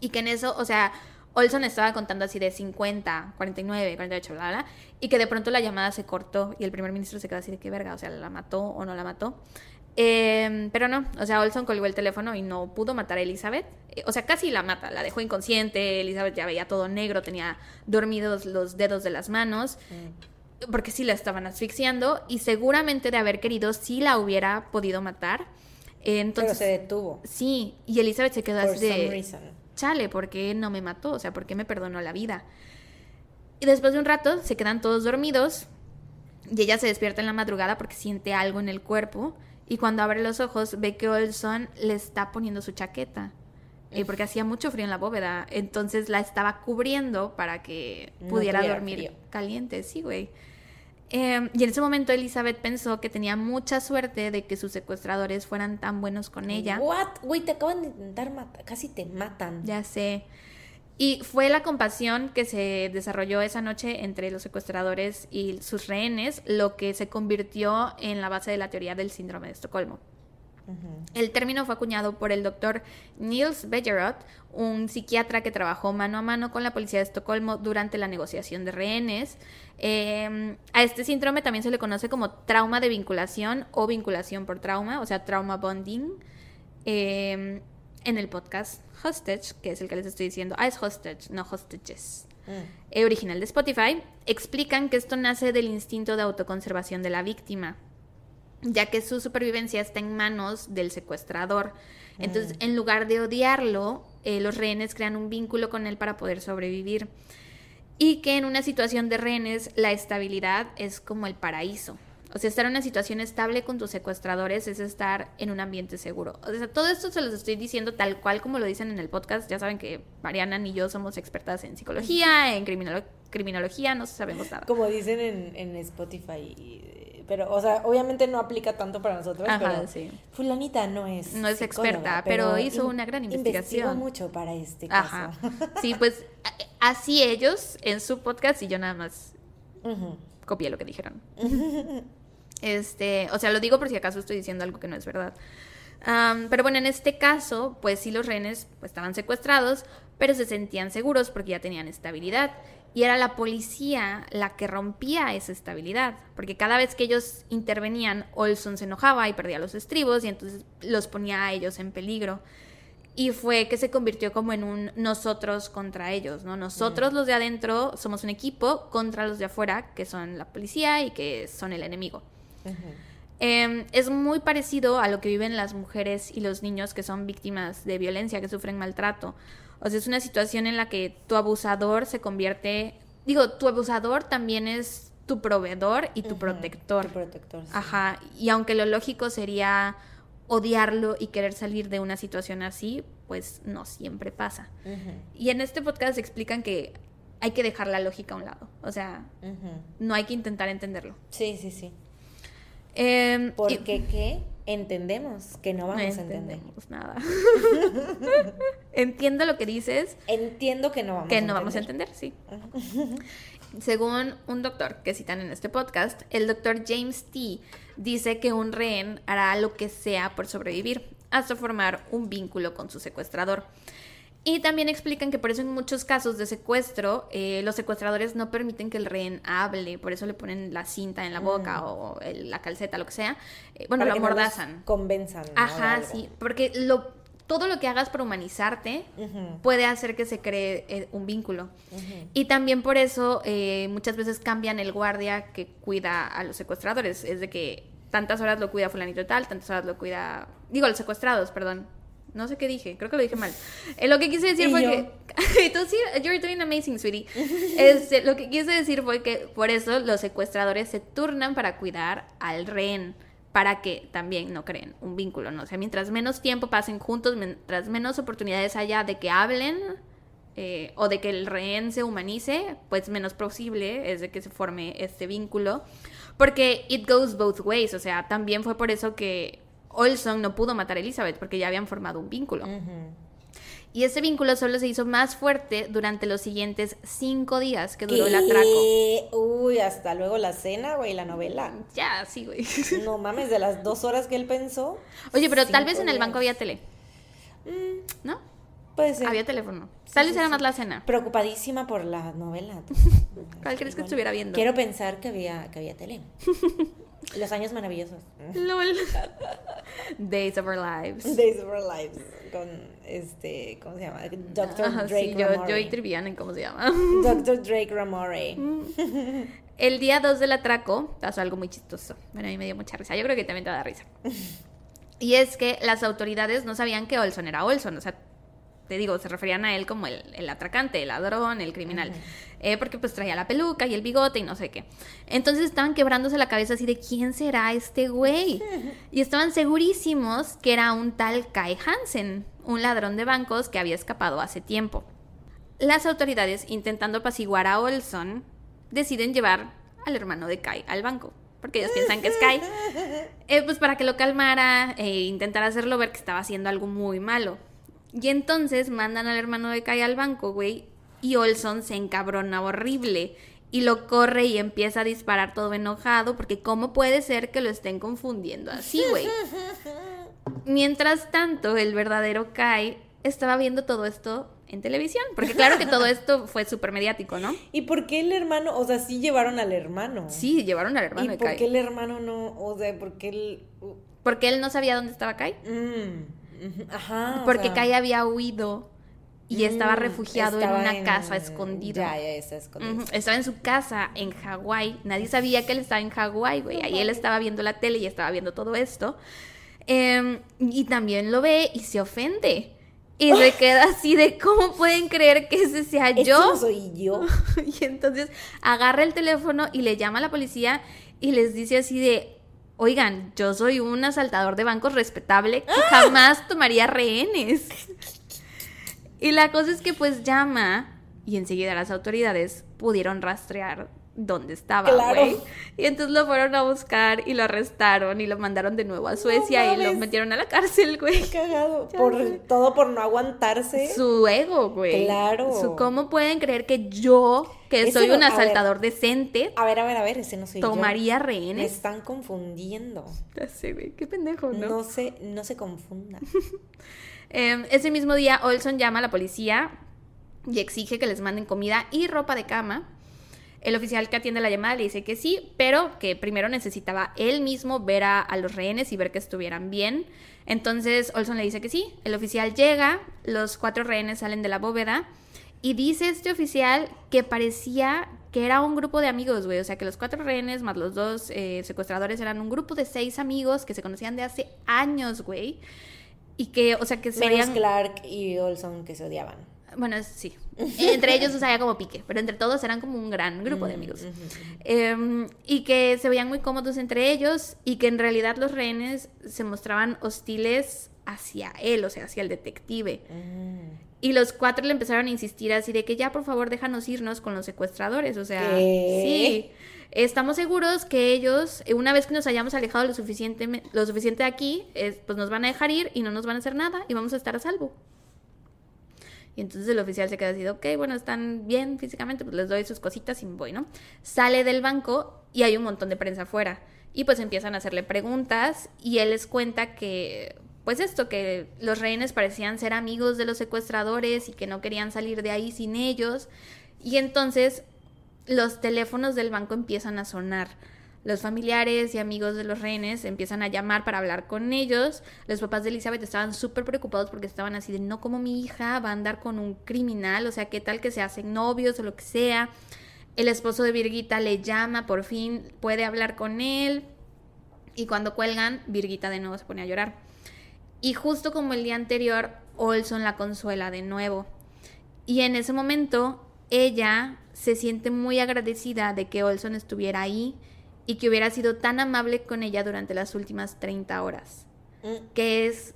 Y que en eso, o sea, Olson estaba contando así de 50, 49, 48, bla, bla, y que de pronto la llamada se cortó y el primer ministro se quedó así de qué verga, o sea, ¿la mató o no la mató? Em, pero no, o sea, Olson colgó el teléfono y no pudo matar a Elizabeth. Eh, o sea, casi la mata, la dejó inconsciente. Elizabeth ya veía todo negro, tenía dormidos los dedos de las manos, mm. porque sí la estaban asfixiando y seguramente de haber querido sí la hubiera podido matar. entonces, pero se detuvo. Sí, y Elizabeth se quedó así de chale, ¿por qué no me mató? O sea, ¿por qué me perdonó la vida? Y después de un rato se quedan todos dormidos y ella se despierta en la madrugada porque siente algo en el cuerpo y cuando abre los ojos ve que Olson le está poniendo su chaqueta. eh, porque hacía mucho frío en la bóveda. Entonces la estaba cubriendo para que No pudiera dormir frío. caliente, sí, güey. Eh, y en ese momento Elizabeth pensó que tenía mucha suerte de que sus secuestradores fueran tan buenos con ella. What? Güey, te acaban de intentar matar, casi te matan. Ya sé. Y fue la compasión que se desarrolló esa noche entre los secuestradores y sus rehenes lo que se convirtió en la base de la teoría del síndrome de Estocolmo. El término fue acuñado por el doctor Niels Bejerot, un psiquiatra que trabajó mano a mano con la policía de Estocolmo durante la negociación de rehenes. Eh, a este síndrome también se le conoce como trauma de vinculación o vinculación por trauma, o sea, trauma bonding. Eh, en el podcast Hostage, que es el que les estoy diciendo, ah, es Hostage, no Hostages Mm. eh, original de Spotify, explican que esto nace del instinto de autoconservación de la víctima, ya que su supervivencia está en manos del secuestrador. Entonces, en lugar de odiarlo, eh, los rehenes crean un vínculo con él para poder sobrevivir. Y que en una situación de rehenes, la estabilidad es como el paraíso. O sea, estar en una situación estable con tus secuestradores es estar en un ambiente seguro. O sea, todo esto se los estoy diciendo tal cual como lo dicen en el podcast. Ya saben que Mariana y yo somos expertas en psicología, en criminolo- criminología, no sabemos nada. Como dicen en, en Spotify. Pero, o sea, obviamente no aplica tanto para nosotros, Ajá, pero sí. Fulanita no es No es experta, pero hizo in- una gran investigación. mucho para este Ajá. caso. Sí, pues así ellos en su podcast y yo nada más copié lo que dijeron. Este, o sea, lo digo por si acaso estoy diciendo algo que no es verdad. Am, pero bueno, en este caso, pues sí los rehenes pues, estaban secuestrados, pero se sentían seguros porque ya tenían estabilidad. Y era la policía la que rompía esa estabilidad, porque cada vez que ellos intervenían, Olson se enojaba y perdía los estribos y entonces los ponía a ellos en peligro. Y fue que se convirtió como en un nosotros contra ellos, ¿no? Nosotros los de adentro somos un equipo contra los de afuera, que son la policía y que son el enemigo. Eh, es muy parecido a lo que viven las mujeres y los niños que son víctimas de violencia, que sufren maltrato. O sea, es una situación en la que tu abusador se convierte, digo, tu abusador también es tu proveedor y tu protector. Tu protector. sí. Ajá, y aunque lo lógico sería odiarlo y querer salir de una situación así, pues no siempre pasa. Y en este podcast explican que hay que dejar la lógica a un lado, o sea, no hay que intentar entenderlo. Sí, sí, sí. Y- Porque qué entendemos que no no vamos a entender. entendemos nada. Entiendo lo que dices, Entiendo que no vamos que a no vamos a entender. entender, sí. Según un doctor que citan en este podcast, el doctor James T. dice que un rehén hará lo que sea por sobrevivir, hasta formar un vínculo con su secuestrador. Y también explican que por eso en muchos casos de secuestro, eh, los secuestradores no permiten que el rehén hable, por eso le ponen la cinta en la boca o el- la calceta, lo que sea. Eh, bueno, Para lo no amordazan. Convenzan. ¿no? de Ajá, sí, porque lo, todo lo que hagas para humanizarte puede hacer que se cree eh, un vínculo. Y también por eso eh, muchas veces cambian el guardia que cuida a los secuestradores. Es de que tantas horas lo cuida fulanito y tal, tantas horas lo cuida... Digo, los secuestrados, perdón. No sé qué dije, creo que lo dije mal. Eh, lo que quise decir fue yo. que... Tú sí, you're doing amazing, sweetie. Este, lo que quise decir fue que por eso los secuestradores se turnan para cuidar al rehén para que también no creen un vínculo, ¿no? O sea, mientras menos tiempo pasen juntos, mientras menos oportunidades haya de que hablen eh, o de que el rehén se humanice, pues menos posible es de que se forme este vínculo. Porque it goes both ways, o sea, también fue por eso que Olson no pudo matar a Elizabeth, porque ya habían formado un vínculo. Y ese vínculo solo se hizo más fuerte durante los siguientes cinco días que duró el atraco. Uy, hasta luego la cena, güey, la novela. Ya, sí, güey. No mames, de las dos horas que él pensó. Oye, pero tal vez en el banco días. había tele, Mm, ¿no? puede ser. Había teléfono. Sí, Tal vez sí, era sí. más la cena. Preocupadísima por la novela. ¿Cuál crees que estuviera viendo? Quiero pensar que había, que había tele. Los años maravillosos. LOL. Days of Our Lives. Days of Our Lives. Con este, ¿cómo se llama? Dr. Ajá, Drake sí, yo, Ramore. yo y Triviana, ¿en cómo se llama? Dr. Drake Ramore. El día 2 del atraco pasó algo muy chistoso. Bueno, a mí me dio mucha risa. Yo creo que también te va a dar risa. Y es que las autoridades no sabían que Olson era Olson. O sea, te digo, se referían a él como el, el atracante, el ladrón, el criminal. Eh, porque pues traía la peluca y el bigote y no sé qué. Entonces estaban quebrándose la cabeza así de quién será este güey. Y estaban segurísimos que era un tal Kai Hansen. un ladrón de bancos que había escapado hace tiempo. Las autoridades, intentando apaciguar a Olson, deciden llevar al hermano de Kai al banco. Porque ellos piensan que es Kai. Eh, pues para que lo calmara e intentar hacerlo ver que estaba haciendo algo muy malo. Y entonces mandan al hermano de Kai al banco, güey. Y Olson se encabrona horrible. Y lo corre y empieza a disparar todo enojado. Porque ¿cómo puede ser que lo estén confundiendo así, güey? Mientras tanto, el verdadero Kai estaba viendo todo esto en televisión, porque claro que todo esto fue súper mediático, ¿no? ¿Y por qué el hermano, o sea, sí llevaron al hermano? Sí, llevaron al hermano ¿Y por qué el hermano no, o sea, por qué él... Porque él no sabía dónde estaba Kai. Mm, ajá. Porque Kai había huido y estaba mm, refugiado en una casa escondido. Ya, ya, está escondido. Estaba en su casa en Hawái. Nadie sabía que él estaba en Hawái, güey. Ahí él estaba viendo la tele y estaba viendo todo esto. Em, y también lo ve y se ofende. Y se queda así de cómo pueden creer que ese sea yo. soy yo. y entonces agarra el teléfono y le llama a la policía y les dice así de, oigan, yo soy un asaltador de bancos respetable que jamás tomaría rehenes. y la cosa es que pues llama y enseguida las autoridades pudieron rastrear dónde estaba, güey. Y entonces lo fueron a buscar y lo arrestaron y lo mandaron de nuevo a Suecia y lo metieron a la cárcel, güey. Qué cagado. por, todo por no aguantarse. Su ego, güey. Claro. Su cómo pueden creer que yo, que soy un asaltador decente. A ver, a ver, a ver, ese no soy tomaría rehenes. Me están confundiendo. Ya sé, güey. Qué pendejo, ¿no? No se, no se confunda. Em, ese mismo día, Olson llama a la policía y exige que les manden comida y ropa de cama el oficial que atiende la llamada le dice que sí, pero que primero necesitaba él mismo ver a, los rehenes y ver que estuvieran bien. Entonces Olson le dice que sí. El oficial llega, los cuatro rehenes salen de la bóveda y dice este oficial que parecía que era un grupo de amigos, güey. O sea, que los cuatro rehenes más los dos eh, secuestradores eran un grupo de seis amigos que se conocían de hace años, güey. Y que, o sea, que serían... Clark y Olson que se odiaban. Bueno, sí. Entre ellos, o sea, como pique, pero entre todos eran como un gran grupo de mm, amigos. Em, y que se veían muy cómodos entre ellos y que en realidad los rehenes se mostraban hostiles hacia él, o sea, hacia el detective. Mm. Y los cuatro le empezaron a insistir así de que ya, por favor, déjanos irnos con los secuestradores. O sea, sí. Estamos seguros que ellos, una vez que nos hayamos alejado lo suficiente, lo suficiente de aquí, pues nos van a dejar ir y no nos van a hacer nada y vamos a estar a salvo. Y entonces el oficial se queda así, ok, bueno, están bien físicamente, pues les doy sus cositas y voy, ¿no? Sale del banco y hay un montón de prensa afuera. Y pues empiezan a hacerle preguntas y él les cuenta que, pues esto, que los rehenes parecían ser amigos de los secuestradores y que no querían salir de ahí sin ellos. Y entonces los teléfonos del banco empiezan a sonar. Los familiares y amigos de los rehenes empiezan a llamar para hablar con ellos. Los papás de Elizabeth estaban súper preocupados porque estaban así de no como mi hija va a andar con un criminal, o sea, qué tal que se hacen novios o lo que sea. El esposo de Virgita le llama, por fin puede hablar con él. Y cuando cuelgan, Virgita de nuevo se pone a llorar. Y justo como el día anterior, Olson la consuela de nuevo. Y en ese momento, ella se siente muy agradecida de que Olson estuviera ahí y que hubiera sido tan amable con ella durante las últimas 30 horas. Mm. Que es...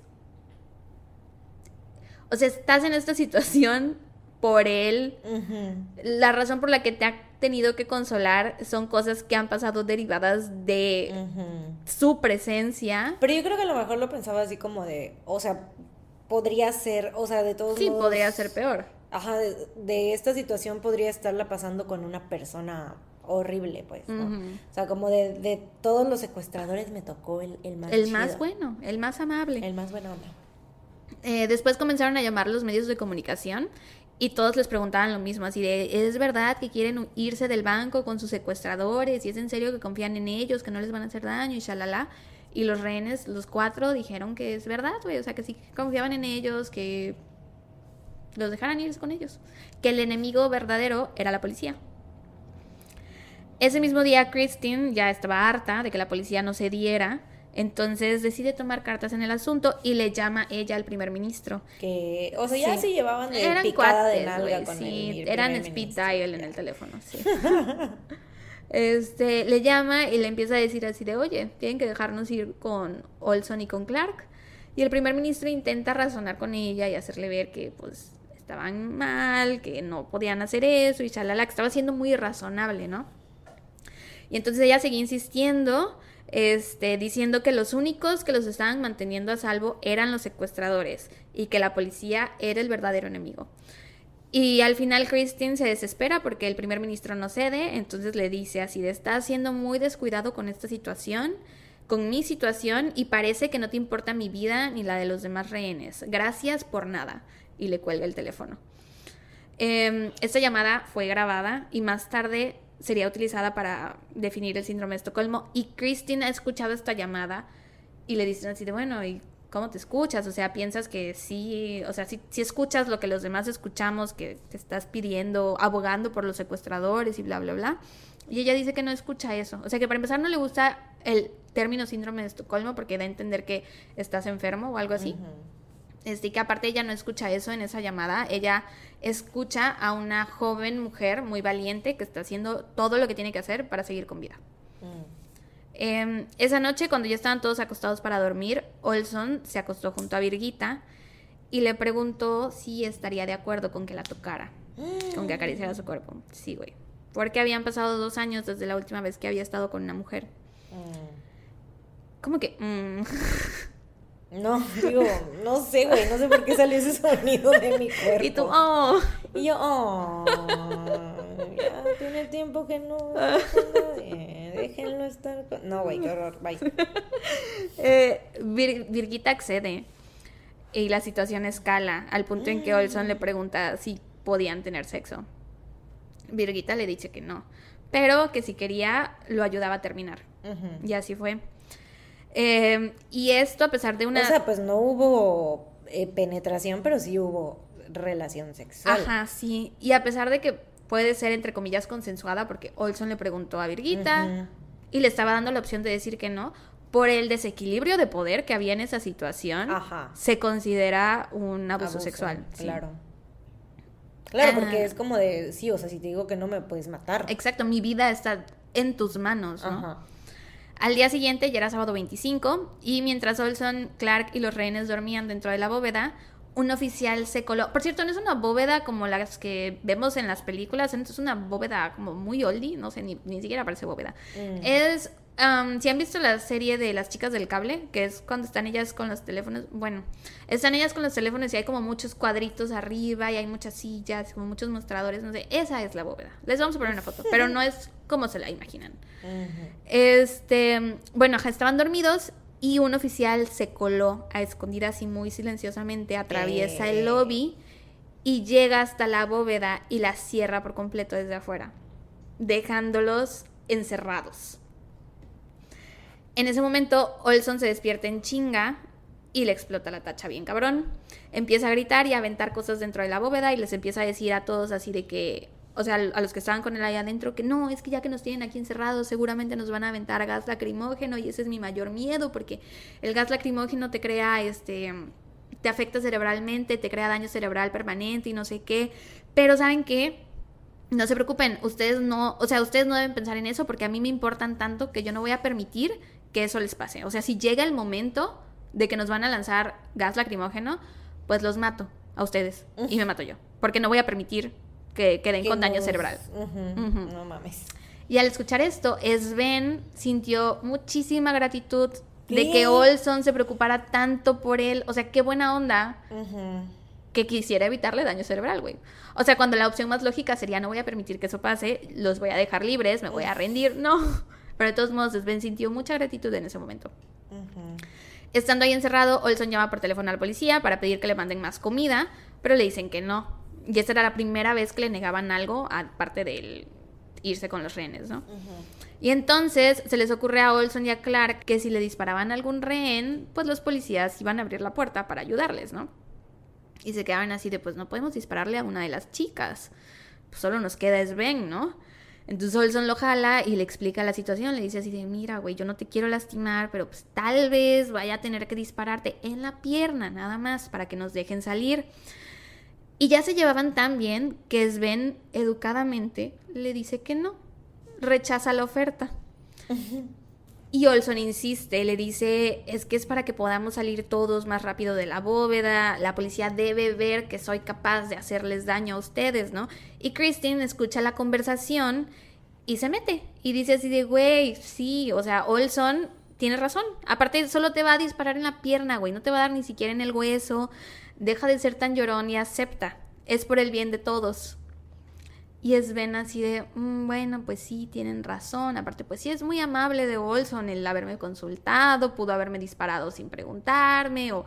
O sea, estás en esta situación por él. La razón por la que te ha tenido que consolar son cosas que han pasado derivadas de su presencia. Pero yo creo que a lo mejor lo pensaba así como de, o sea, podría ser, o sea, de todos sí, modos... podría ser peor. Ajá, de, esta situación podría estarla pasando con una persona horrible, pues, ¿no? O sea, como de, todos los secuestradores me tocó el, el más El más bueno, el más amable. El más bueno. Eh, después comenzaron a llamar los medios de comunicación y todos les preguntaban lo mismo, así de, ¿es verdad que quieren irse del banco con sus secuestradores? ¿Y es en serio que confían en ellos, que no les van a hacer daño y shalala? Y los rehenes, los cuatro, dijeron que es verdad, güey, o sea, que sí confiaban en ellos, que los dejaran irse con ellos. Que el enemigo verdadero era la policía. Ese mismo día Christine ya estaba harta de que la policía no se diera, entonces decide tomar cartas en el asunto y le llama ella al primer ministro. Que, o sea, ya se llevaban de eran picada de nalga con sí, eran speed dial en el teléfono, sí. este, le llama y le empieza a decir así de, oye, tienen que dejarnos ir con Olson y con Clark. Y el primer ministro intenta razonar con ella y hacerle ver que pues estaban mal, que no podían hacer eso y chalala, que estaba siendo muy irrazonable, ¿no? Y entonces ella seguía insistiendo, este, diciendo que los únicos que los estaban manteniendo a salvo eran los secuestradores y que la policía era el verdadero enemigo. Y al final Christine se desespera porque el primer ministro no cede, entonces le dice así de está siendo muy descuidado con esta situación, con mi situación y parece que no te importa mi vida ni la de los demás rehenes. Gracias por nada. Y le cuelga el teléfono. Em, esta llamada fue grabada y más tarde sería utilizada para definir el síndrome de Estocolmo y Christine ha escuchado esta llamada y le dicen así de bueno, ¿y cómo te escuchas, o sea, piensas que sí, o sea, si, si escuchas lo que los demás escuchamos, que te estás pidiendo, abogando por los secuestradores y bla, bla, bla. Y ella dice que no escucha eso. O sea, que para empezar no le gusta el término síndrome de Estocolmo porque da a entender que estás enfermo o algo así. Este, que aparte ella no escucha eso en esa llamada, ella escucha a una joven mujer muy valiente que está haciendo todo lo que tiene que hacer para seguir con vida. Mm. Em, esa noche, cuando ya estaban todos acostados para dormir, Olson se acostó junto a Virgita y le preguntó si estaría de acuerdo con que la tocara, con que acariciara su cuerpo. Sí, güey. Porque habían pasado dos años desde la última vez que había estado con una mujer. Mm. ¿Cómo que? Mm. No, digo, no sé, güey, no sé por qué salió ese sonido de mi cuerpo. Y tú, oh. Y yo, oh. Ya tiene tiempo que no. Déjenlo estar. No, güey, qué horror. Bye. Eh, Virgita accede y la situación escala al punto en que mm. Olson le pregunta si podían tener sexo. Virgita le dice que no, pero que si quería lo ayudaba a terminar. Y así fue. Em, y esto a pesar de una... O sea, pues no hubo eh, penetración, pero sí hubo relación sexual. Ajá, sí. Y a pesar de que puede ser, entre comillas, consensuada, porque Olson le preguntó a Virgita y le estaba dando la opción de decir que no, por el desequilibrio de poder que había en esa situación, se considera un abuso, sexual. Claro. Claro, porque es como de, sí, o sea, si te digo que no me puedes matar. Exacto, mi vida está en tus manos, ¿no? Al día siguiente, ya era sábado 25, y mientras Olson, Clark y los rehenes dormían dentro de la bóveda, un oficial se coló. Por cierto, no es una bóveda como las que vemos en las películas, es una bóveda como muy oldie, no sé, ni, ni siquiera parece bóveda. Mm. Es, si han visto la serie de las chicas del cable, que es cuando están ellas con los teléfonos, bueno, están ellas con los teléfonos y hay como muchos cuadritos arriba y hay muchas sillas, como muchos mostradores, no sé, esa es la bóveda. Les vamos a poner una foto, pero no es como se la imaginan. Este, bueno, estaban dormidos y un oficial se coló a escondidas y muy silenciosamente atraviesa el lobby y llega hasta la bóveda y la cierra por completo desde afuera, dejándolos encerrados. En ese momento, Olson se despierta en chinga y le explota la tacha bien cabrón. Empieza a gritar y a aventar cosas dentro de la bóveda y les empieza a decir a todos así de que o sea, a los que estaban con él ahí adentro, que no, es que ya que nos tienen aquí encerrados, seguramente nos van a aventar gas lacrimógeno y ese es mi mayor miedo, porque el gas lacrimógeno te crea, este, te afecta cerebralmente, te crea daño cerebral permanente y no sé qué. Pero ¿saben qué? No se preocupen, ustedes no, o sea, ustedes no deben pensar en eso porque a mí me importan tanto que yo no voy a permitir que eso les pase. O sea, si llega el momento de que nos van a lanzar gas lacrimógeno, pues los mato a ustedes y me mato yo, porque no voy a permitir que queden con daño cerebral. No mames. Y al escuchar esto, Sven sintió muchísima gratitud de que Olson se preocupara tanto por él. O sea, qué buena onda que quisiera evitarle daño cerebral, güey. O sea, cuando la opción más lógica sería no voy a permitir que eso pase, los voy a dejar libres, me voy a rendir. No. Pero de todos modos, Sven sintió mucha gratitud en ese momento. Estando ahí encerrado, Olson llama por teléfono a la policía para pedir que le manden más comida, pero le dicen que no, y esta era la primera vez que le negaban algo, aparte del irse con los rehenes, ¿no? Y entonces se les ocurre a Olson y a Clark que si le disparaban a algún rehén, pues los policías iban a abrir la puerta para ayudarles, ¿no? Y se quedaban así de, pues no podemos dispararle a una de las chicas. Pues solo nos queda Sven, ¿no? Entonces Olson lo jala y le explica la situación, le dice así de, mira, güey, yo no te quiero lastimar, pero pues tal vez vaya a tener que dispararte en la pierna, nada más, para que nos dejen salir. Y ya se llevaban tan bien que Sven educadamente le dice que no, rechaza la oferta. Y Olson insiste, le dice, es que es para que podamos salir todos más rápido de la bóveda, la policía debe ver que soy capaz de hacerles daño a ustedes, ¿no? Y Christine escucha la conversación y se mete y dice así de, güey, sí, o sea, Olson tiene razón. Aparte, solo te va a disparar en la pierna, güey, no te va a dar ni siquiera en el hueso. Deja de ser tan llorón y acepta. Es por el bien de todos. Y es Ben así de, mm, bueno, pues sí, tienen razón. Aparte, pues sí, es muy amable de Olson el haberme consultado, pudo haberme disparado sin preguntarme, o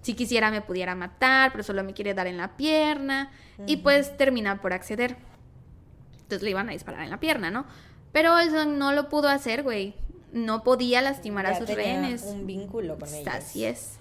si quisiera me pudiera matar, pero solo me quiere dar en la pierna. Y pues termina por acceder. Entonces le iban a disparar en la pierna, ¿no? Pero Olson no lo pudo hacer, güey. No podía lastimar a sus rehenes. Un vínculo con ellos. Así es.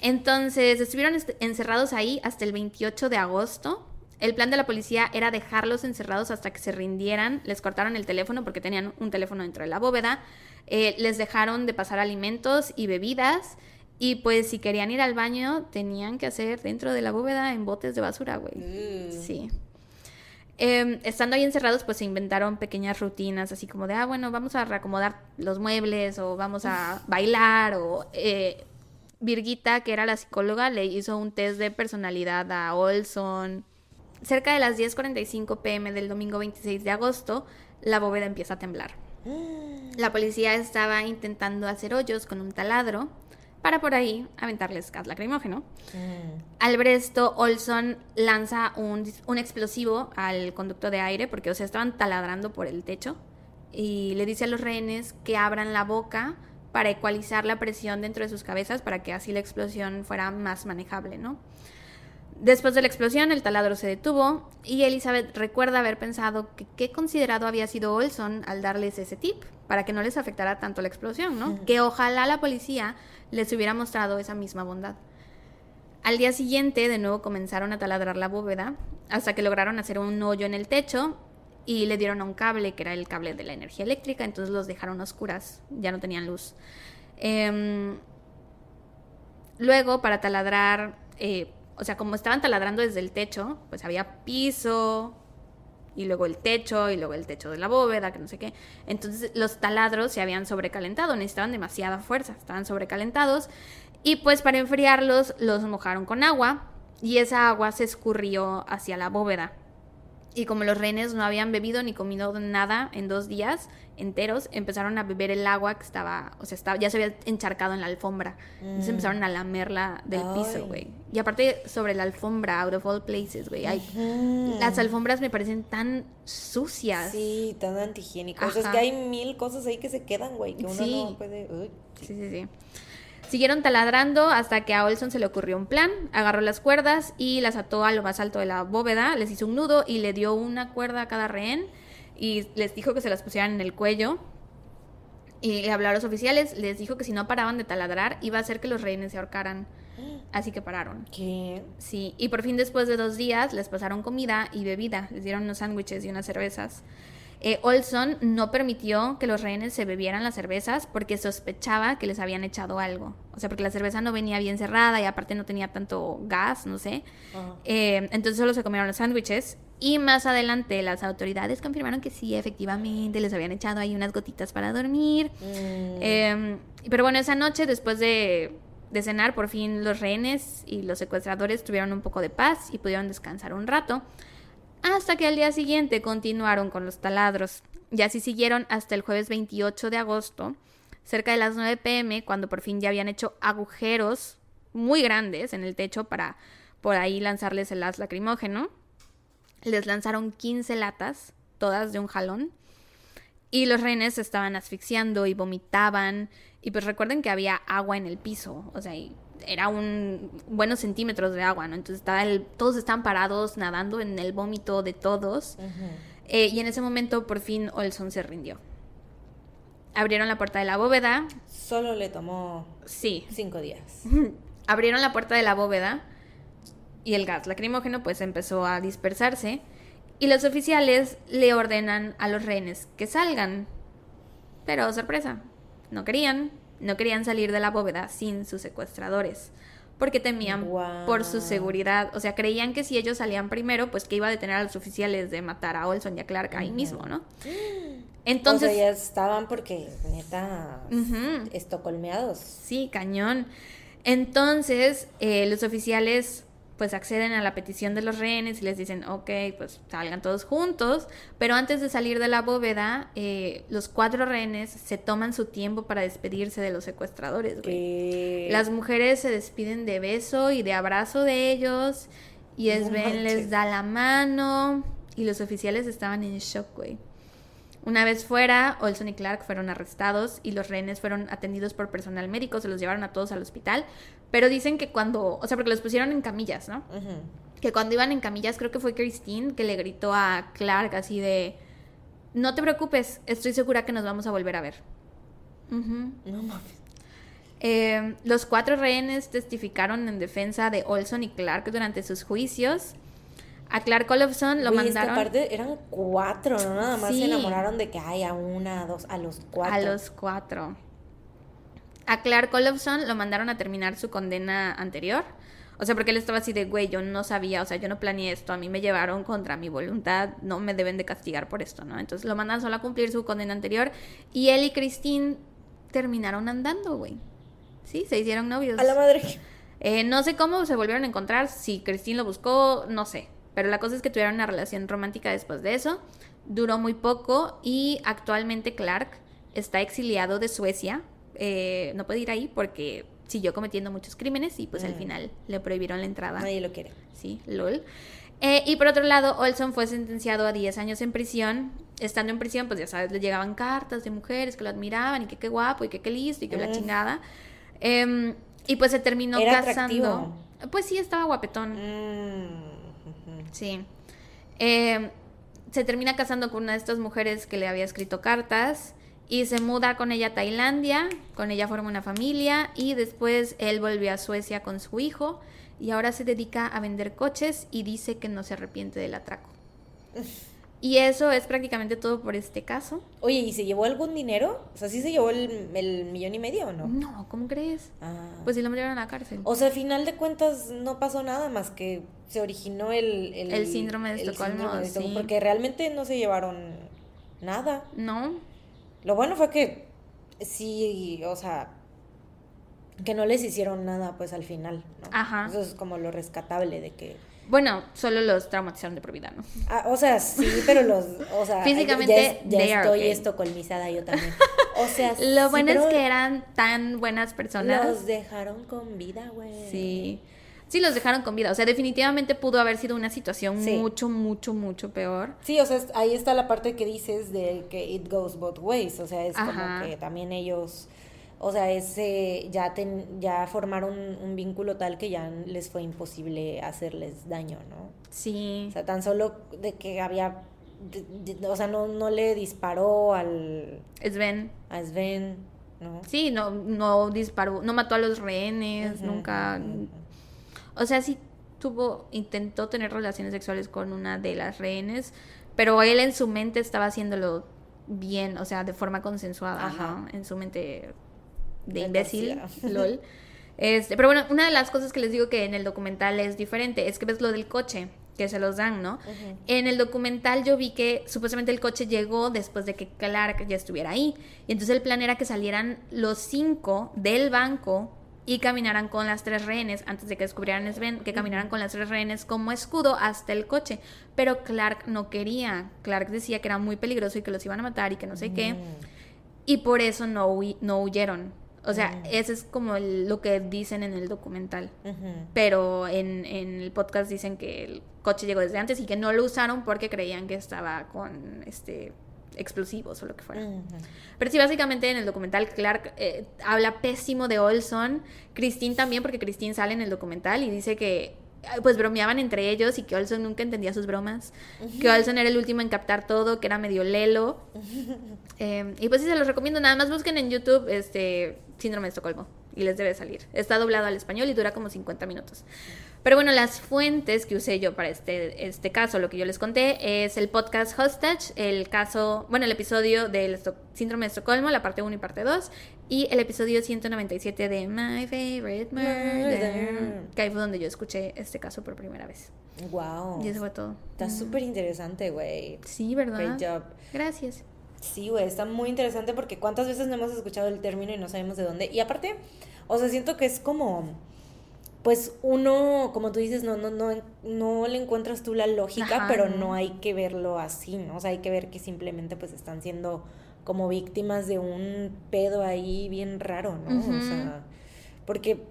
Entonces estuvieron encerrados ahí hasta el 28 de agosto el plan de la policía era dejarlos encerrados hasta que se rindieran. Les cortaron el teléfono porque tenían un teléfono dentro de la bóveda. Eh, les dejaron de pasar alimentos y bebidas. Y pues si querían ir al baño, tenían que hacer dentro de la bóveda en botes de basura, güey. Mm. Sí. Em, estando ahí encerrados, pues se inventaron pequeñas rutinas, así como de, ah, bueno, vamos a reacomodar los muebles o vamos a bailar o... Eh, Virgita, que era la psicóloga, le hizo un test de personalidad a Olson. Cerca de las 10.45 pm del domingo 26 de agosto, la bóveda empieza a temblar. La policía estaba intentando hacer hoyos con un taladro para por ahí aventarles gas lacrimógeno. Mm. Al ver esto, Olson lanza un, un explosivo al conducto de aire porque, o sea, estaban taladrando por el techo y le dice a los rehenes que abran la boca para ecualizar la presión dentro de sus cabezas para que así la explosión fuera más manejable, ¿no? Después de la explosión, el taladro se detuvo y Elizabeth recuerda haber pensado que qué considerado había sido Olson al darles ese tip para que no les afectara tanto la explosión, ¿no? Que ojalá la policía les hubiera mostrado esa misma bondad. Al día siguiente, de nuevo comenzaron a taladrar la bóveda hasta que lograron hacer un hoyo en el techo y le dieron a un cable que era el cable de la energía eléctrica, entonces los dejaron oscuras, ya no tenían luz. Em, luego, para taladrar, eh, o sea, como estaban taladrando desde el techo, pues había piso y luego el techo y luego el techo de la bóveda, que no sé qué. Entonces los taladros se habían sobrecalentado, necesitaban demasiada fuerza, estaban sobrecalentados y pues para enfriarlos los mojaron con agua y esa agua se escurrió hacia la bóveda. Y como los rehenes no habían bebido ni comido nada en dos días enteros, empezaron a beber el agua que estaba, o sea, estaba, ya se había encharcado en la alfombra. Entonces Mm. empezaron a lamerla del piso, güey. Y aparte, sobre la alfombra, out of all places, güey. Las alfombras me parecen tan sucias. Sí, tan antihigiénico. O sea, es que hay mil cosas ahí que se quedan, güey, que uno Sí. no puede. Uy, Sí, sí, sí. Siguieron taladrando hasta que a Olson se le ocurrió un plan. Agarró las cuerdas y las ató a lo más alto de la bóveda, les hizo un nudo y le dio una cuerda a cada rehén y les dijo que se las pusieran en el cuello. Y le habló a los oficiales, les dijo que si no paraban de taladrar iba a hacer que los rehenes se ahorcaran. Así que pararon. ¿Qué? Sí, y por fin después de dos días les pasaron comida y bebida, les dieron unos sándwiches y unas cervezas. Eh, Olson no permitió que los rehenes se bebieran las cervezas porque sospechaba que les habían echado algo. O sea, porque la cerveza no venía bien cerrada y aparte no tenía tanto gas, no sé. Eh, entonces solo se comieron los sándwiches. Y más adelante las autoridades confirmaron que sí, efectivamente, les habían echado ahí unas gotitas para dormir. Mm. Eh, pero bueno, esa noche, después de, de cenar, por fin los rehenes y los secuestradores tuvieron un poco de paz y pudieron descansar un rato. Hasta que al día siguiente continuaron con los taladros. Y así siguieron hasta el jueves 28 de agosto, cerca de las 9 pm, cuando por fin ya habían hecho agujeros muy grandes en el techo para por ahí lanzarles el gas lacrimógeno. Les lanzaron 15 latas, todas de un jalón. Y los rehenes se estaban asfixiando y vomitaban. Y pues recuerden que había agua en el piso. O sea, y era un buenos centímetros de agua, ¿no? Entonces estaba el, todos estaban parados nadando en el vómito de todos. Eh, y en ese momento por fin Olson se rindió. Abrieron la puerta de la bóveda. Solo le tomó Sí, cinco días. abrieron la puerta de la bóveda y el gas lacrimógeno pues empezó a dispersarse y los oficiales le ordenan a los rehenes que salgan. Pero sorpresa, no querían, no querían salir de la bóveda sin sus secuestradores, porque temían por su seguridad, o sea, creían que si ellos salían primero, pues que iba a detener a los oficiales de matar a Olson y a Clark ahí mismo, ¿no? Entonces... O sea, ya estaban porque, neta, estocolmeados. Sí, cañón. Entonces, eh, los oficiales pues acceden a la petición de los rehenes y les dicen, ok, pues salgan todos juntos, pero antes de salir de la bóveda, eh, los cuatro rehenes se toman su tiempo para despedirse de los secuestradores, güey. Las mujeres se despiden de beso y de abrazo de ellos y No Sven les da la mano y los oficiales estaban en shock, güey. Una vez fuera, Olson y Clark fueron arrestados y los rehenes fueron atendidos por personal médico, se los llevaron a todos al hospital, pero dicen que cuando, o sea, porque los pusieron en camillas, ¿no? Que cuando iban en camillas, creo que fue Christine que le gritó a Clark así de, no te preocupes, estoy segura que nos vamos a volver a ver. No mames. Eh, los cuatro rehenes testificaron en defensa de Olson y Clark durante sus juicios. A Clark Olofsson lo Güey, es que mandaron aparte eran cuatro, ¿no? Nada más Sí. se enamoraron de que hay a una, a dos, a los cuatro. a los cuatro. A Clark Olofsson lo mandaron a terminar su condena anterior. O sea, porque él estaba así de, güey, yo no sabía, o sea, yo no planeé esto, a mí me llevaron contra mi voluntad, no me deben de castigar por esto, ¿no? Entonces lo mandan solo a cumplir su condena anterior y él y Christine terminaron andando, güey. Sí, se hicieron novios. A la madre. Eh, no sé cómo se volvieron a encontrar, si Christine lo buscó, no sé. Pero la cosa es que tuvieron una relación romántica después de eso. Duró muy poco y actualmente Clark está exiliado de Suecia. Eh, no puede ir ahí porque siguió cometiendo muchos crímenes y pues al Mm. final le prohibieron la entrada. Nadie lo quiere. Sí, lol. Eh, y por otro lado, Olson fue sentenciado a 10 años en prisión. Estando en prisión, pues ya sabes, le llegaban cartas de mujeres que lo admiraban y que qué guapo y que qué listo y que la chingada. Em, y pues se terminó Era casando. atractivo. Pues sí, estaba guapetón. Mm. Sí. Em, se termina casando con una de estas mujeres que le había escrito cartas y se muda con ella a Tailandia, con ella forma una familia y después él volvió a Suecia con su hijo y ahora se dedica a vender coches y dice que no se arrepiente del atraco. Y eso es prácticamente todo por este caso. Oye, ¿y se llevó algún dinero? O sea, ¿sí se llevó el, el millón y medio o no? No, ¿cómo crees? Ah. Pues sí lo metieron a la cárcel. O sea, al final de cuentas no pasó nada más que se originó el... El síndrome de Estocolmo, síndrome de Estocolmo, sí. Porque realmente no se llevaron nada. No, Lo bueno fue que sí, o sea, que no les hicieron nada pues al final, ¿no? Ajá. Eso es como lo rescatable de que... bueno, solo los traumatizaron de por vida, ¿no? Ah, o sea, sí, pero los, o sea, Físicamente, ya, estoy okay. estocolmizada yo también. O sea, Lo sí, bueno es que eran tan buenas personas. los dejaron con vida, güey. Sí. Sí, los dejaron con vida. O sea, definitivamente pudo haber sido una situación Sí. mucho, mucho, mucho peor. Sí, o sea, ahí está la parte que dices de que it goes both ways, o sea, es Ajá. como que también ellos, o sea, ese ya ten- ya formaron un vínculo tal que ya les fue imposible hacerles daño, ¿no? Sí. O sea, tan solo de que había, de- de- o sea, no, no le disparó al Sven. a Sven, ¿no? Sí, no, no disparó, no mató a los rehenes, nunca. O sea, sí tuvo, intentó tener relaciones sexuales con una de las rehenes, pero él en su mente estaba haciéndolo bien, o sea, de forma consensuada, Ajá. ¿no? En su mente de imbécil, lol. Este, pero bueno, una de las cosas que les digo que en el documental es diferente es que ves lo del coche, que se los dan, ¿no? En el documental yo vi que supuestamente el coche llegó después de que Clark ya estuviera ahí. Y entonces el plan era que salieran los cinco del banco y caminaran con las tres rehenes antes de que descubrieran Sven, que caminaran con las tres rehenes como escudo hasta el coche. Pero Clark no quería. Clark decía que era muy peligroso y que los iban a matar y que no sé qué. Mm. Y por eso no, no huyeron. O sea, Mm. ese es como el- lo que dicen en el documental. Pero en, en el podcast dicen que el coche llegó desde antes y que no lo usaron porque creían que estaba con este explosivos o lo que fuera. Pero sí, básicamente en el documental Clark eh, habla pésimo de Olson, Christine también, porque Christine sale en el documental y dice que eh, pues bromeaban entre ellos y que Olson nunca entendía sus bromas, que Olson era el último en captar todo, que era medio lelo. Eh, y pues sí, se los recomiendo, nada más busquen en YouTube este Síndrome de Estocolmo y les debe salir. Está doblado al español y dura como 50 minutos. Pero bueno, las fuentes que usé yo para este, este caso, lo que yo les conté, es el podcast Hostage, el caso, bueno, el episodio del Síndrome de Estocolmo, la parte 1 y parte 2, y el episodio 197 de My Favorite Murder, Murder. que ahí fue donde yo escuché este caso por primera vez. Wow. Y eso fue todo. Está Mm. súper interesante, güey. Sí, ¿verdad? Great job. Gracias. Sí, güey, está muy interesante porque cuántas veces no hemos escuchado el término y no sabemos de dónde. Y aparte, o sea, siento que es como, pues uno, como tú dices, no, no, no, no le encuentras tú la lógica, Ajá, pero no. hay que verlo así, ¿no? O sea, hay que ver que simplemente pues están siendo como víctimas de un pedo ahí bien raro, ¿no? O sea, porque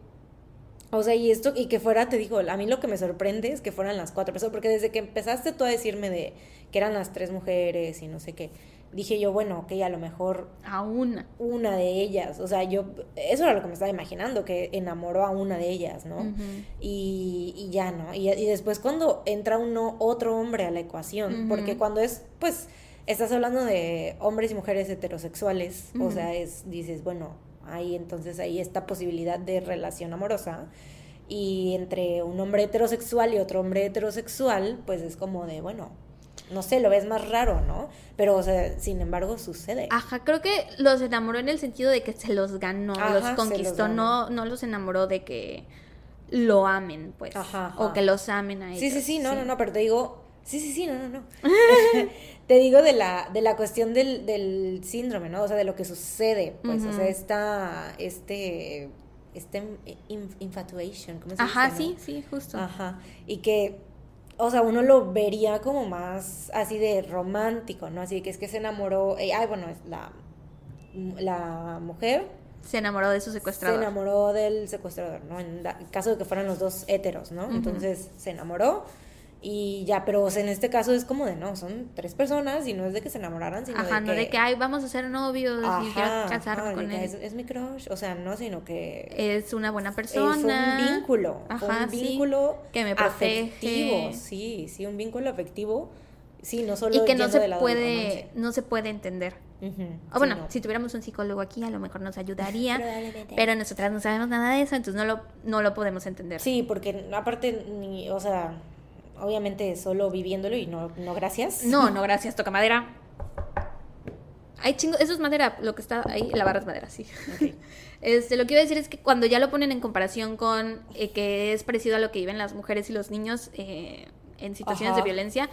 o sea, y esto, y que fuera, te digo, a mí lo que me sorprende es que fueran las cuatro personas, porque desde que empezaste tú a decirme de que eran las tres mujeres y no sé qué, dije yo, bueno, ok, a lo mejor A una. una de ellas, o sea, yo, eso era lo que me estaba imaginando, que enamoró a una de ellas, ¿no? Y, y ya, ¿no? Y, y después cuando entra uno, otro hombre a la ecuación, porque cuando es, pues, estás hablando de hombres y mujeres heterosexuales, o sea, es, dices, bueno, ahí entonces hay esta posibilidad de relación amorosa, y entre un hombre heterosexual y otro hombre heterosexual, pues es como de, bueno, no sé, lo ves más raro, ¿no? Pero, o sea, sin embargo, sucede. Ajá, creo que los enamoró en el sentido de que se los ganó, Ajá, los conquistó, no, no los enamoró de que lo amen, pues. Ajá, O ajá. que los amen a ellos. Sí, sí, sí, no, no, no, pero te digo, sí, sí, sí, no, no, no. te digo de la, de la cuestión del, del síndrome, ¿no? O sea, de lo que sucede, pues, o sea, esta, este, este in- infatuation, ¿cómo se Ajá, dice, sí, no? sí, justo. Ajá, y que, o sea, uno lo vería como más así de romántico, ¿no? Así que es que se enamoró, eh, ay, bueno, es la, la mujer Se enamoró de su se secuestrador. enamoró del secuestrador, ¿no? En da- en caso de que fueran los dos héteros, ¿no? Entonces se enamoró y ya, pero o sea, en este caso es como de, no, son tres personas y no es de que se enamoraran, sino Ajá, de no que... de que, ay, vamos a ser novios y quiero Ajá, casarme ajá, con él. Es, es mi crush, o sea, no, sino que Es una buena persona. fue un vínculo, Ajá, un sí, vínculo que me protege. afectivo, sí, sí, un vínculo afectivo, sí, no solo y que no se puede, no se puede entender. Ujú, O sí, bueno, no. si tuviéramos un psicólogo aquí, a lo mejor nos ayudaría. Pero nosotras no sabemos nada de eso, entonces no lo, no lo podemos entender. Sí, porque aparte, ni, o sea, obviamente solo viviéndolo y no, no gracias. No, no, gracias, toca madera. Hay chingo, eso es madera, lo que está ahí, la barra es madera, sí. Este, lo que iba a decir es que cuando ya lo ponen en comparación con eh, que es parecido a lo que viven las mujeres y los niños eh, en situaciones Ajá. de violencia,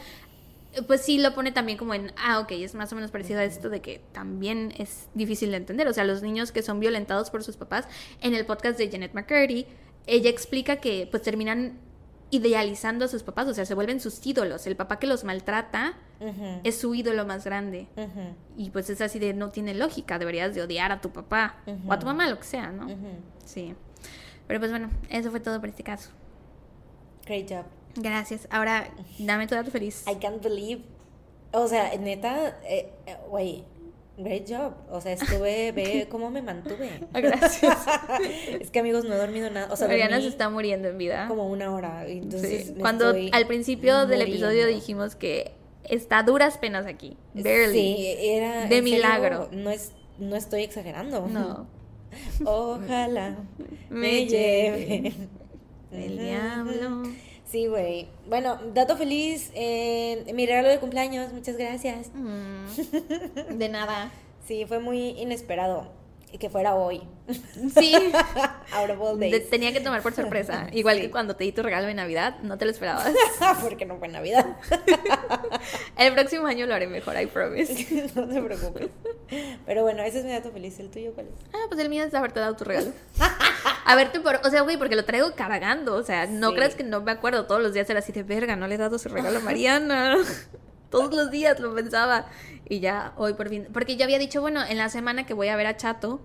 eh, pues sí lo pone también como en, ah, ok, es más o menos parecido a esto de que también es difícil de entender. O sea, los niños que son violentados por sus papás, en el podcast de Janet McCurdy, ella explica que pues terminan idealizando a sus papás, o sea, se vuelven sus ídolos. El papá que los maltrata es su ídolo más grande. Y pues es así de no tiene lógica, deberías de odiar a tu papá o a tu mamá, lo que sea, ¿no? Sí. Pero pues bueno, eso fue todo por este caso. Great job. Gracias. Ahora, dame tu dato feliz. I can't believe. O sea, neta, eh, eh, güey, great job. O sea, estuve, ve cómo me mantuve. Gracias. es que amigos, no he dormido nada. O sea, Mariana se está muriendo en vida. como una hora. Entonces, Sí. Cuando al principio del episodio dijimos que está a duras penas aquí. Barely. Sí, era. De serio, milagro. no, es, no estoy exagerando. No. Ojalá Me me lleve. El diablo. Sí, güey. Bueno, dato feliz. eh, mi regalo de cumpleaños, muchas gracias. Mm. De nada. Sí, fue muy inesperado que fuera hoy. Sí. Out of all Te days. tenía que tomar por sorpresa. Igual Sí. que cuando te di tu regalo de Navidad, no te lo esperabas. Porque no fue Navidad. El próximo año lo haré mejor, I promise. no te preocupes. Pero bueno, ese es mi dato feliz. ¿El tuyo cuál es? Ah, pues el mío es haberte dado tu regalo. Haberte por, o sea, güey, porque lo traigo cargando, o sea, no Sí. creas que no me acuerdo todos los días era así de verga, no le he dado su regalo a Mariana. Todos los días lo pensaba y ya hoy por fin, porque yo había dicho, bueno, en la semana que voy a ver a Chato,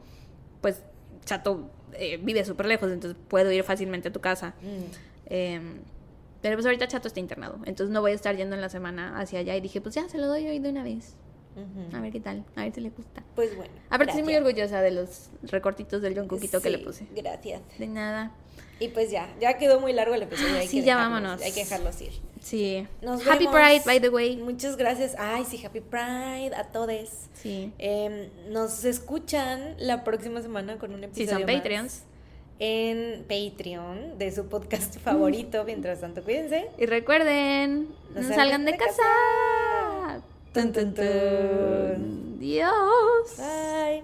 pues Chato eh, vive súper lejos, entonces puedo ir fácilmente a tu casa. Em, pero pues ahorita Chato está internado, entonces no voy a estar yendo en la semana hacia allá y dije, pues ya se lo doy hoy de una vez. A ver qué tal, a ver si le gusta. Pues bueno. Aparte estoy muy orgullosa de los recortitos del John Cookito que le puse. Gracias. De nada. Y pues ya, ya quedó muy largo el episodio. Ah, hay sí, que ya dejarlos- vámonos. Hay que dejarlos ir. Sí. Nos Happy vemos. Pride, by the way. Muchas gracias. Ay, sí, Happy Pride a todos. Sí. Em, nos escuchan la próxima semana con un Si episodio son más Patreons. en Patreon de su podcast favorito. Mientras tanto, cuídense. Y recuerden, no, salgan de, casa. Tun, tun, tun. Dios. Bye.